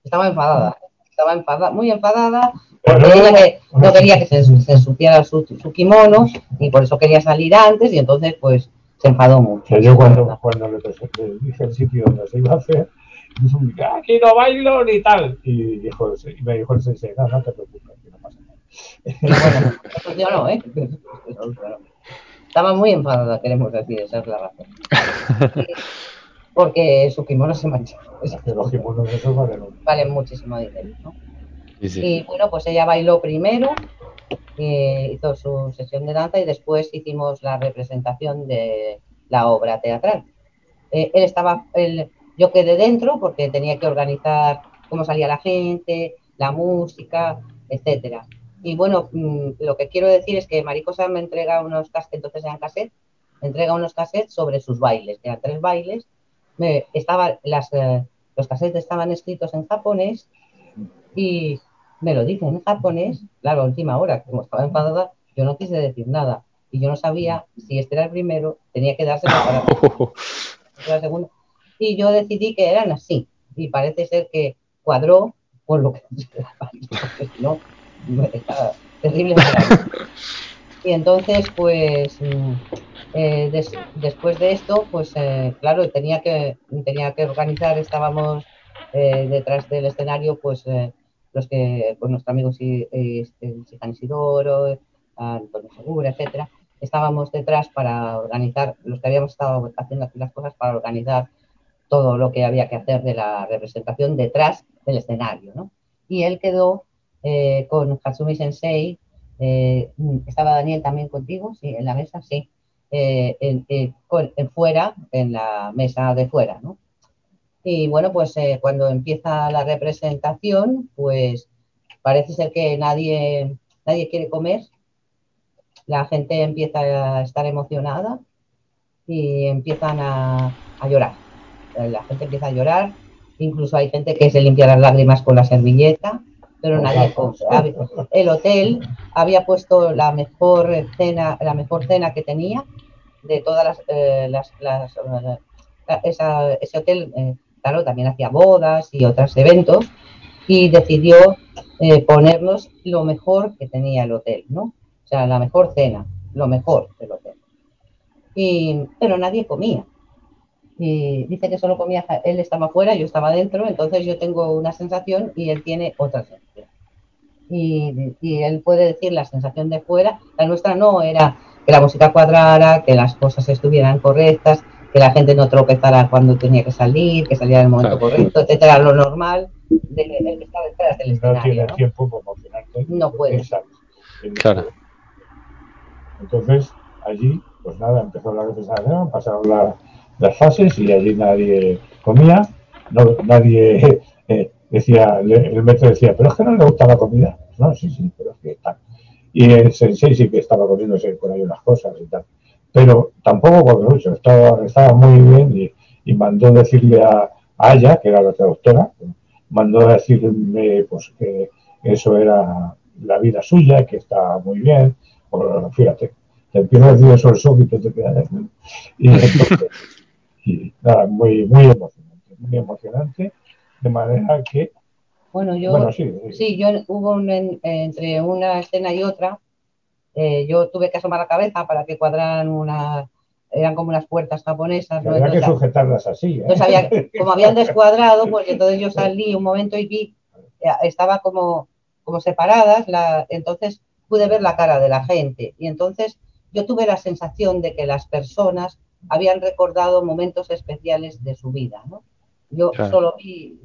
Estaba enfadada. estaba enfadada, muy enfadada, porque no quería que se, se ensuciara su, su, kimono y por eso quería salir antes y entonces pues se enfadó mucho. yo cuando, cuando le, dije el sitio donde se iba a hacer, aquí no bailo ni tal. Y, dijo, y me dijo el sensei, no, no te preocupes, que no pasa nada. bueno, no, ¿eh? Estaba muy enfadada, queremos decir, esa es la razón. Porque su kimono se manchó. los kimonos esos valen, valen muchísimo dinero, ¿no? Y bueno, pues ella bailó primero, eh, hizo su sesión de danza y después hicimos la representación de la obra teatral. Eh, él estaba, él, yo quedé dentro porque tenía que organizar cómo salía la gente, la música, etcétera. Y bueno, mm, lo que quiero decir es que Maricosa me entrega unos cassettes, entonces eran cassettes, me entrega unos cassettes sobre sus bailes, eran tres bailes. Me, estaba, las, eh, los cassettes estaban escritos en japonés y me lo dicen en japonés, claro, última hora, como estaba enfadada, yo no quise decir nada. Y yo no sabía si este era el primero, tenía que darse para la segunda. Y yo decidí que eran así. Y parece ser que cuadró con lo que no, terrible. Y entonces, pues, mm, eh, después de esto, pues, eh, claro, tenía que, tenía que organizar, estábamos eh, detrás del escenario, pues, los que, pues nuestro amigo Sijan Isidoro, Antonio Segura, etcétera, estábamos detrás para organizar, los que habíamos estado haciendo aquí las cosas para organizar todo lo que había que hacer de la representación detrás del escenario, ¿no? Y él quedó eh, con Hatsumi Sensei, eh, estaba Daniel también contigo, sí, en la mesa, sí, eh, en, en, fuera, en la mesa de fuera, ¿no? Y bueno, pues eh, cuando empieza la representación, pues parece ser que nadie, nadie quiere comer. La gente empieza a estar emocionada y empiezan a, llorar. La gente empieza a llorar. Incluso hay gente que se limpia las lágrimas con la servilleta, pero nadie come. El hotel había puesto la mejor cena, la mejor cena que tenía de todas las, eh, las, eh, ese hotel claro, también hacía bodas y otros eventos, y decidió eh, ponernos lo mejor que tenía el hotel, ¿no? O sea, la mejor cena, lo mejor del hotel. Y, pero nadie comía. Y dice que solo comía, él estaba afuera, yo estaba dentro, entonces yo tengo una sensación y él tiene otra sensación. Y, y, él puede decir la sensación de fuera, la nuestra no era que la música cuadrara, que las cosas estuvieran correctas, que la gente no tropezara cuando tenía que salir, que saliera en el momento correcto, etcétera, lo normal de el que está detrás del escenario. No tiene tiempo como emocionarte. No puede. Claro. Entonces, allí, pues nada, empezó la representación, pasaron las fases y allí nadie comía, no, nadie eh, decía, el metro decía, pero es que no le gusta la comida. No, sí, sí, pero es que tal. Y el sensei sí que estaba comiéndose por ahí unas cosas y tal pero tampoco cuando mucho, estaba, estaba muy bien y, mandó decirle a, Aya, que era la traductora, mandó decirme pues que eso era la vida suya, que estaba muy bien, fíjate, te empiezo a decir eso el súbito te quedas y, y nada, muy, muy emocionante, muy emocionante, de manera que bueno, yo sí, sí. yo hubo un, entre una escena y otra, eh, yo tuve que asomar la cabeza para que cuadraran una, eran como unas puertas japonesas. ¿no? Había que sujetarlas así. ¿eh? como habían descuadrado, pues entonces yo salí un momento y vi, eh, estaba como, como separadas, la, entonces pude ver la cara de la gente y entonces yo tuve la sensación de que las personas habían recordado momentos especiales de su vida. ¿no? Yo solo vi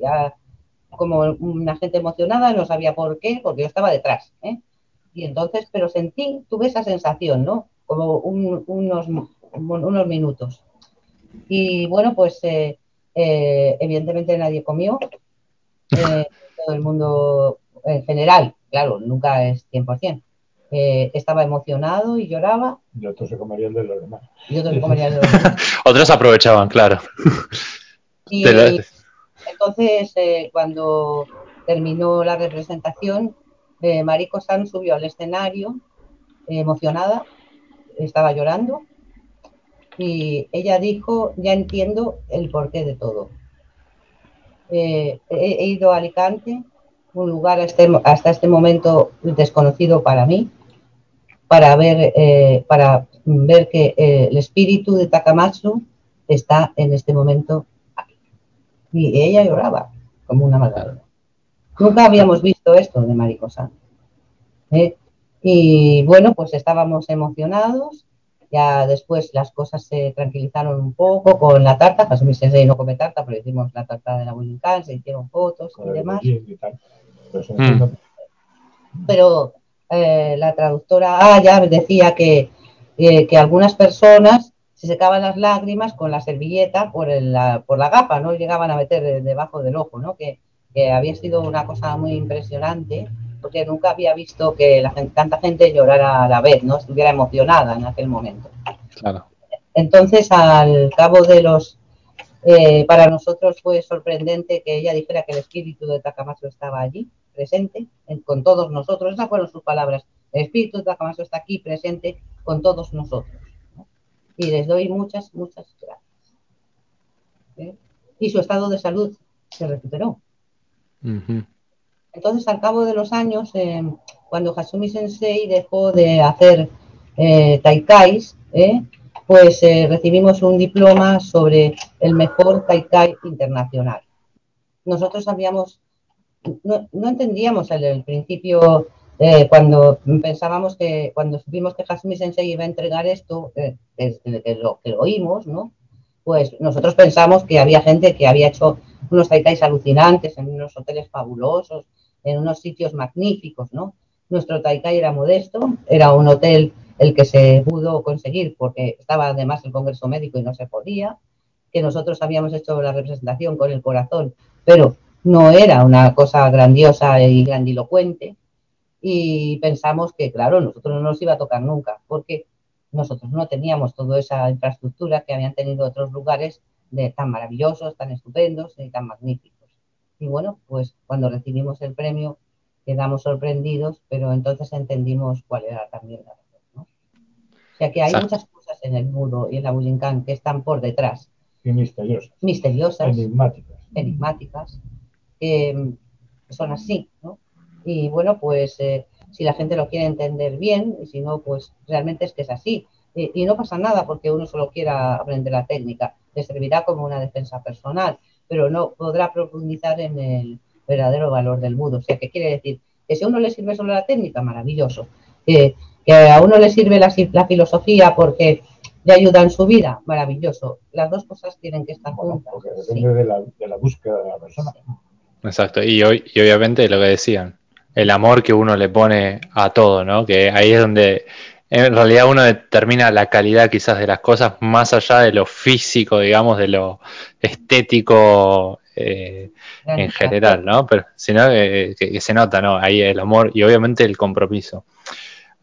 como una gente emocionada, no sabía por qué, porque yo estaba detrás. ¿eh? Y entonces, pero sentí, tuve esa sensación, ¿no? Como unos, unos minutos. Y bueno, pues eh, eh, evidentemente nadie comió. Eh, todo el mundo en general, claro, nunca es 100%. Estaba emocionado y lloraba. Y otros se comerían de los demás. Y otros se comerían de los demás. otros aprovechaban, claro. Y, entonces, cuando terminó la representación, eh, Mariko San subió al escenario eh, emocionada, estaba llorando y ella dijo, ya entiendo el porqué de todo. Eh, he, ido a Alicante un lugar este, hasta este momento desconocido para mí, para ver, eh, para ver que eh, el espíritu de Takamatsu está en este momento aquí. Y ella lloraba como una madre. Nunca habíamos visto esto de Maricosa. ¿eh? Y bueno, pues estábamos emocionados. Ya después las cosas se tranquilizaron un poco con la tarta. Kasumi Sensei no come tarta, pero hicimos la tarta de la Bulinkan, se hicieron fotos y demás. Pero eh, la traductora Aya decía que, eh, que algunas personas se secaban las lágrimas con la servilleta por, la, por la gapa, no llegaban a meter debajo del ojo, ¿no? Que, había sido una cosa muy impresionante porque nunca había visto que la tanta gente llorara a la vez, ¿no? Estuviera emocionada en aquel momento. Entonces, al cabo de los... Eh, para nosotros fue sorprendente que ella dijera que el espíritu de Takamatsu estaba allí presente con todos nosotros. Esas fueron sus palabras. El Espíritu de Takamatsu está aquí presente con todos nosotros. Y les doy muchas, muchas gracias. ¿Eh? Y su estado de salud se recuperó. Entonces, al cabo de los años, eh, cuando Hasumi Sensei dejó de hacer eh, taikais, eh, pues recibimos un diploma sobre el mejor taikai internacional. Nosotros habíamos no, entendíamos el, el principio eh, cuando pensábamos que, cuando supimos que Hasmi Sensei iba a entregar esto, eh, que, lo, que lo oímos, ¿no? Pues nosotros pensamos que había gente que había hecho unos taitais alucinantes en unos hoteles fabulosos, en unos sitios magníficos, ¿no? Nuestro taikai era modesto, era un hotel el que se pudo conseguir porque estaba además el Congreso Médico y no se podía, que nosotros habíamos hecho la representación con el corazón, pero no era una cosa grandiosa y grandilocuente y pensamos que, claro, nosotros no nos iba a tocar nunca, porque nosotros no teníamos toda esa infraestructura que habían tenido otros lugares de, tan maravillosos, tan estupendos y tan magníficos. Y bueno, pues cuando recibimos el premio quedamos sorprendidos, pero entonces entendimos cuál era también la razón. ¿no? O sea que hay muchas cosas en el mundo y en la Bullincán que están por detrás. Y misteriosas. Misteriosas. Enigmáticas. Enigmáticas que son así, ¿no? Y bueno, pues eh, si la gente lo quiere entender bien, y si no, pues realmente es que es así. Y, no pasa nada porque uno solo quiera aprender la técnica, le servirá como una defensa personal, pero no podrá profundizar en el verdadero valor del mudo. O sea, ¿qué quiere decir? Que si a uno le sirve solo la técnica, maravilloso. que a uno le sirve la, la, filosofía porque le ayuda en su vida, maravilloso. Las dos cosas tienen que estar juntas. Porque depende de, la, de la búsqueda de la persona. Exacto, y, hoy, y obviamente lo que decían, el amor que uno le pone a todo, ¿no? Que ahí es donde en realidad uno determina la calidad quizás de las cosas más allá de lo físico, digamos, de lo estético eh, en general, ¿no? Pero sino que, se nota, ¿no? Ahí el amor y obviamente el compromiso.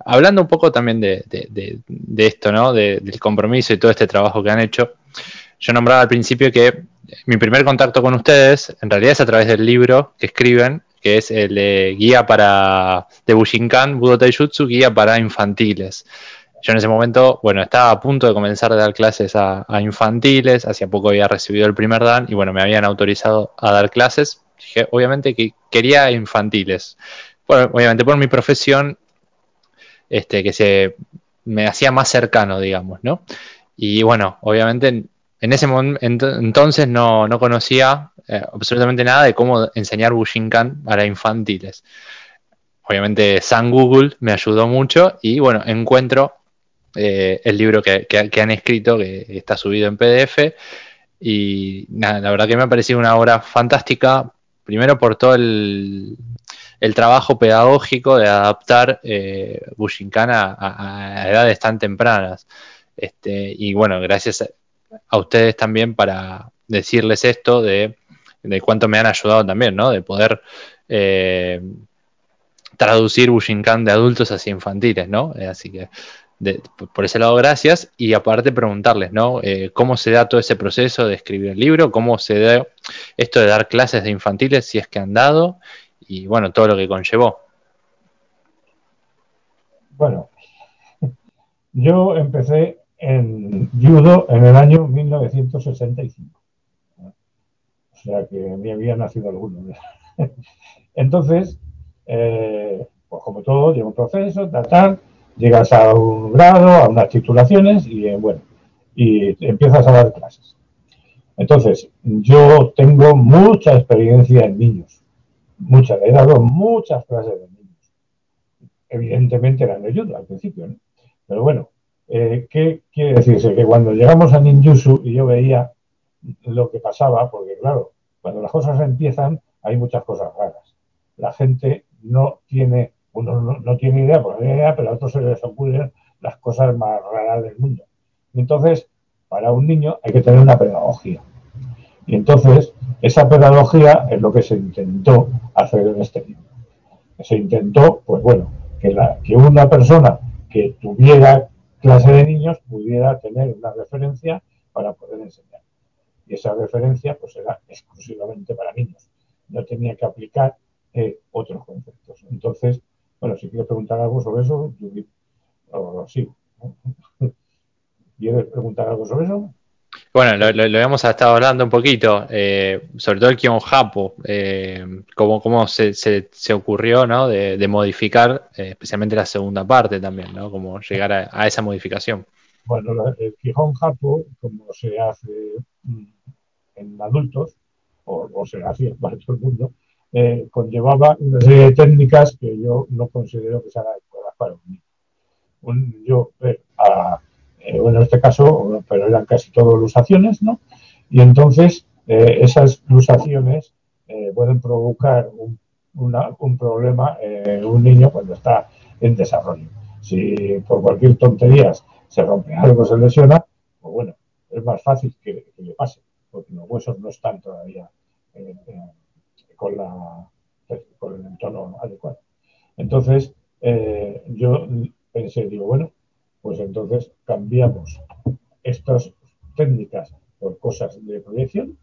Hablando un poco también de, de esto, ¿no? del compromiso y todo este trabajo que han hecho, yo nombraba al principio que mi primer contacto con ustedes en realidad es a través del libro que escriben, que es el guía para de Bushinkan, Budo Taijutsu, guía para infantiles. Yo en ese momento, bueno, estaba a punto de comenzar a dar clases a, infantiles, hacía poco había recibido el primer dan y bueno, me habían autorizado a dar clases. Dije, obviamente que quería infantiles. Bueno, obviamente por mi profesión, este, que se me hacía más cercano, digamos, ¿no? Y bueno, obviamente en ese momento entonces no, conocía eh, absolutamente nada de cómo enseñar Bushinkan para infantiles. Obviamente San Google me ayudó mucho y bueno, encuentro eh, el libro que, han escrito, que está subido en PDF. Y nada, la verdad que me ha parecido una obra fantástica, primero por todo el, trabajo pedagógico de adaptar eh, Bushinkan a, edades tan tempranas. Este, y bueno, gracias a, ustedes también para decirles esto de, cuánto me han ayudado también, ¿no? De poder eh, traducir Bushinkan de adultos hacia infantiles, ¿no? Eh, así que por ese lado, gracias. Y aparte preguntarles, ¿no? Eh, ¿Cómo se da todo ese proceso de escribir el libro? ¿Cómo se da esto de dar clases de infantiles, si es que han dado? Y bueno, todo lo que conllevó. Bueno, yo empecé en judo en el año 1965. O sea que me había nacido alguno. Entonces, eh, pues como todo, llega un proceso, tal, tal, llegas a un grado, a unas titulaciones y eh, bueno, y empiezas a dar clases. Entonces, yo tengo mucha experiencia en niños, mucha, he dado muchas clases de niños. Evidentemente era ayuda al principio, ¿no? Pero bueno, eh, ¿qué quiere decirse? Que cuando llegamos a Ninjutsu y yo veía lo que pasaba, porque claro, cuando las cosas empiezan hay muchas cosas raras. La gente no tiene, uno no, tiene idea, pues idea, pero a otros se les ocurren las cosas más raras del mundo. Entonces, para un niño hay que tener una pedagogía. Y entonces, esa pedagogía es lo que se intentó hacer en este libro. Se intentó, pues bueno, que, la, que una persona que tuviera clase de niños pudiera tener una referencia para poder enseñar. Y esa referencia pues era exclusivamente para niños. No tenía que aplicar eh, otros conceptos. Entonces, bueno, si quieres preguntar algo sobre eso, yo, sí. ¿Quieres preguntar algo sobre eso? Bueno, lo, lo, habíamos estado hablando un poquito, eh, sobre todo el Kion Japo, eh, cómo, cómo se, se, ocurrió ¿no? de, modificar, eh, especialmente la segunda parte también, ¿no? Cómo llegar a, esa modificación. Bueno, el Kion Japo, como se hace mm, en adultos, o, se hace para todo el mundo, eh, conllevaba una serie de técnicas que yo no considero que sean adecuadas para un niño. Un, yo, a eh, bueno, en este caso, pero eran casi todo lusaciones, ¿no? Y entonces eh, esas lusaciones eh, pueden provocar un, un problema en un niño cuando está en desarrollo. Si por cualquier tontería se rompe algo, se lesiona, pues bueno, es más fácil que, le pase, porque los huesos no están todavía con, la, con el entorno adecuado. Entonces, yo pensé, digo, bueno, pues entonces cambiamos estas técnicas por cosas de proyección,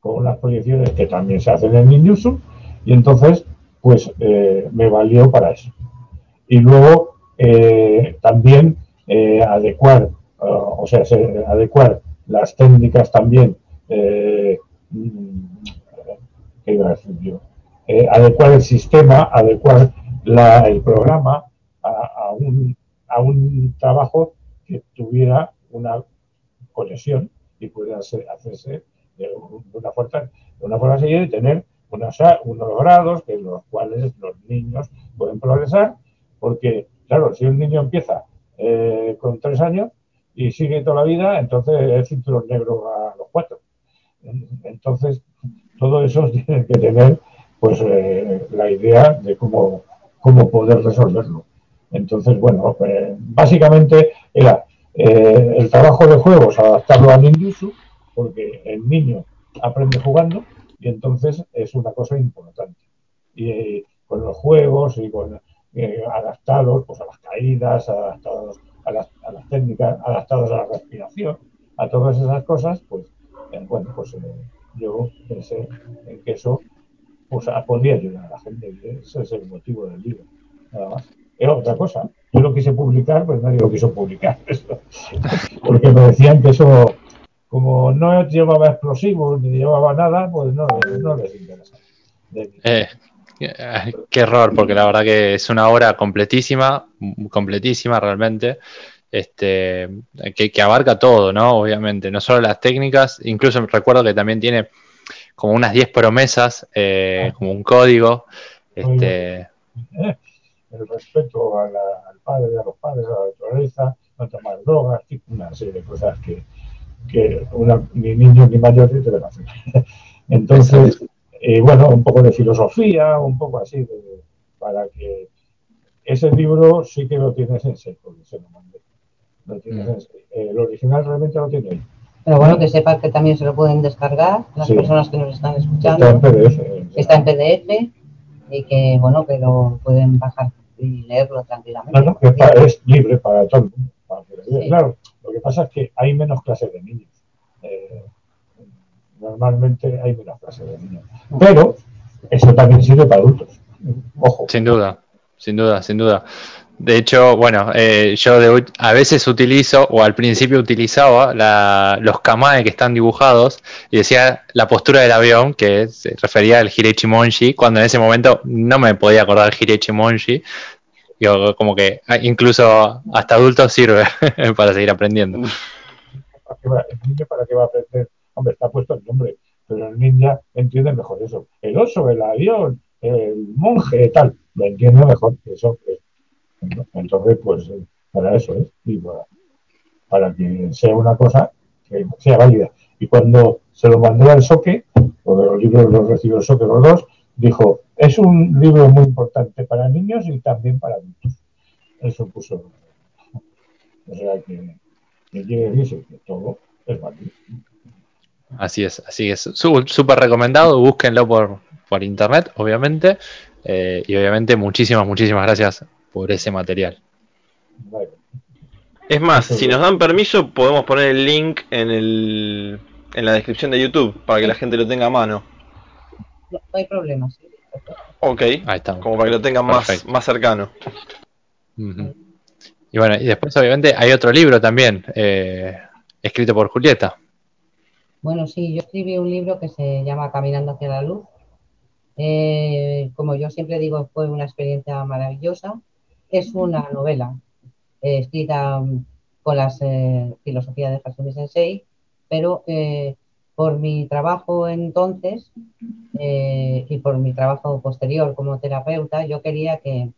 con las proyecciones que también se hacen en Ninjutsu, y entonces pues eh, me valió para eso. Y luego eh, también eh, adecuar, o sea, adecuar las técnicas también, mm, ¿qué adecuar el sistema, adecuar el programa a un a un trabajo que tuviera una conexión y pudiera hacerse de una fuerza, de una forma seguida y tener unos, unos grados que los cuales los niños pueden progresar, porque, claro, si un niño empieza eh, con tres años y sigue toda la vida, entonces es cinturón negro a los cuatro. Entonces, todo eso tiene que tener pues eh, la idea de cómo, cómo poder resolverlo. Entonces, bueno, pues, básicamente era eh, el trabajo de juegos, adaptarlo al ninjutsu, porque el niño aprende jugando y entonces es una cosa importante. Y eh, con los juegos y con eh, adaptados pues, a las caídas, adaptados a las, técnicas, adaptados a la respiración, a todas esas cosas, pues bueno, pues yo pensé en que eso pues, podría ayudar a la gente. ese es el motivo del libro, nada más es otra cosa. Yo lo quise publicar, pues nadie lo quiso publicar. Porque me decían que eso, como no llevaba explosivos ni llevaba nada, pues no, no les interesa. Eh, qué error, porque la verdad que es una obra completísima, completísima realmente. Este, que, abarca todo, ¿no? Obviamente, no solo las técnicas, incluso recuerdo que también tiene como unas 10 promesas, eh, como un código. Este, eh, el respeto al padre, a los padres, a la naturaleza, no tomar drogas, una serie de cosas que, que una, ni niños ni mayores deben hacer. Entonces, eh, bueno, un poco de filosofía, un poco así, para que ese libro sí que lo tienes en seco, se lo mandé. Lo tienes mm. el original realmente lo tiene ahí. Pero bueno, que sepas que también se lo pueden descargar las personas que nos están escuchando. Está en PDF. Está en PDF y que, bueno, que lo pueden bajar y leerlo tranquilamente. No, es libre para todo el mundo. Claro, lo que pasa es que hay menos clases de niños. Eh, normalmente hay menos clases de niños. Pero eso también sirve para adultos. Ojo. Sin duda, sin duda, sin duda. De hecho, bueno, eh, yo a veces utilizo, o al principio utilizaba, los kamae que están dibujados y decía la postura del avión, que se refería al Hirechi Monji, cuando en ese momento no me podía acordar Hirechi Monji. Yo, como que ah, incluso hasta adultos sirve para seguir aprendiendo. ¿El niño para qué va a aprender? Hombre, está puesto el nombre, pero el niño entiende mejor eso. El oso, el avión, el monje, tal, lo entiende mejor. Eso es entonces, pues para eso es, para, que sea una cosa que sea válida. Y cuando se lo mandó al Soque, de los libros los recibió el Soque los dos, dijo, es un libro muy importante para niños y también para adultos. Eso puso. Así es, así es. Súper recomendado, búsquenlo por, por internet, obviamente. Eh, y obviamente muchísimas, muchísimas gracias por ese material. Es más, si nos dan permiso, podemos poner el link en, el, en la descripción de YouTube para que la gente lo tenga a mano. No, hay problema. Ok, Ahí está. como para que lo tengan más, más cercano. Y bueno, y después obviamente hay otro libro también, eh, escrito por Julieta. Bueno, sí, yo escribí un libro que se llama Caminando hacia la luz. Eh, como yo siempre digo, fue una experiencia maravillosa es una novela eh, escrita mm, con las eh, filosofías de Hasumi Sensei, pero eh, por mi trabajo entonces y por mi trabajo posterior como terapeuta, yo quería que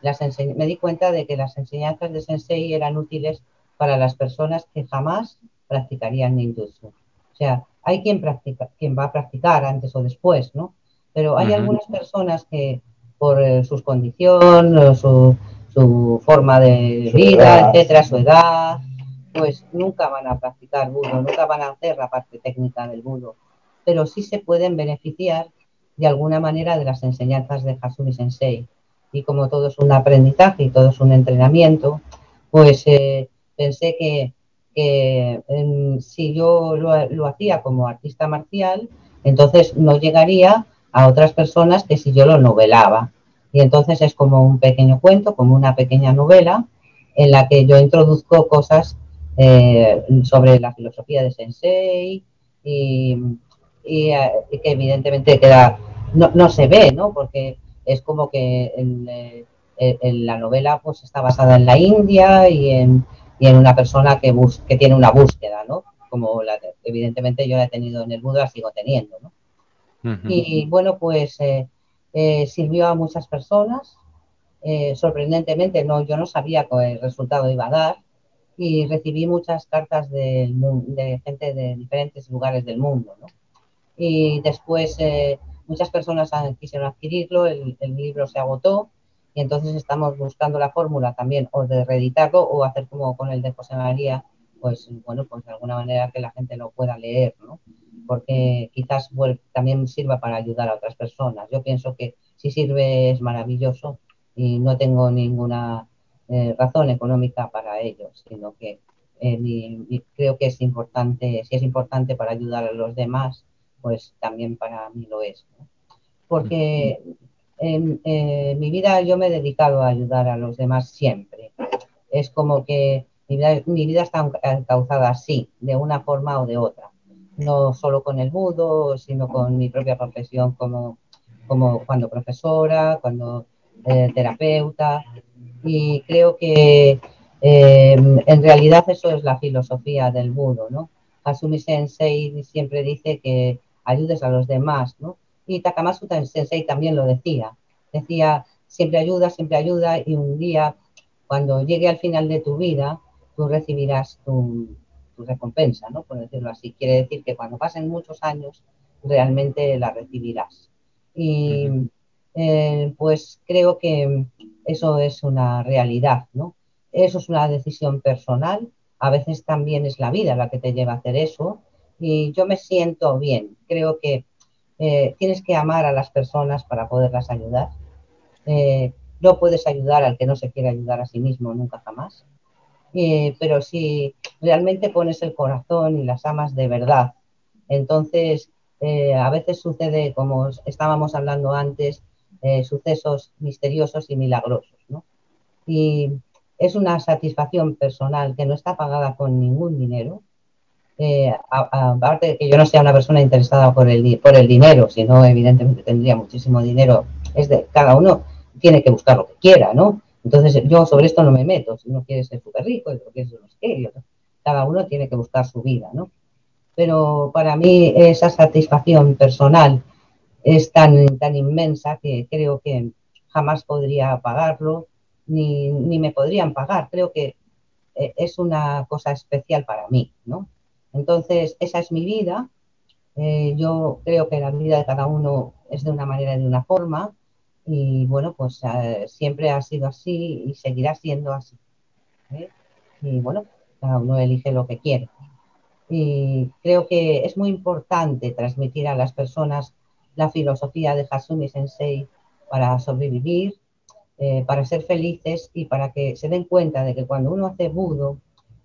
las me di cuenta de que las enseñanzas de Sensei eran útiles para las personas que jamás practicarían ninjutsu. O sea, hay quien practica, quien va a practicar antes o después, ¿no? Pero hay algunas personas que por sus condiciones, su, su forma de vida, etcétera, su edad, pues nunca van a practicar budo, nunca van a hacer la parte técnica del budo, pero sí se pueden beneficiar de alguna manera de las enseñanzas de Hasumi Sensei. Y como todo es un aprendizaje y todo es un entrenamiento, pues eh, pensé que, si yo lo, lo hacía como artista marcial, entonces no llegaría a otras personas que si yo lo novelaba. Y entonces es como un pequeño cuento, como una pequeña novela, en la que yo introduzco cosas eh, sobre la filosofía de Sensei y, eh, que evidentemente queda, no, se ve, ¿no? Porque es como que eh, la novela pues está basada en la India y en, y en una persona que, que tiene una búsqueda, ¿no? Como la, evidentemente yo la he tenido en el mundo, la sigo teniendo, ¿no? Y bueno, pues eh, sirvió a muchas personas. Eh, sorprendentemente, no, yo no sabía el resultado iba a dar y recibí muchas cartas de, gente de diferentes lugares del mundo. Y después eh, muchas personas quisieron adquirirlo, el, libro se agotó y entonces estamos buscando la fórmula también o de reeditarlo o hacer como con el de José María, pues bueno, pues de alguna manera que la gente lo pueda leer, ¿no? porque quizás también sirva para ayudar a otras personas. Yo pienso que si sirve es maravilloso y no tengo ninguna eh, razón económica para ello, sino que eh, creo que es importante, si es importante para ayudar a los demás, pues también para mí lo es. Porque en, mi vida yo me he dedicado a ayudar a los demás siempre. Es como que mi vida, mi vida está causada así, de una forma o de otra no solo con el budo, sino con mi propia profesión como, cuando profesora, cuando eh, terapeuta. Y creo que em, en realidad eso es la filosofía del budo, ¿no? Hasumi Sensei siempre dice que ayudes a los demás, ¿no? Y Takamasu Sensei también lo decía. Decía, siempre ayuda, siempre ayuda y un día, cuando llegue al final de tu vida, tú recibirás tu, recompensa, ¿no? Por decirlo así. Quiere decir que cuando pasen muchos años realmente la recibirás. Y eh, pues creo que eso es una realidad, ¿no? Eso es una decisión personal. A veces también es la vida la que te lleva a hacer eso. Y yo me siento bien. Creo que eh, tienes que amar a las personas para poderlas ayudar. Eh, no puedes ayudar al que no se quiere ayudar a sí mismo nunca jamás. Eh, pero si realmente pones el corazón y las amas de verdad, entonces eh, a veces sucede, como estábamos hablando antes, eh, sucesos misteriosos y milagrosos, ¿no? Y es una satisfacción personal que no está pagada con ningún dinero. Aparte de que yo no sea una persona interesada por el, por el dinero, sino evidentemente tendría muchísimo dinero, es de cada uno tiene que buscar lo que quiera, ¿no? Entonces yo sobre esto no me meto, si uno quiere ser súper rico, si quiere ser sé cada uno tiene que buscar su vida, ¿no? Pero para mí esa satisfacción personal es tan, tan inmensa que creo que jamás podría pagarlo ni, ni me podrían pagar. Creo que eh, es una cosa especial para mí, ¿no? Entonces, esa es mi vida. Eh, yo creo que la vida de cada uno es de una manera y de una forma. Y bueno, pues eh, siempre ha sido así y seguirá siendo así. Y bueno, cada uno elige lo que quiere. Y creo que es muy importante transmitir a las personas la filosofía de Hasumi Sensei para sobrevivir, eh, para ser felices y para que se den cuenta de que cuando uno hace budo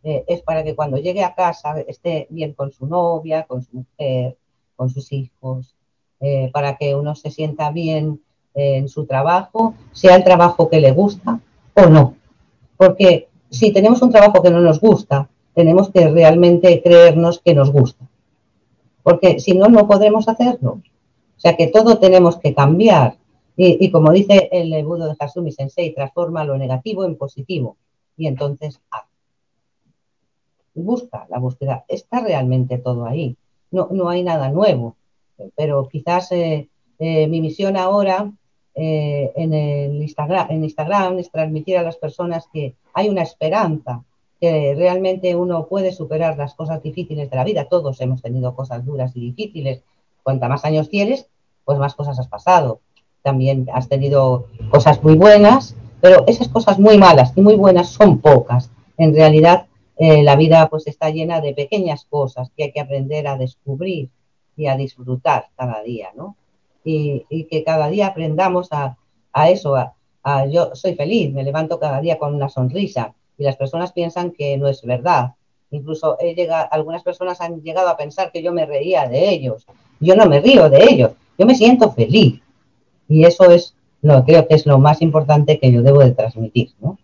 eh, es para que cuando llegue a casa esté bien con su novia, con su mujer, con sus hijos, eh, para que uno se sienta bien en su trabajo, sea el trabajo que le gusta o no. Porque si tenemos un trabajo que no nos gusta, tenemos que realmente creernos que nos gusta. Porque si no, no podremos hacerlo. O sea que todo tenemos que cambiar y, como dice el Budo de Hasumi Sensei, transforma lo negativo en positivo y entonces haz. Busca la búsqueda. Está realmente todo ahí. No, no hay nada nuevo. Pero quizás eh, eh, mi misión ahora eh, en, el Instagram, es transmitir a las personas que hay una esperanza, que realmente uno puede superar las cosas difíciles de la vida. Todos hemos tenido cosas duras y difíciles. Cuanta más años tienes, pues más cosas has pasado también has tenido cosas muy buenas, pero esas cosas muy malas y muy buenas son pocas. En realidad, eh, la vida pues está llena de pequeñas cosas que hay que aprender a descubrir y a disfrutar cada día, ¿no? Y, que cada día aprendamos a, eso, a, yo soy feliz, me levanto cada día con una sonrisa y las personas piensan que no es verdad. Incluso he llegado, algunas personas han llegado a pensar que yo me reía de ellos. Yo no me río de ellos, yo me siento feliz y eso es lo creo que es lo más importante que yo debo de transmitir, ¿no?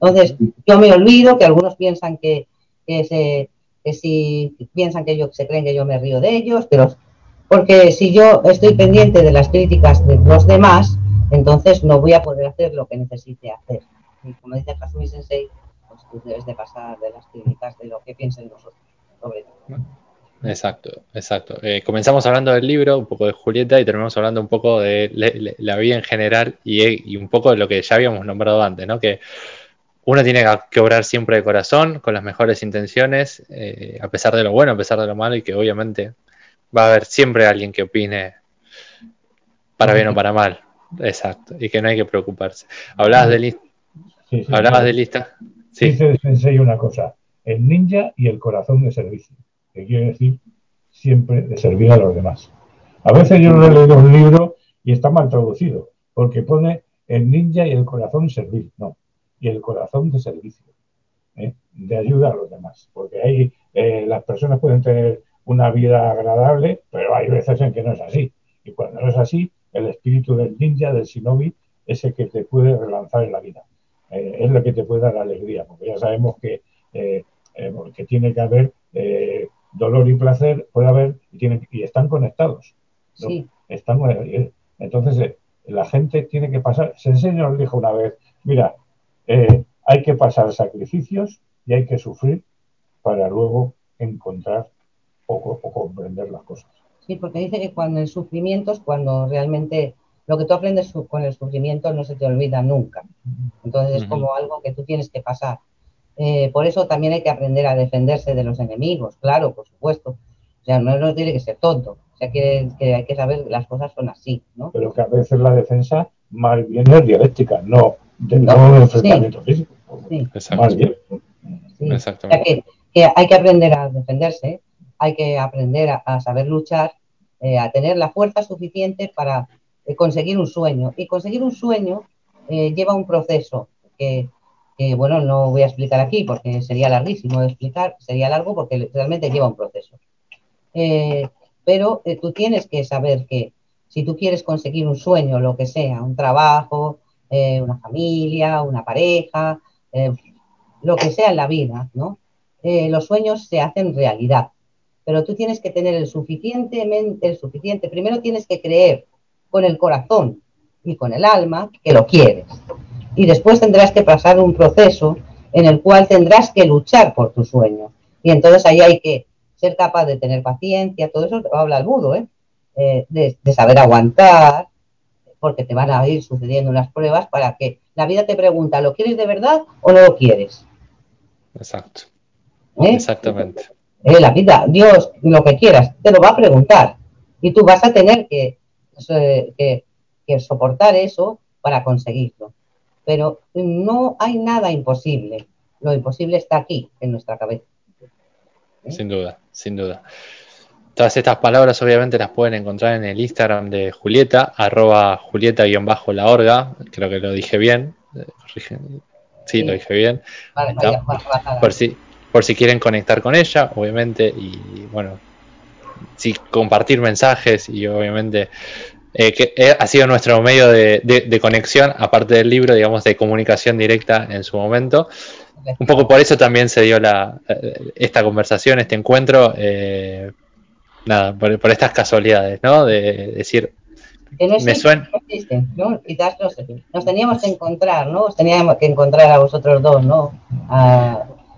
Entonces, yo me olvido que algunos piensan que, que, si piensan que yo se creen que yo me río de ellos, pero porque si yo estoy pendiente de las críticas de los demás, entonces no voy a poder hacer lo que necesite hacer. Y como dice Kasumi Sensei, pues tú debes de pasar de las críticas de lo que piensen nosotros sobre. Exacto, exacto. Eh, comenzamos hablando del libro, un poco de Julieta, y terminamos hablando un poco de la vida en general y, un poco de lo que ya habíamos nombrado antes, ¿no? Que uno tiene que obrar siempre de corazón, con las mejores intenciones, eh, a pesar de lo bueno, a pesar de lo malo, y que obviamente va a haber siempre alguien que opine para bien o para mal. Exacto, y que no hay que preocuparse. Hablabas de lista. Hablabas de lista. Sí. Dice una cosa: el ninja y el corazón de servicio que quiere decir siempre de servir a los demás. A veces yo no leído un libro y está mal traducido, porque pone el ninja y el corazón servir, no, y el corazón de servicio, ¿eh? de ayuda a los demás, porque ahí eh, las personas pueden tener una vida agradable, pero hay veces en que no es así. Y cuando no es así, el espíritu del ninja, del shinobi, es el que te puede relanzar en la vida. Eh, es lo que te puede dar alegría, porque ya sabemos que, que tiene que haber dolor y placer puede haber y, tienen, y están conectados. Sí. Están, entonces, eh, la gente tiene que pasar. Sensei nos dijo una vez: mira, eh, hay que pasar sacrificios y hay que sufrir para luego encontrar o, comprender las cosas. Sí, porque dice que cuando el sufrimiento es cuando realmente lo que tú aprendes con el sufrimiento no se te olvida nunca. Entonces es como algo que tú tienes que pasar. Eh, por eso también hay que aprender a defenderse de los enemigos, claro, por supuesto. O sea, no, tiene que ser tonto. O sea, que, hay que saber que las cosas son así, ¿no? Pero que a veces la defensa más bien es dialéctica, no de no, enfrentamiento físico. Sí. Más bien. Exactamente. que, hay que aprender a defenderse, hay que aprender a, saber luchar, eh, a tener la fuerza suficiente para eh, conseguir un sueño. Y conseguir un sueño lleva un proceso que bueno, no voy a explicar aquí porque sería larguísimo de explicar, sería largo porque realmente lleva un proceso. Eh, pero eh, tú tienes que saber que si tú quieres conseguir un sueño, lo que sea, un trabajo, eh, una familia, una pareja, eh, lo que sea en la vida, ¿no? Eh, los sueños se hacen realidad, pero tú tienes que tener el suficientemente, el suficiente, primero tienes que creer con el corazón y con el alma que lo quieres. Y después tendrás que pasar un proceso en el cual tendrás que luchar por tu sueño. Y entonces ahí hay que ser capaz de tener paciencia, todo eso habla el budo, ¿eh? ¿eh? de, saber aguantar, porque te van a ir sucediendo unas pruebas para que la vida te pregunta, ¿lo quieres de verdad o no lo quieres? Exacto. ¿Eh? Exactamente. Eh, la vida, Dios, lo que quieras, te lo va a preguntar. Y tú vas a tener que, que soportar eso para conseguirlo. Pero no hay nada imposible. Lo imposible está aquí, en nuestra cabeza. Sin duda, sin duda. Todas estas palabras obviamente las pueden encontrar en el Instagram de Julieta, arroba Julieta-la orga, creo que lo dije bien. Sí, lo dije bien. por, si, por si quieren conectar con ella, obviamente, y bueno, si compartir mensajes y obviamente eh, que eh, ha sido nuestro medio de, conexión, aparte del libro, digamos, de comunicación directa en su momento. Un poco por eso también se dio la, eh, esta conversación, este encuentro, nada, por, estas casualidades, ¿no? De, decir, me suena. ¿no? Quizás nos, teníamos que encontrar, ¿no? Os teníamos que encontrar a vosotros dos, ¿no?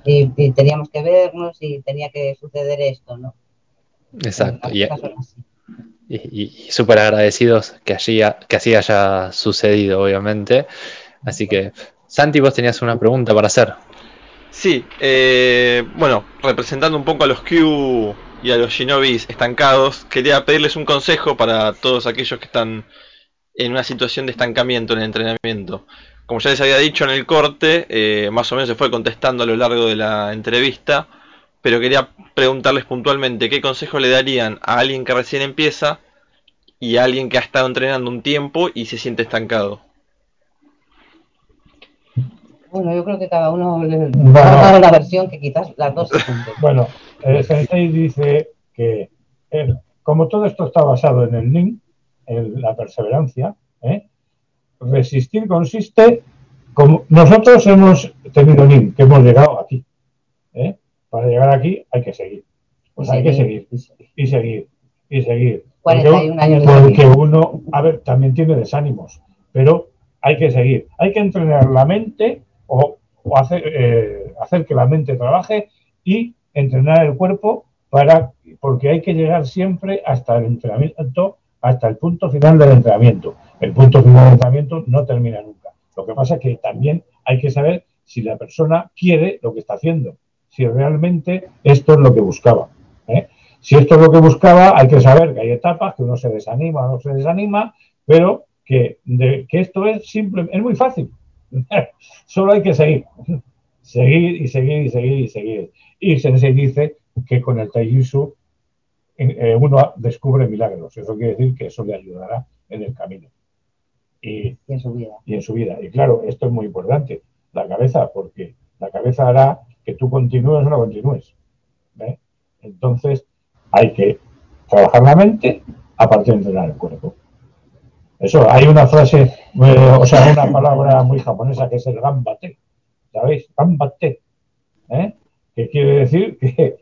Y, teníamos que vernos y tenía que suceder esto, ¿no? Exacto. Y, y, súper agradecidos que, allí, que así haya sucedido, obviamente. Así que, Santi, vos tenías una pregunta para hacer. Sí, eh, bueno, representando un poco a los Q y a los Shinobis estancados, quería pedirles un consejo para todos aquellos que están en una situación de estancamiento en el entrenamiento. Como ya les había dicho en el corte, eh, más o menos se fue contestando a lo largo de la entrevista, pero quería preguntarles puntualmente qué consejo le darían a alguien que recién empieza y a alguien que ha estado entrenando un tiempo y se siente estancado. Bueno, yo creo que cada uno le va a dar una versión que quizás las dos se Bueno, el Sensei dice que como todo esto está basado en el NIN, en la perseverancia, ¿eh? Resistir consiste como nosotros hemos tenido NIN, que hemos llegado aquí. ¿eh? Para llegar aquí hay que seguir. Pues hay que seguir y seguir y seguir. 41 años porque uno, a ver, también tiene desánimos, pero hay que seguir. Hay que entrenar la mente o, hacer, eh, hacer que la mente trabaje y entrenar el cuerpo para porque hay que llegar siempre hasta el entrenamiento, hasta el punto final del entrenamiento. El punto final del entrenamiento no termina nunca. Lo que pasa es que también hay que saber si la persona quiere lo que está haciendo si realmente esto es lo que buscaba. ¿eh? Si esto es lo que buscaba, hay que saber que hay etapas, que uno se desanima o no se desanima, pero que, que esto es simple, es muy fácil. Solo hay que seguir. Seguir y seguir y seguir y seguir. Y Sensei dice que con el Taijutsu eh, uno descubre milagros. Eso quiere decir que eso le ayudará en el camino. Y, y, en su vida. Y en su vida. Y claro, esto es muy importante, la cabeza, porque la cabeza hará que tú continúes o no continúes. Entonces, hay que trabajar la mente aparte de entrenar el cuerpo. Eso, hay una frase, eh, o sea, una palabra muy japonesa que es el gambate. ¿Sabéis? Gambate. ¿eh? Que quiere decir que,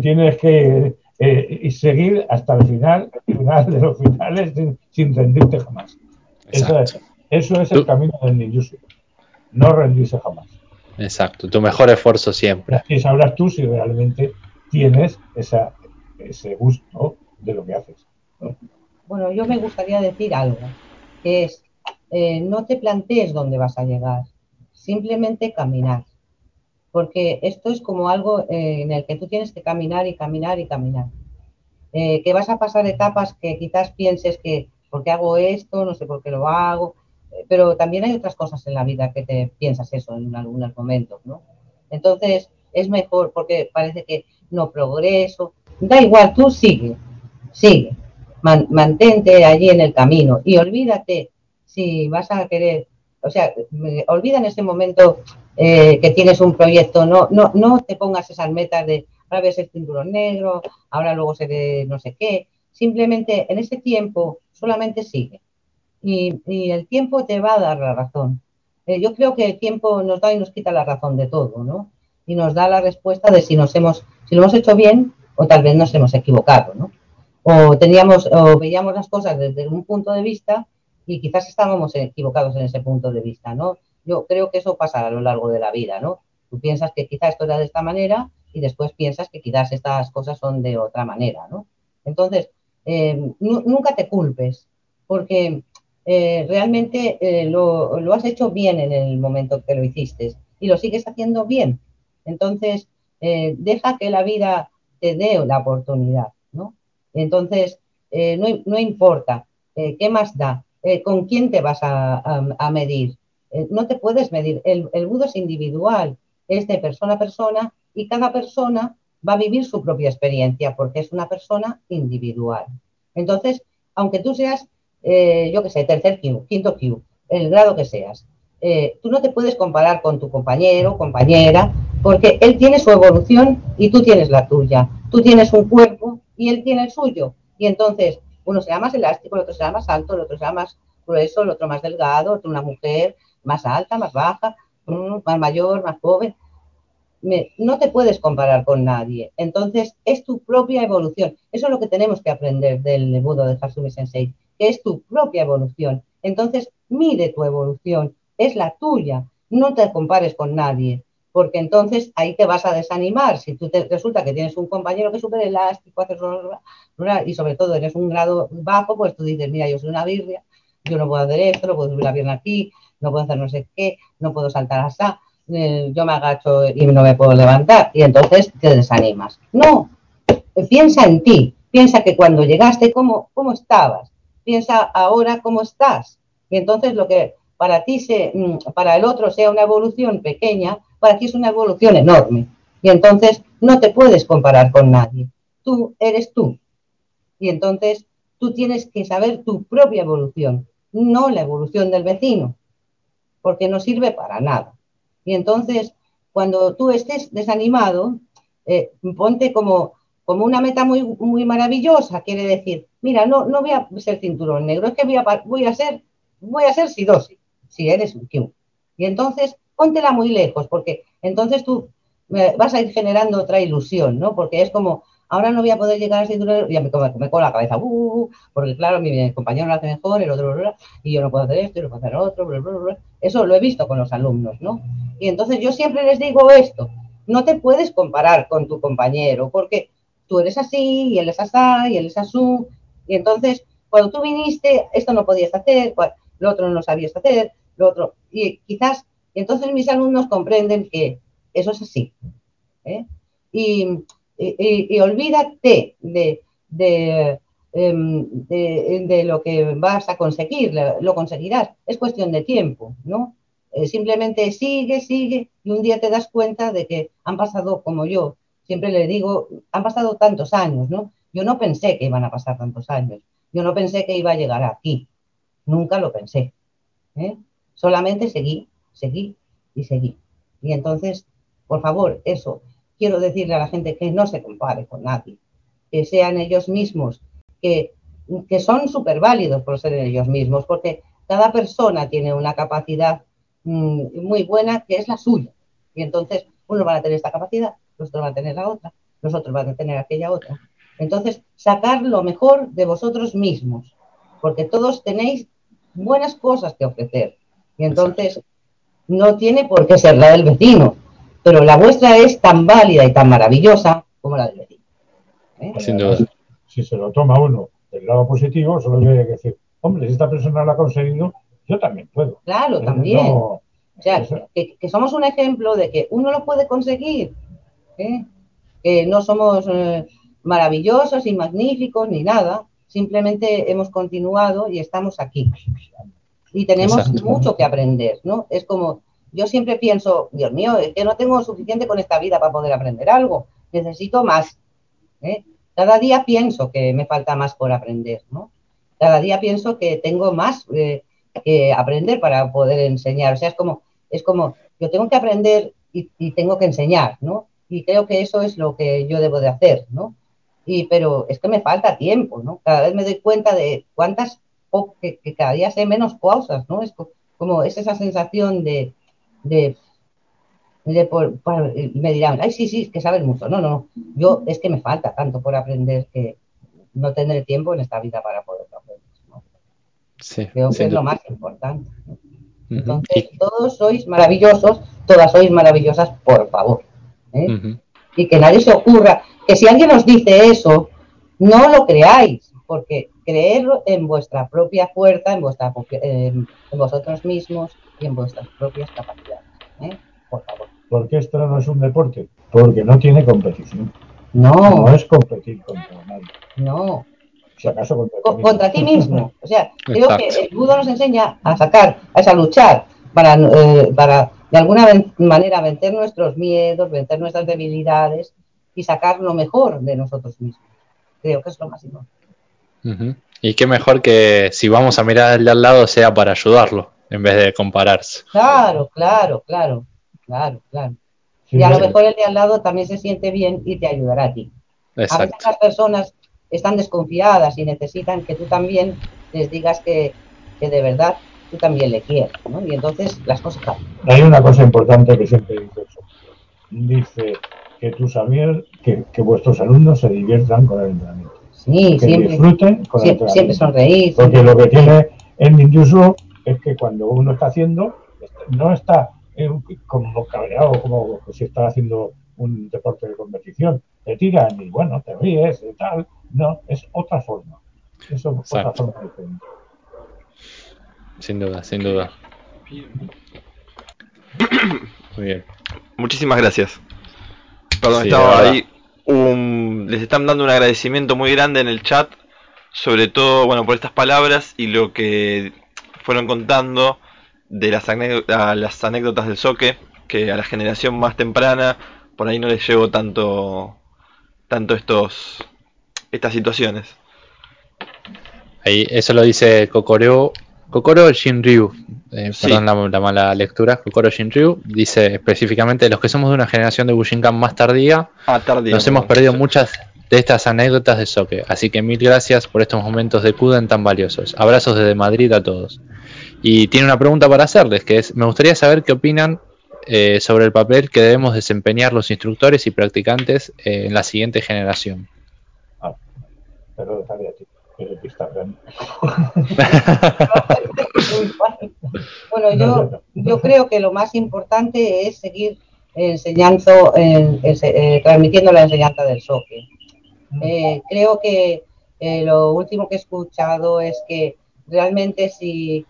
tienes que eh, seguir hasta el final, el final de los finales sin, rendirte jamás. Eso es, eso es el camino del ninjutsu. No rendirse jamás. Exacto, tu mejor esfuerzo siempre. Y sabrás tú si realmente tienes esa, ese gusto de lo que haces. Bueno, yo me gustaría decir algo, que es, eh, no te plantees dónde vas a llegar, simplemente caminar. Porque esto es como algo eh, en el que tú tienes que caminar y caminar y caminar. Eh, que vas a pasar etapas que quizás pienses que, ¿por qué hago esto? No sé por qué lo hago pero también hay otras cosas en la vida que te piensas eso en algunos momentos, ¿no? Entonces, es mejor porque parece que no progreso. Da igual, tú sigue, sigue, mantente allí en el camino y olvídate si vas a querer, o sea, olvida en ese momento eh, que tienes un proyecto, no, no, no te pongas esas metas de ahora ves el cinturón negro, ahora luego se ve no sé qué, simplemente en ese tiempo solamente sigue y, el tiempo te va a dar la razón. Eh, yo creo que el tiempo nos da y nos quita la razón de todo, ¿no? Y nos da la respuesta de si nos hemos, si lo hemos hecho bien o tal vez nos hemos equivocado, ¿no? O teníamos, o veíamos las cosas desde un punto de vista y quizás estábamos equivocados en ese punto de vista, ¿no? Yo creo que eso pasa a lo largo de la vida, ¿no? Tú piensas que quizás esto era de esta manera y después piensas que quizás estas cosas son de otra manera, ¿no? Entonces, eh, nunca te culpes, porque eh, realmente eh, lo, lo, has hecho bien en el momento que lo hiciste y lo sigues haciendo bien. Entonces, deja que la vida te dé la oportunidad, ¿no? Entonces, no, no, importa, ¿qué más da? ¿Con quién te vas a, a, medir? No te puedes medir. El, el budo es individual, es de persona a persona y cada persona va a vivir su propia experiencia porque es una persona individual. Entonces, aunque tú seas, eh, yo qué sé, tercer Q, quinto Q, el grado que seas, eh, tú no te puedes comparar con tu compañero, compañera, porque él tiene su evolución y tú tienes la tuya. Tú tienes un cuerpo y él tiene el suyo. Y entonces, uno será más elástico, el otro será más alto, el otro será más grueso, el otro más delgado, otro una mujer más alta, más baja, mm, más mayor, más joven no te puedes comparar con nadie. Entonces, es tu propia evolución. Eso es lo que tenemos que aprender del Budo de Hasumi Sensei, que es tu propia evolución. Entonces, mide tu evolución, es la tuya. No te compares con nadie, porque entonces ahí te vas a desanimar. Si tú te, resulta que tienes un compañero que es súper elástico, y sobre todo eres un grado bajo, pues tú dices, mira, yo soy una birria, yo no puedo hacer esto, no puedo subir la pierna aquí, no puedo hacer no sé qué, no puedo saltar así eh, yo me agacho y no me puedo levantar y entonces te desanimas. No, piensa en ti, piensa que cuando llegaste, ¿cómo, cómo estabas? Piensa ahora cómo estás. Y entonces lo que para ti, se, mm, para el otro sea una evolución pequeña, para ti es una evolución enorme. Y entonces no te puedes comparar con nadie. Tú eres tú. Y entonces tú tienes que saber tu propia evolución, no la evolución del vecino, porque no sirve para nada. Y entonces, cuando tú estés desanimado, eh, ponte como, como una meta muy, muy maravillosa, quiere decir, mira, no, no voy a ser cinturón negro, es que voy a, voy a ser, voy a ser sidosi, si eres un Q. Y entonces, póntela muy lejos, porque entonces tú eh, vas a ir generando otra ilusión, ¿no? Porque es como, ahora no voy a poder llegar a cinturón, ya me, me, con la cabeza, uh, uh, uh, porque claro, mi, compañero lo hace mejor, el otro, y yo no puedo hacer esto, y no puedo hacer otro, eso lo he visto con los alumnos, ¿no? Y entonces yo siempre les digo esto, no te puedes comparar con tu compañero, porque tú eres así, y él es así, y él es así, y entonces cuando tú viniste, esto no podías hacer, lo otro no sabías hacer, lo otro, y quizás, entonces mis alumnos comprenden que eso es así. ¿eh? Y, y, olvídate de, em, de, de, lo que vas a conseguir, lo conseguirás, es cuestión de tiempo, ¿no? Eh, simplemente sigue, sigue y un día te das cuenta de que han pasado como yo, siempre le digo, han pasado tantos años, ¿no? Yo no pensé que iban a pasar tantos años, yo no pensé que iba a llegar aquí, nunca lo pensé, ¿eh? solamente seguí, seguí y seguí. Y entonces, por favor, eso, quiero decirle a la gente que no se compare con nadie, que sean ellos mismos, que, que son súper válidos por ser ellos mismos, porque cada persona tiene una capacidad mm, muy buena que es la suya. Y entonces, uno va a tener esta capacidad, los otros van a tener la otra, los otros van a tener aquella otra. Entonces, sacar lo mejor de vosotros mismos, porque todos tenéis buenas cosas que ofrecer. Y entonces, no tiene por qué ser la del vecino, pero la vuestra es tan válida y tan maravillosa como la del vecino. ¿eh? Sin duda. Si se lo toma uno del lado positivo, solo tiene que decir, hombre, si esta persona lo ha conseguido, yo también puedo. Claro, también. o sea, que, somos un ejemplo de que uno lo puede conseguir. ¿eh? Que no somos eh, maravillosos y magníficos ni nada. Simplemente hemos continuado y estamos aquí. Y tenemos mucho que aprender, ¿no? Es como yo siempre pienso, Dios mío, es que no tengo suficiente con esta vida para poder aprender algo, necesito más. ¿eh? Cada día pienso que me falta más por aprender, ¿no? Cada día pienso que tengo más eh, que aprender para poder enseñar. O sea, es como, es como, yo tengo que aprender y, tengo que enseñar, ¿no? Y creo que eso es lo que yo debo de hacer, ¿no? Y, pero es que me falta tiempo, ¿no? Cada vez me doy cuenta de cuántas o que, cada día sé menos cosas, ¿no? Es como es esa sensación de, de, me dirán, ay, sí, sí, que sabes mucho. No, no. Yo es que me falta tanto por aprender que no tendré tiempo en esta vida para poder aprender. ¿no? Creo que es lo más importante. Entonces, todos sois maravillosos, todas sois maravillosas, por favor. ¿eh? Y que nadie se ocurra que si alguien os dice eso, no lo creáis, porque creerlo en vuestra propia fuerza, en, vuestra, en vosotros mismos y en vuestras propias capacidades. ¿eh? Por favor. ¿Por qué esto no es un deporte? Porque no tiene competición. No. No es competir contra nadie. No. Si acaso contra, ti, contra ti mismo. O sea, creo que el judo nos enseña a sacar, a luchar para, eh, para de alguna manera vencer nuestros miedos, vencer nuestras debilidades y sacar lo mejor de nosotros mismos. Creo que es lo más importante. Y qué mejor que si vamos a mirar al de al lado sea para ayudarlo, en vez de compararse. Claro, claro, claro, claro, claro. y a lo mejor el de al lado también se siente bien y te ayudará a ti. A veces las personas están desconfiadas y necesitan que tú también les digas que, de verdad tú también le quieres, ¿no? Y entonces las cosas cambian. Hay una cosa importante que siempre dice eso. Dice que tus amigos, que, que vuestros alumnos se diviertan con el entrenamiento. Sí, que siempre, disfruten con siempre, siempre sonreír. Porque lo que tiene el ninjutsu es que cuando uno está haciendo, no está como cabreado, como si está haciendo un deporte de competición. Te tiran y bueno, te ríes y tal. No, es otra forma. Es otra forma diferente. Sin duda, sin duda. Muy bien. Muchísimas gracias. Perdón, estaba ahí. les están dando un agradecimiento muy grande en el chat, sobre todo, bueno, por estas palabras y lo que fueron contando de las, las anécdotas del soque, que a la generación más temprana por ahí no les llevo tanto tanto estos estas situaciones. Ahí, eso lo dice Kokoro, Kokoro Shinryu, eh, perdón la, mala lectura, Kokoro Shinryu, dice específicamente los que somos de una generación de Bushinkan más tardía, ah, nos hemos perdido muchas de estas anécdotas de Soke, así que mil gracias por estos momentos de Kuden tan valiosos. Abrazos desde Madrid a todos. Y tiene una pregunta para hacerles, que es, me gustaría saber qué opinan eh, sobre el papel que debemos desempeñar los instructores y practicantes eh, en la siguiente generación. Ah, pero bueno, yo, yo creo que lo más importante es seguir enseñando, eh, transmitiendo la enseñanza del soque. Mm. creo que lo último que he escuchado es que realmente si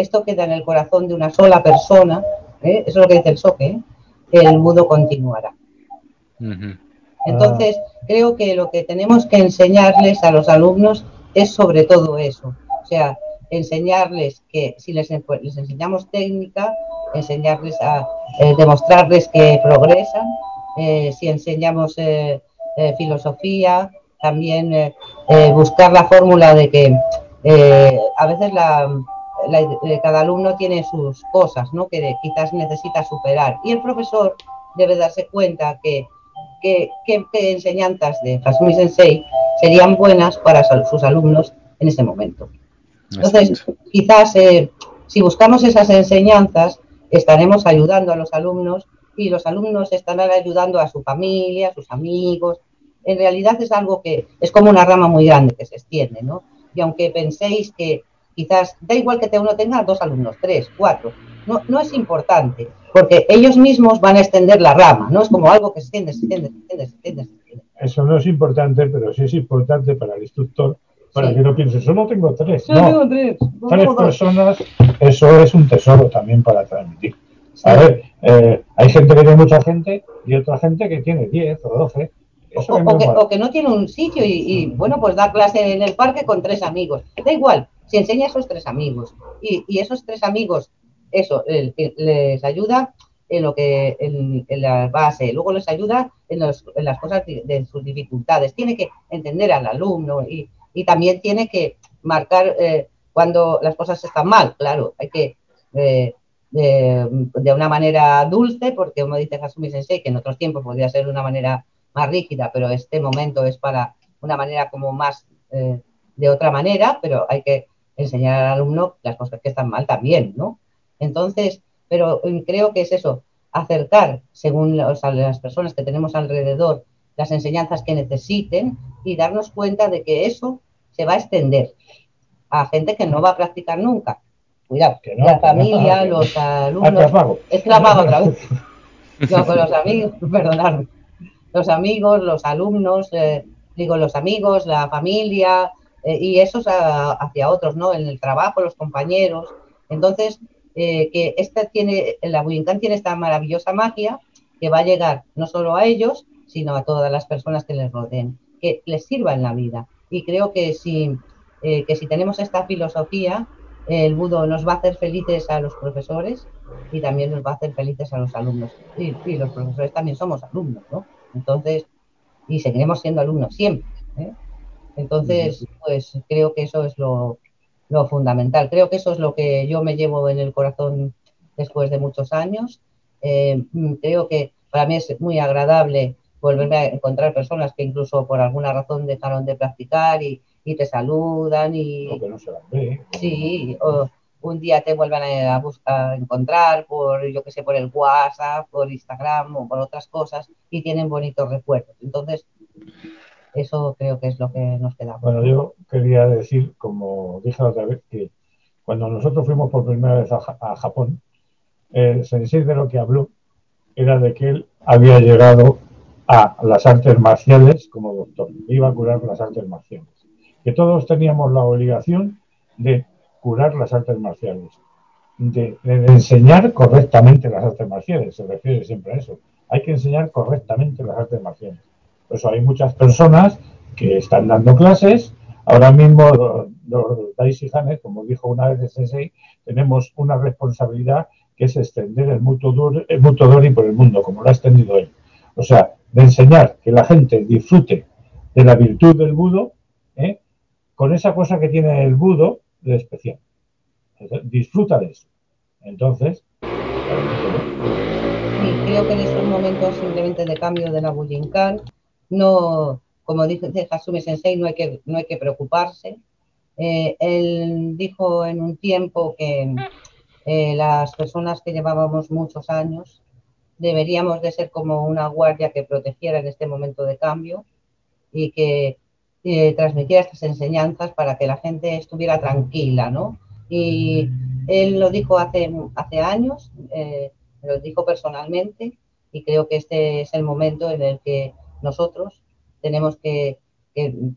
esto queda en el corazón de una sola persona, ¿eh? eso es lo que dice el SOCE, ¿eh? el mudo continuará. Entonces, creo que lo que tenemos que enseñarles a los alumnos es sobre todo eso. O sea, enseñarles que si les, les enseñamos técnica, enseñarles a eh, demostrarles que progresan, si enseñamos filosofía, también buscar la fórmula de que a veces la, eh, cada alumno tiene sus cosas, ¿no? Que quizás necesita superar. Y el profesor debe darse cuenta que qué enseñanzas de Hasumi Sensei serían buenas para sus alumnos en ese momento. Entonces, quizás eh, si buscamos esas enseñanzas, estaremos ayudando a los alumnos y los alumnos estarán ayudando a su familia, a sus amigos. En realidad es algo que es como una rama muy grande que se extiende, ¿no? Y aunque penséis que Quizás da igual que uno tenga dos alumnos, tres, cuatro. No, no es importante, porque ellos mismos van a extender la rama, no es como algo que se extiende, se extiende, se extiende, se extiende. Eso no es importante, pero sí es importante para el instructor, para que no piense, solo tengo tres. Solo tengo tres. Tres personas, eso es un tesoro también para transmitir. A ver, eh, hay gente que tiene mucha gente y otra gente que tiene diez o doce. O, que, no tiene un sitio y, y, bueno, pues da clase en el parque con tres amigos. Da igual, si enseña a esos tres amigos y, esos tres amigos, eso, les ayuda en lo que en, la base, luego les ayuda en, las cosas de, sus dificultades. Tiene que entender al alumno y, también tiene que marcar eh, cuando las cosas están mal. Claro, hay que eh, de, una manera dulce, porque como dice Hasumi Sensei, que en otros tiempos podría ser de una manera más rígida, pero este momento es para una manera como más eh, de otra manera, pero hay que enseñar al alumno las cosas que están mal también, ¿no? Entonces, pero mm, creo que es eso, acercar, según las personas que tenemos alrededor, las enseñanzas que necesiten y darnos cuenta de que eso se va a extender a gente que no va a practicar nunca. Cuidado, que la familia, los alumnos. Es que otra vez. No, con los amigos, perdonadme. Los amigos, los alumnos, eh, digo, los amigos, la familia, eh, y eso es hacia otros, ¿no? En el trabajo, los compañeros. Entonces, eh, que esta tiene, la Buyincan tiene esta maravillosa magia que va a llegar no solo a ellos, sino a todas las personas que les rodeen, que les sirva en la vida. Y creo que si, eh, que si tenemos esta filosofía, el budo nos va a hacer felices a los profesores y también nos va a hacer felices a los alumnos. Y, y los profesores también somos alumnos, ¿no? Entonces, y seguiremos siendo alumnos siempre. ¿eh? Entonces, pues creo que eso es lo, fundamental. Creo que eso es lo que yo me llevo en el corazón después de muchos años. Eh, creo que para mí es muy agradable volverme a encontrar personas que incluso por alguna razón dejaron de practicar y, te saludan y... no se ve. Sí, o un día te vuelven a, buscar, a encontrar por, yo que sé, por el WhatsApp, por Instagram o por otras cosas y tienen bonitos recuerdos. Entonces, eso creo que es lo que nos queda. Bueno, yo quería decir, como dije la otra vez, que cuando nosotros fuimos por primera vez a, Japón, el sensei de lo que habló era de que él había llegado a las artes marciales como doctor, iba a curar las artes marciales. Que todos teníamos la obligación de curar las artes marciales, de, enseñar correctamente las artes marciales, se refiere siempre a eso. Hay que enseñar correctamente las artes marciales. Por eso hay muchas personas que están dando clases. Ahora mismo los, Daisy como dijo una vez el Sensei, tenemos una responsabilidad que es extender el mutuo, el por el mundo, como lo ha extendido él. O sea, de enseñar que la gente disfrute de la virtud del budo. Con esa cosa que tiene el budo de especial. Disfruta de eso. Entonces, sí, creo que en estos momentos simplemente de cambio de la Bujinkan no, como dice Hasumi Sensei, no hay que, no hay que preocuparse. Eh, él dijo en un tiempo que eh, las personas que llevábamos muchos años deberíamos de ser como una guardia que protegiera en este momento de cambio y que eh, transmitiera estas enseñanzas para que la gente estuviera tranquila, ¿no? Y él lo dijo hace, hace años, lo dijo personalmente y creo que este es el momento en el que nosotros tenemos que,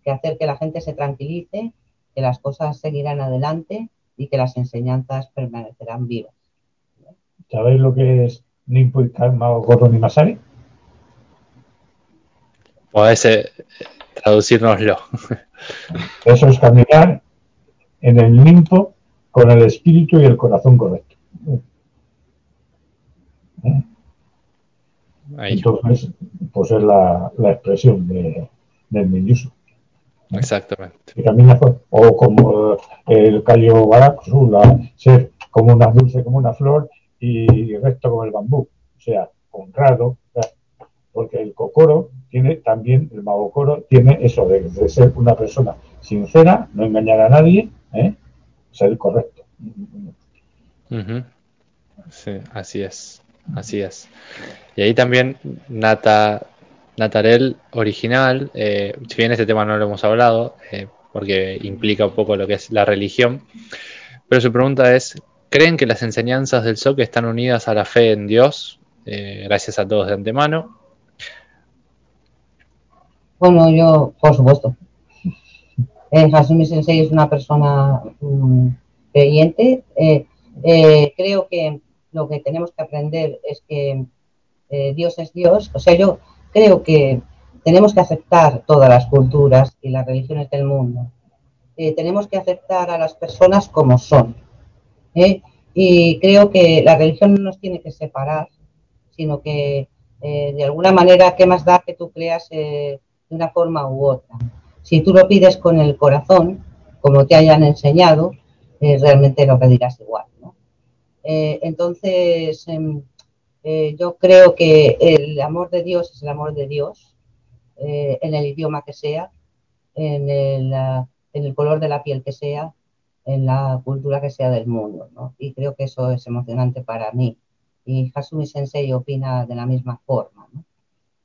hacer que la gente se tranquilice, que las cosas seguirán adelante y que las enseñanzas permanecerán vivas. ¿Sabéis lo que es Nimpu Goro ni Masari? Podés eh, traducirnoslo. Eso es caminar en el limpo con el espíritu y el corazón correcto. ¿Eh? Entonces, pues es la, expresión de, del Minyusu. Exactamente. o como el Cayo Baraxu, la, ser como una dulce como una flor y recto como el bambú. O sea, honrado, porque el Kokoro tiene también, el Magokoro tiene eso de, ser una persona sincera, no engañar a nadie, ¿eh? ser correcto. Sí, así es. Así es. Y ahí también Nata, Natarel original, eh, si bien este tema no lo hemos hablado, eh, porque implica un poco lo que es la religión, pero su pregunta es, ¿creen que las enseñanzas del SOC están unidas a la fe en Dios? Eh, gracias a todos de antemano. Bueno, yo, por supuesto. Hasumi Sensei es una persona mm, creyente. creo que lo que tenemos que aprender es que eh, Dios es Dios. O sea, yo creo que tenemos que aceptar todas las culturas y las religiones del mundo. Eh, tenemos que aceptar a las personas como son. ¿eh? Y creo que la religión no nos tiene que separar, sino que de alguna manera, ¿qué más da que tú creas de una forma u otra? Si tú lo pides con el corazón, como te hayan enseñado, realmente lo pedirás igual. Eh, entonces, em, eh, yo creo que el amor de Dios es el amor de Dios, eh, en el idioma que sea, en el, en el color de la piel que sea, en la cultura que sea del mundo, ¿no? Y creo que eso es emocionante para mí. Y Hasumi Sensei opina de la misma forma, ¿no?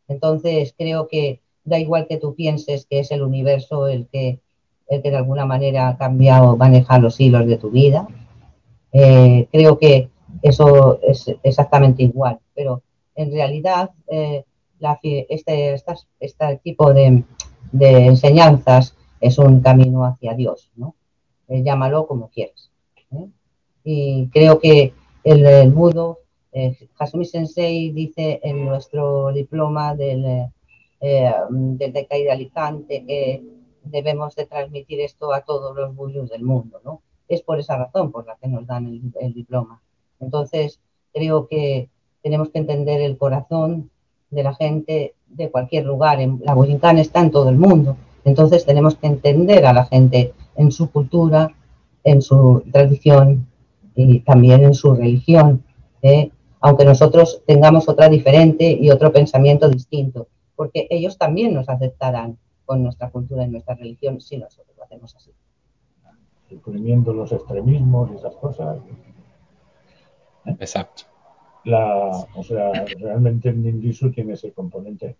Entonces creo que da igual que tú pienses que es el universo el que, el que de alguna manera ha cambiado, maneja los hilos de tu vida. Eh, creo que eso es exactamente igual, pero en realidad eh, este, este, tipo de, enseñanzas es un camino hacia Dios, ¿no? Eh, llámalo como quieras. Y creo que el, el mudo, Hasumi Sensei dice en nuestro diploma del eh, desde Caída Alicante, que debemos de transmitir esto a todos los bullos del mundo, ¿no? Es por esa razón por la que nos dan el, diploma. Entonces, creo que tenemos que entender el corazón de la gente de cualquier lugar. La Bullincán está en todo el mundo. Entonces, tenemos que entender a la gente en su cultura, en su tradición y también en su religión. ¿eh? Aunque nosotros tengamos otra diferente y otro pensamiento distinto porque ellos también nos aceptarán con nuestra cultura y nuestra religión si nosotros lo hacemos así. Suprimiendo los extremismos y esas cosas. Exacto. o sea, realmente el ninjutsu tiene ese componente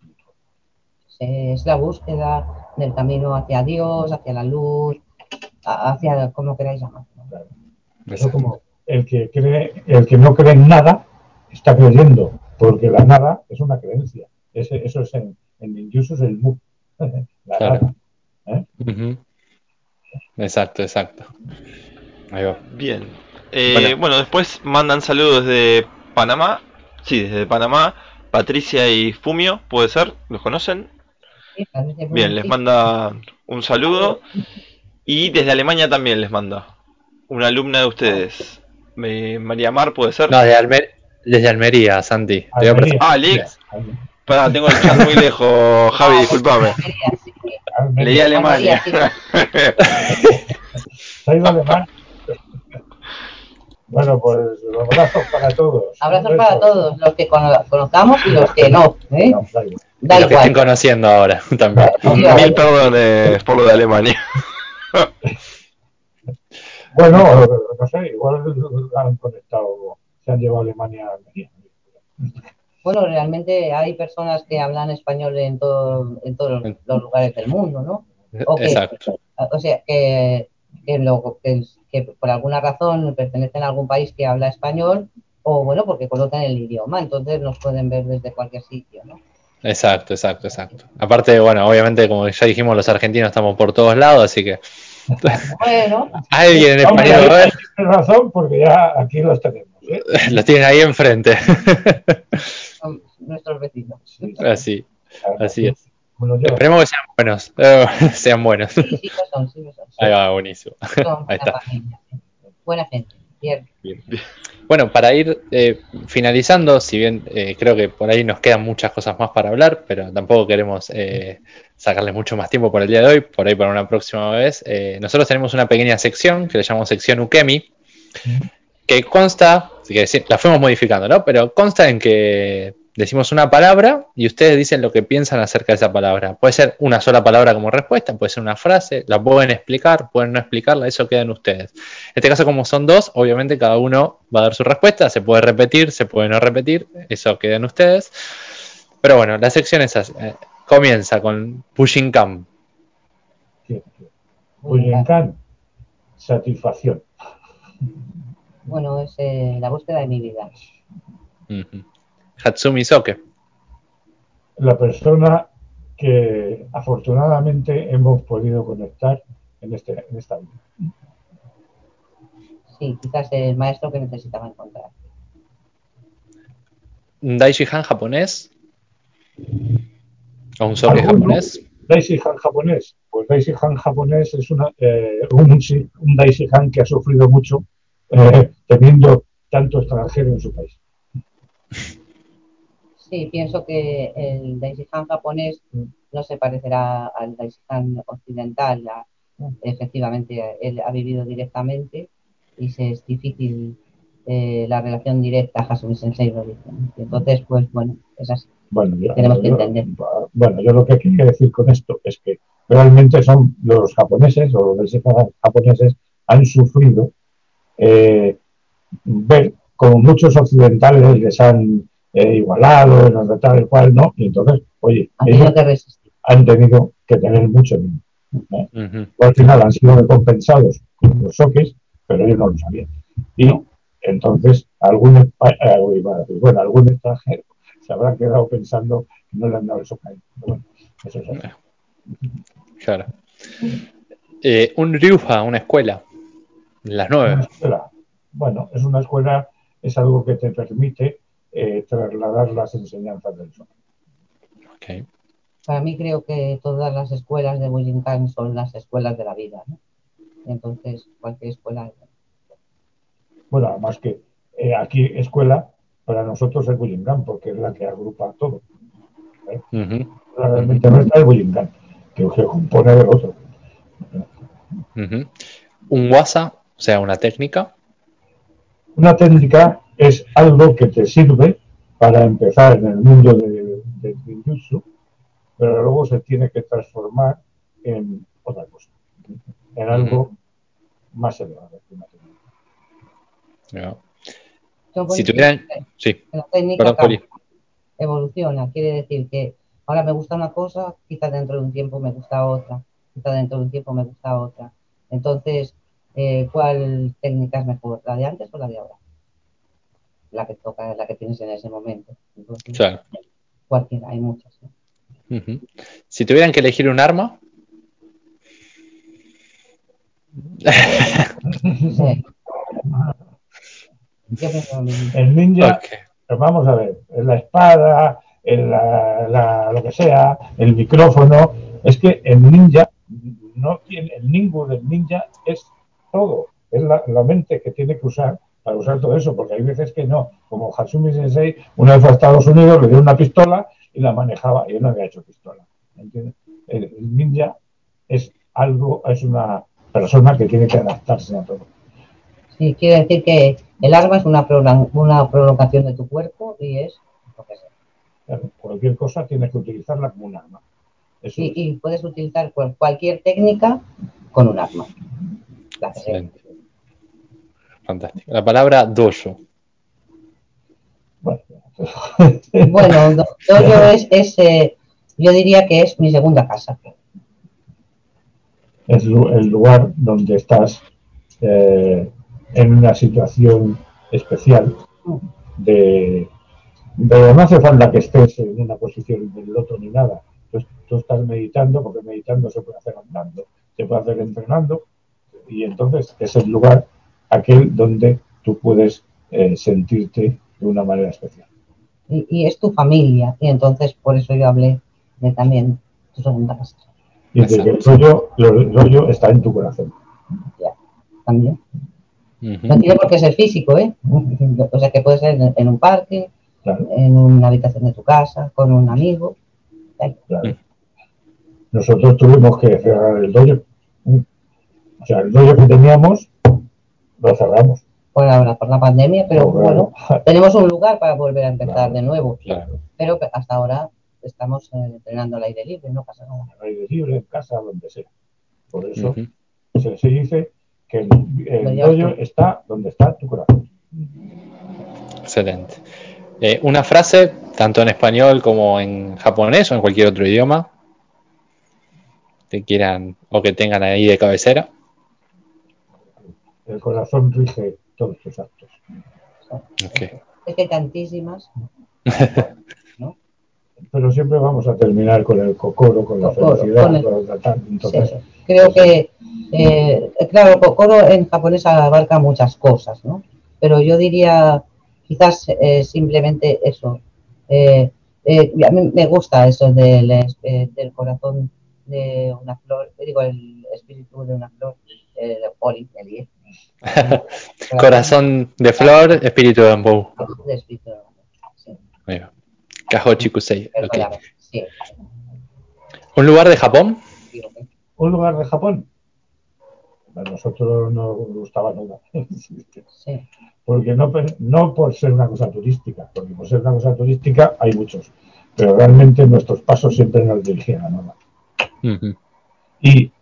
Es la búsqueda del camino hacia Dios, hacia la luz, hacia como queráis llamarlo. Eso como el que cree, el que no cree en nada está creyendo, porque la nada es una creencia eso es en, en ninjutsu es el mu. claro. ¿eh? Exacto, exacto. Ahí va. Bien. Eh, bueno. después mandan saludos desde Panamá. Sí, desde Panamá. Patricia y Fumio, ¿puede ser? ¿Los conocen? Bien, les manda un saludo. Y desde Alemania también les manda. Una alumna de ustedes. María Mar, ¿puede ser? No, desde, Almería, Santi. Ah, Alex. Pará, tengo el chat muy lejos, Javi, ah, disculpame. Leí Alemania. Soy alemán. Bueno, pues abrazos para todos. Abrazos para todos, los que conozcamos y los que no. ¿eh? los que estén conociendo ahora también. Mil perdones por lo de Alemania. bueno, no sé, igual han conectado, se han llevado a Alemania a Almería. Bueno, realmente hay personas que hablan español en, todo, en todos los lugares del mundo, ¿no? O Exacto. O sea, que, que, por alguna razón pertenecen a algún país que habla español o, bueno, porque conocen el idioma, entonces nos pueden ver desde cualquier sitio, ¿no? Exacto, exacto, exacto. Aparte, bueno, obviamente, como ya dijimos, los argentinos estamos por todos lados, así que. Bueno. Alguien en español. Tienes razón, porque ya aquí los tenemos. ¿eh? Los tienen ahí enfrente. nuestros vecinos. Así, así es. Esperemos que sean buenos, eh, sean buenos. Sí, sí, son, sí, son. Ahí va, buenísimo. Ahí está. Buena gente. Bien. Bueno, para ir eh, finalizando, si bien eh, creo que por ahí nos quedan muchas cosas más para hablar, pero tampoco queremos eh, sacarles mucho más tiempo por el día de hoy, por ahí para una próxima vez, nosotros tenemos una pequeña sección que le llamamos sección Ukemi, que consta, la fuimos modificando, ¿no? Pero consta en que decimos una palabra y ustedes dicen lo que piensan acerca de esa palabra. Puede ser una sola palabra como respuesta, puede ser una frase, la pueden explicar, pueden no explicarla, eso queda en ustedes. En este caso, como son dos, obviamente cada uno va a dar su respuesta, se puede repetir, se puede no repetir, eso queda en ustedes. Pero bueno, la sección es así. Eh, comienza con Pushing Cam. Pushing Cam, satisfacción. Bueno, es eh, la búsqueda de mi vida. Hatsumi Soke. La persona que afortunadamente hemos podido conectar en, este, en esta vida. Sí, quizás el maestro que necesitaba encontrar. Daishihan japonés. ¿O un soke japonés? Daishihan japonés. Pues Daishihan japonés es una, eh, un, un Daishihan que ha sufrido mucho eh, teniendo tanto extranjero en su país. Sí, pienso que el Daishihan japonés no se parecerá al Daishihan occidental. efectivamente, él ha vivido directamente y se es difícil eh, la relación directa, Hasumi Sensei lo dice. Entonces, pues bueno, es así. Bueno, yo, Tenemos que yo- entender. bueno, yo lo que quería decir con esto es que realmente son los japoneses o los japoneses han sufrido eh, ver como muchos occidentales les han eh, igualado, no sé tal y cual, ¿no? Y entonces, oye, Han ellos tenido que resistir. han tenido que tener mucho miedo. Ujú. al final han sido recompensados con los soques, pero ellos no lo sabían. Y entonces algún, eh, bueno, algún extranjero se habrá quedado pensando que no le han dado el soque. bueno, eso es así. Claro. Eh, un Ryuha, una escuela. Las Una nueve. escuela, bueno, es una escuela, es algo que te permite eh, trasladar las enseñanzas del soque. Ok. Para mí creo que todas las escuelas de Bujinkan son las escuelas de la vida. ¿no? Entonces, cualquier escuela. Bueno, además que eh, aquí escuela para nosotros es Bullingham, porque es la que agrupa todo. Ujú. Realmente nuestra es Bullingham, que se compone del otro. Un WhatsApp, o sea, una técnica. Una técnica es algo que te sirve para empezar en el mundo de- del ninjutsu, pero luego se tiene que transformar en otra cosa, en algo más elevado. que una técnica. Ya. Son Si tuvieran. Sí, La técnica perdón, cambia, Poli. evoluciona. Quiere decir que ahora me gusta una cosa, quizá dentro de un tiempo me gusta otra, quizá dentro de un tiempo me gusta otra. Entonces, eh, ¿cuál técnica es mejor? ¿La de antes o la de ahora? La que toca, la que tienes en ese momento. Entonces, Claro. cualquiera, hay muchas. Si tuvieran que elegir un arma. Sí. El ninja, Ok. pues vamos a ver, la espada, el, la- la- lo que sea, el micrófono, es que el ninja no tiene, el del ninja es todo, es la, la mente que tiene que usar para usar todo eso, porque hay veces que no, como Hatsumi Sensei, una vez fue a Estados Unidos, le dio una pistola y la manejaba, y él no había hecho pistola, ¿entiendes? El, ninja es algo, es una persona que tiene que adaptarse a todo. Sí, quiere decir que el arma es una, una prolongación de tu cuerpo y es lo que sea. Claro, cualquier cosa tienes que utilizarla como un arma. Eso Y, es. y puedes utilizar cual- cualquier técnica con un arma. La. Excelente. Fantástico. La palabra dojo. Bueno, Bueno, do- dojo es, es eh, yo diría que es mi segunda casa. es el lugar donde estás eh, en una situación especial de, de- no hace falta que estés en una posición del loto ni nada. Tú, tú estás meditando, porque meditando se puede hacer andando, se puede hacer entrenando, y entonces es el lugar aquel donde tú puedes eh, sentirte de una manera especial. Y, y es tu familia. Y entonces por eso yo hablé de también tu segunda casa. Y de que el rollo, lo- el rollo está en tu corazón. Ya, también. No tiene por qué ser físico, ¿eh? O sea que puede ser en, en un parque, Claro, en una habitación de tu casa, con un amigo. claro. Nosotros tuvimos que cerrar el dojo. O sea, el dojo que teníamos lo cerramos. por ahora, por la pandemia, pero bueno, tenemos un lugar para volver a empezar Claro. de nuevo. Claro. Pero hasta ahora estamos eh, entrenando al aire libre, no pasa nada. al aire libre, en casa, donde sea. Por eso se, se dice que el, el Lo llevas dojo tú. está donde está tu corazón. Excelente. Eh, una frase, tanto en español como en japonés o en cualquier otro idioma, que quieran o que tengan ahí de cabecera. El corazón rige todos tus actos. Es que hay tantísimas. ¿no? Pero siempre vamos a terminar con el cocoro, con la Kokoro, felicidad, con el- con el. Entonces, Sí, creo que, eh, claro, Kokoro en japonés abarca muchas cosas, ¿no? Pero yo diría quizás eh, simplemente eso. Eh, eh, a mí me gusta eso del, eh, del corazón de una flor, digo, el espíritu de una flor, de poli, el. Corazón de flor, espíritu de bambú. De espíritu de una flor, sí, Ahí va. Kahochi Kusei. Ok. perdóname, sí, ¿Un lugar de Japón? un lugar de Japón. A nosotros no nos gustaba nada. sí. Porque no, no por ser una cosa turística, porque por ser una cosa turística hay muchos. pero realmente nuestros pasos siempre nos dirigían a nada. Y,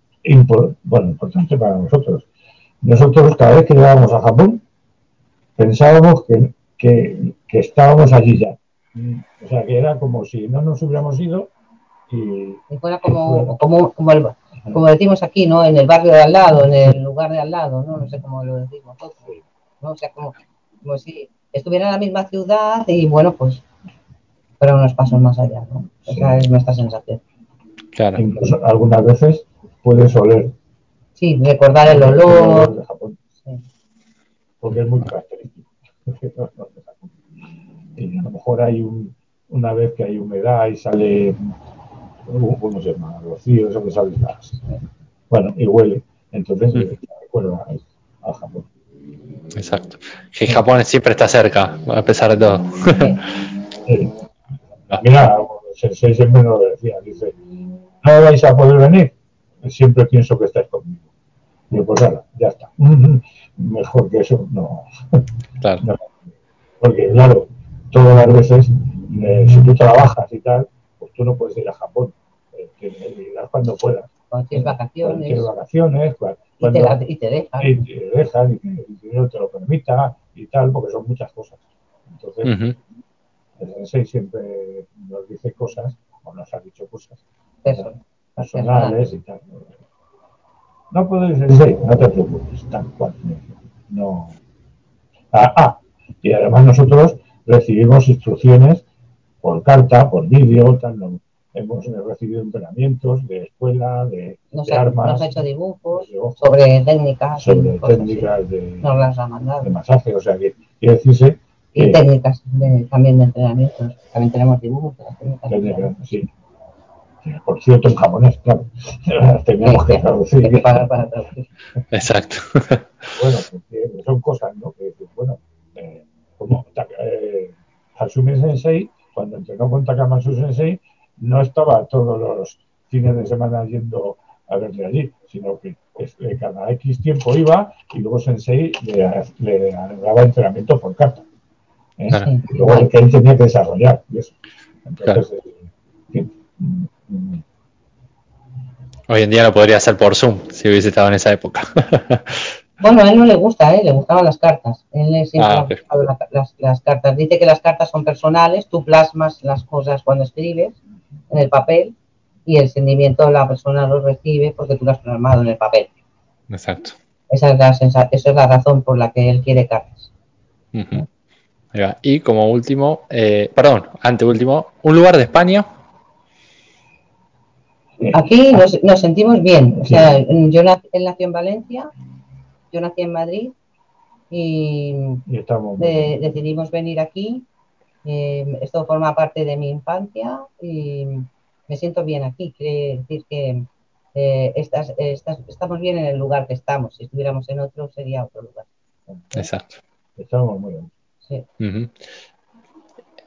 bueno, importante para nosotros. Nosotros cada vez que llegábamos a Japón pensábamos que, que, estábamos allí ya. O sea, que era como si no nos hubiéramos ido y... fuera como, como, como, decimos aquí, ¿no? En el barrio de al lado, en el lugar de al lado, ¿no? No sé cómo lo decimos nosotros. ¿no? O sea, como, como si estuviera en la misma ciudad y bueno, pues pero unos pasos más allá, ¿no? Esa es nuestra sensación. Claro. Incluso algunas veces puedes oler. Sí, recordar el olor. de Japón. Porque es muy característico. y a lo mejor hay un, una vez que hay humedad y sale, ¿cómo se llama? Rocío, eso que sale Bueno, y huele. Entonces, mm. recuerda a Japón. Exacto. Que Japón siempre está cerca, a pesar de todo. Mira, el sensei siempre nos lo decía, dice, no vais a poder venir, siempre pienso que estáis conmigo. Y pues ahora, ya está. Mejor que eso, no. Claro. Porque claro, todas las veces, eh, si tú trabajas y tal, pues tú no puedes ir a Japón. Eh, irás cuando puedas. Cuando tienes vacaciones. Cuando vacaciones, y, te dejan. Y te dejan y que el dinero te lo permita y tal, porque son muchas cosas. Entonces, el sensei siempre nos dice cosas, o nos ha dicho cosas personales y tal. No puedo decir sensei, no te preocupes, tal cual. No. Ah, ah, y además nosotros recibimos instrucciones por carta, por vídeo, tal, hemos recibido entrenamientos de escuela, de, nos de armas. Nos ha hecho dibujos, sobre técnicas. Sobre técnicas de, nos las ha mandado. de masaje, o sea que quiere decirse y técnicas también de entrenamiento. También tenemos dibujos. Técnicas, sí. Por cierto, en japonés, claro. Teníamos que traducir. Hay que pagar para traducir. Exacto. bueno, porque son cosas, ¿no? Que, bueno, eh, como eh, Hasumi Sensei, cuando entrenó con Takamatsu Sensei, no estaba todos los fines de semana yendo a verle allí, sino que eh, cada X tiempo iba y luego Sensei le, le daba entrenamiento por carta. ¿eh? Y luego el que él tenía que desarrollar. Y eso. Entonces, eh, Hoy en día lo podría hacer por Zoom si hubiese estado en esa época. bueno, a él no le gusta, ¿eh? le gustaban las cartas. Él siempre ah, las, las, cartas. Dice que las cartas son personales, tú plasmas las cosas cuando escribes en el papel y el sentimiento la persona lo recibe porque tú lo has plasmado en el papel. Exacto. Esa es la, esa es la razón por la que él quiere cartas. Y como último, eh, perdón, anteúltimo, un lugar de España. Aquí nos, sentimos bien. O sea, yo nací, él nació en Valencia, yo nací en Madrid y, decidimos venir aquí. Eh, esto forma parte de mi infancia y me siento bien aquí. Quiere decir que eh, estamos bien en el lugar que estamos. Si estuviéramos en otro, sería otro lugar. Exacto. Estamos muy bien.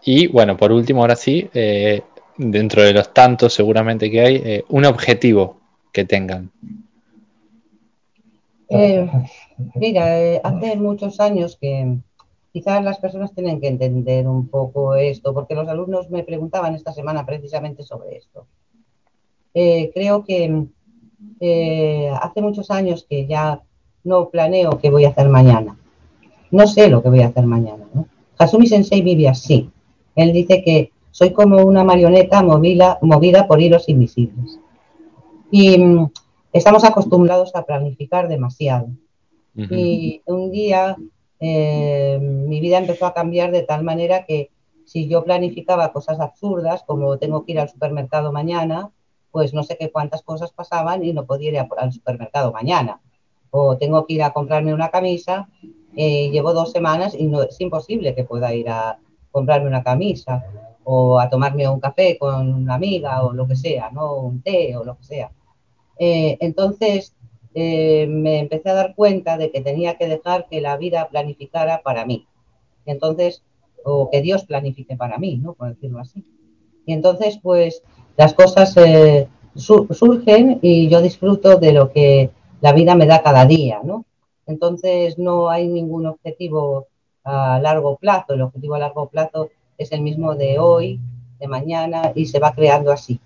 Y bueno, por último, ahora sí, eh, dentro de los tantos seguramente que hay, eh, un objetivo que tengan. Eh, mira, hace muchos años que quizás las personas tienen que entender un poco esto, porque los alumnos me preguntaban esta semana precisamente sobre esto. creo que hace muchos años que ya no planeo qué voy a hacer mañana no sé lo que voy a hacer mañana. ¿no? Hasumi Sensei vive así. Él dice que soy como una marioneta movida, movida por hilos invisibles. Y mm, estamos acostumbrados a planificar demasiado. Y un día eh, mi vida empezó a cambiar de tal manera que si yo planificaba cosas absurdas, como tengo que ir al supermercado mañana, pues no sé qué cuántas cosas pasaban y no podía ir al supermercado mañana. O tengo que ir a comprarme una camisa eh, llevo dos semanas y no es imposible que pueda ir a comprarme una camisa o a tomarme un café con una amiga o lo que sea, ¿no? Un té o lo que sea. Eh, entonces eh, me empecé a dar cuenta de que tenía que dejar que la vida planificara para mí. Entonces, o que Dios planifique para mí, ¿no? Por decirlo así. Y entonces, pues, las cosas surgen y yo disfruto de lo que la vida me da cada día, ¿no? Entonces no hay ningún objetivo a largo plazo. El objetivo a largo plazo es el mismo de hoy de mañana y se va creando así.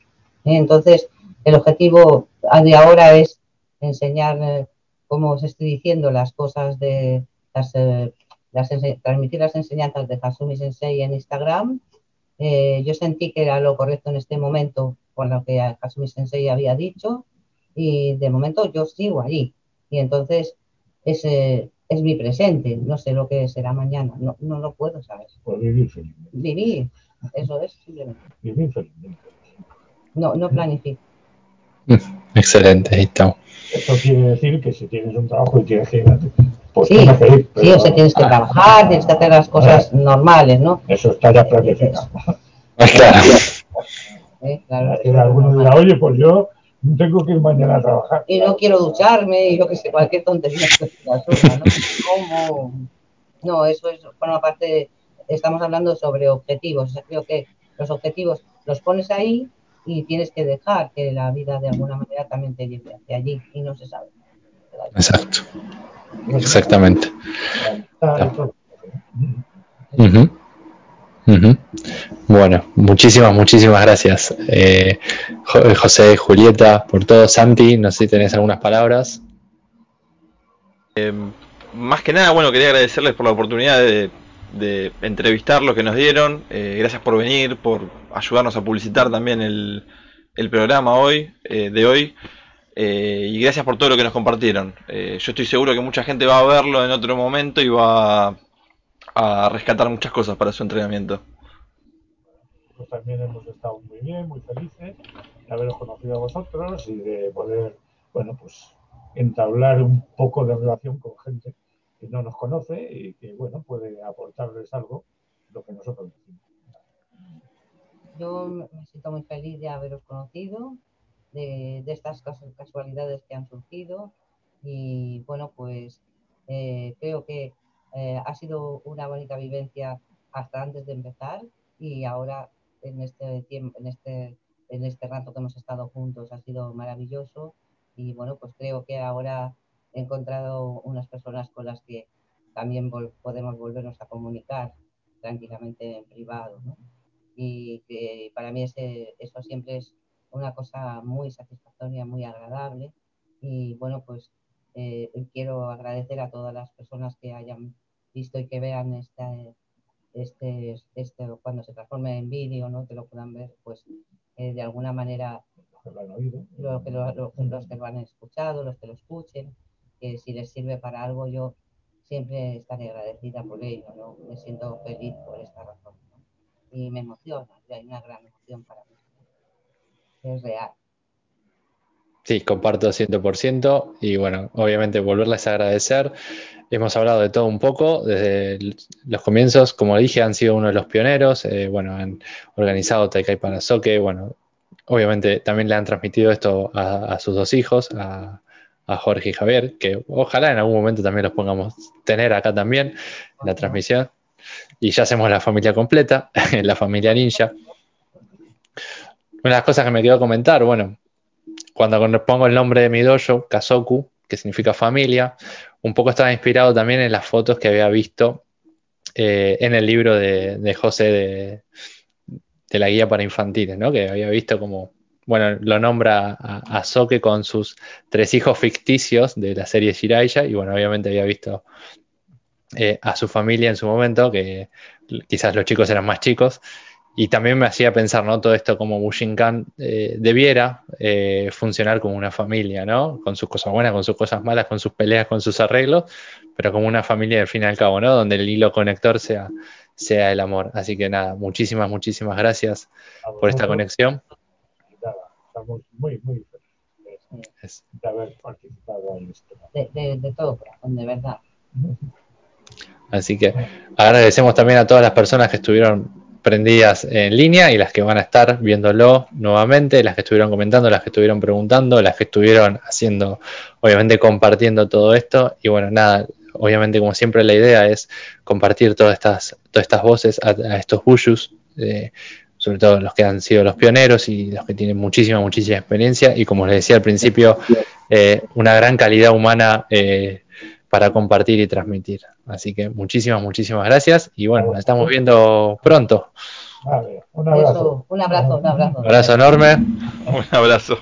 Entonces, el objetivo de ahora es enseñar, eh, como os estoy diciendo, las cosas de las, eh, transmitir las enseñanzas de Hasumi Sensei en Instagram. Eh, yo sentí que era lo correcto en este momento con lo que Hasumi Sensei había dicho y de momento yo sigo allí. Y entonces ese es mi presente, no sé lo que será mañana, no, no lo puedo saber. Pues vivir felizmente. Vivir, eso es simplemente. Vivir felizmente. No, no planifico. Excelente, ahí estamos. Esto quiere decir que si tienes un trabajo y tienes que ir, pues sí, tienes que ir. sí, o sea, tienes que trabajar, tienes que hacer las cosas normales, ¿no? Eso está ya planificado. Claro. Eh, claro, Que alguno dirá, oye, pues yo tengo que ir mañana a trabajar. y no quiero ducharme y yo que sé, cualquier tontería ¿no? ¿Cómo? No, eso es, forma parte, estamos hablando sobre objetivos, o sea, creo que los objetivos los pones ahí y tienes que dejar que la vida de alguna manera también te lleve hacia allí y no se sabe. Exacto. Exactamente. Está hecho. Bueno, muchísimas, muchísimas gracias, eh, Jo- José, Julieta, por todo. Santi, no sé si tenés algunas palabras. Más que nada, bueno, quería agradecerles por la oportunidad de, entrevistar lo que nos dieron. Eh, gracias por venir, por ayudarnos a publicitar también el, el programa hoy, eh, de hoy. Eh, y gracias por todo lo que nos compartieron. Eh, yo estoy seguro que mucha gente va a verlo en otro momento y va a, rescatar muchas cosas para su entrenamiento. Pues también hemos estado muy bien, muy felices de haberos conocido a vosotros y de poder, bueno, pues entablar un poco de relación con gente que no nos conoce y que, bueno, puede aportarles algo lo que nosotros decimos. Yo me siento muy feliz de haberos conocido, de, de estas cas- casualidades que han surgido y bueno, pues eh, creo que eh, ha sido una bonita vivencia hasta antes de empezar y ahora en este tiempo, en este, en este rato que hemos estado juntos ha sido maravilloso y bueno, pues creo que ahora he encontrado unas personas con las que también podemos volvernos a comunicar tranquilamente en privado, y que para mí ese, eso siempre es una cosa muy satisfactoria, muy agradable y bueno, pues eh, quiero agradecer a todas las personas que hayan visto y que vean este, este, este cuando se transforme en vídeo, ¿no? que lo puedan ver, pues eh, de alguna manera Los que lo han oído. lo que lo- lo- los que lo han escuchado, los que lo escuchen, que si les sirve para algo, yo siempre estaré agradecida por ello, ¿no? Me siento feliz por esta razón, ¿no? Y me emociona, hay una gran emoción para mí. Es real. Sí, comparto 100% y bueno, obviamente volverles a agradecer. Hemos hablado de todo un poco, desde los comienzos, como dije, han sido uno de los pioneros, eh, bueno, han organizado Taikai para Soke, bueno, obviamente también le han transmitido esto a, sus dos hijos, a, a Jorge y Javier, que ojalá en algún momento también los pongamos tener acá también en la transmisión. Y ya hacemos la familia completa, la familia ninja. Una de las cosas que me quedó comentar, bueno, cuando pongo el nombre de mi dojo, Kazoku, que significa familia, un poco estaba inspirado también en las fotos que había visto eh, en el libro de, José de, la guía para infantiles, ¿no? Que había visto como, bueno, lo nombra a, Soke con sus tres hijos ficticios de la serie Shiraiya, y bueno, obviamente había visto eh, a su familia en su momento, que quizás los chicos eran más chicos, y también me hacía pensar, ¿no? Todo esto como Bushinkan eh, debiera eh, funcionar como una familia, ¿no? Con sus cosas buenas, con sus cosas malas, con sus peleas, con sus arreglos, pero como una familia al fin y al cabo, ¿no? Donde el hilo conector sea, sea el amor. Así que nada, muchísimas, muchísimas gracias por esta conexión. estamos muy, muy felices Es- de haber participado en esto. De, de, de todo corazón, de verdad. Así que agradecemos también a todas las personas que estuvieron prendidas en línea y las que van a estar viéndolo nuevamente, las que estuvieron comentando, las que estuvieron preguntando, las que estuvieron haciendo, obviamente compartiendo todo esto. Y bueno, nada, obviamente como siempre la idea es compartir todas estas, todas estas voces a, a estos bushus, eh, sobre todo los que han sido los pioneros y los que tienen muchísima, muchísima experiencia. Y como les decía al principio, eh, una gran calidad humana eh, para compartir y transmitir. Así que muchísimas, muchísimas gracias y bueno, nos estamos viendo pronto. Vale, un abrazo. Eso, un abrazo, un abrazo. Un abrazo enorme. Un abrazo.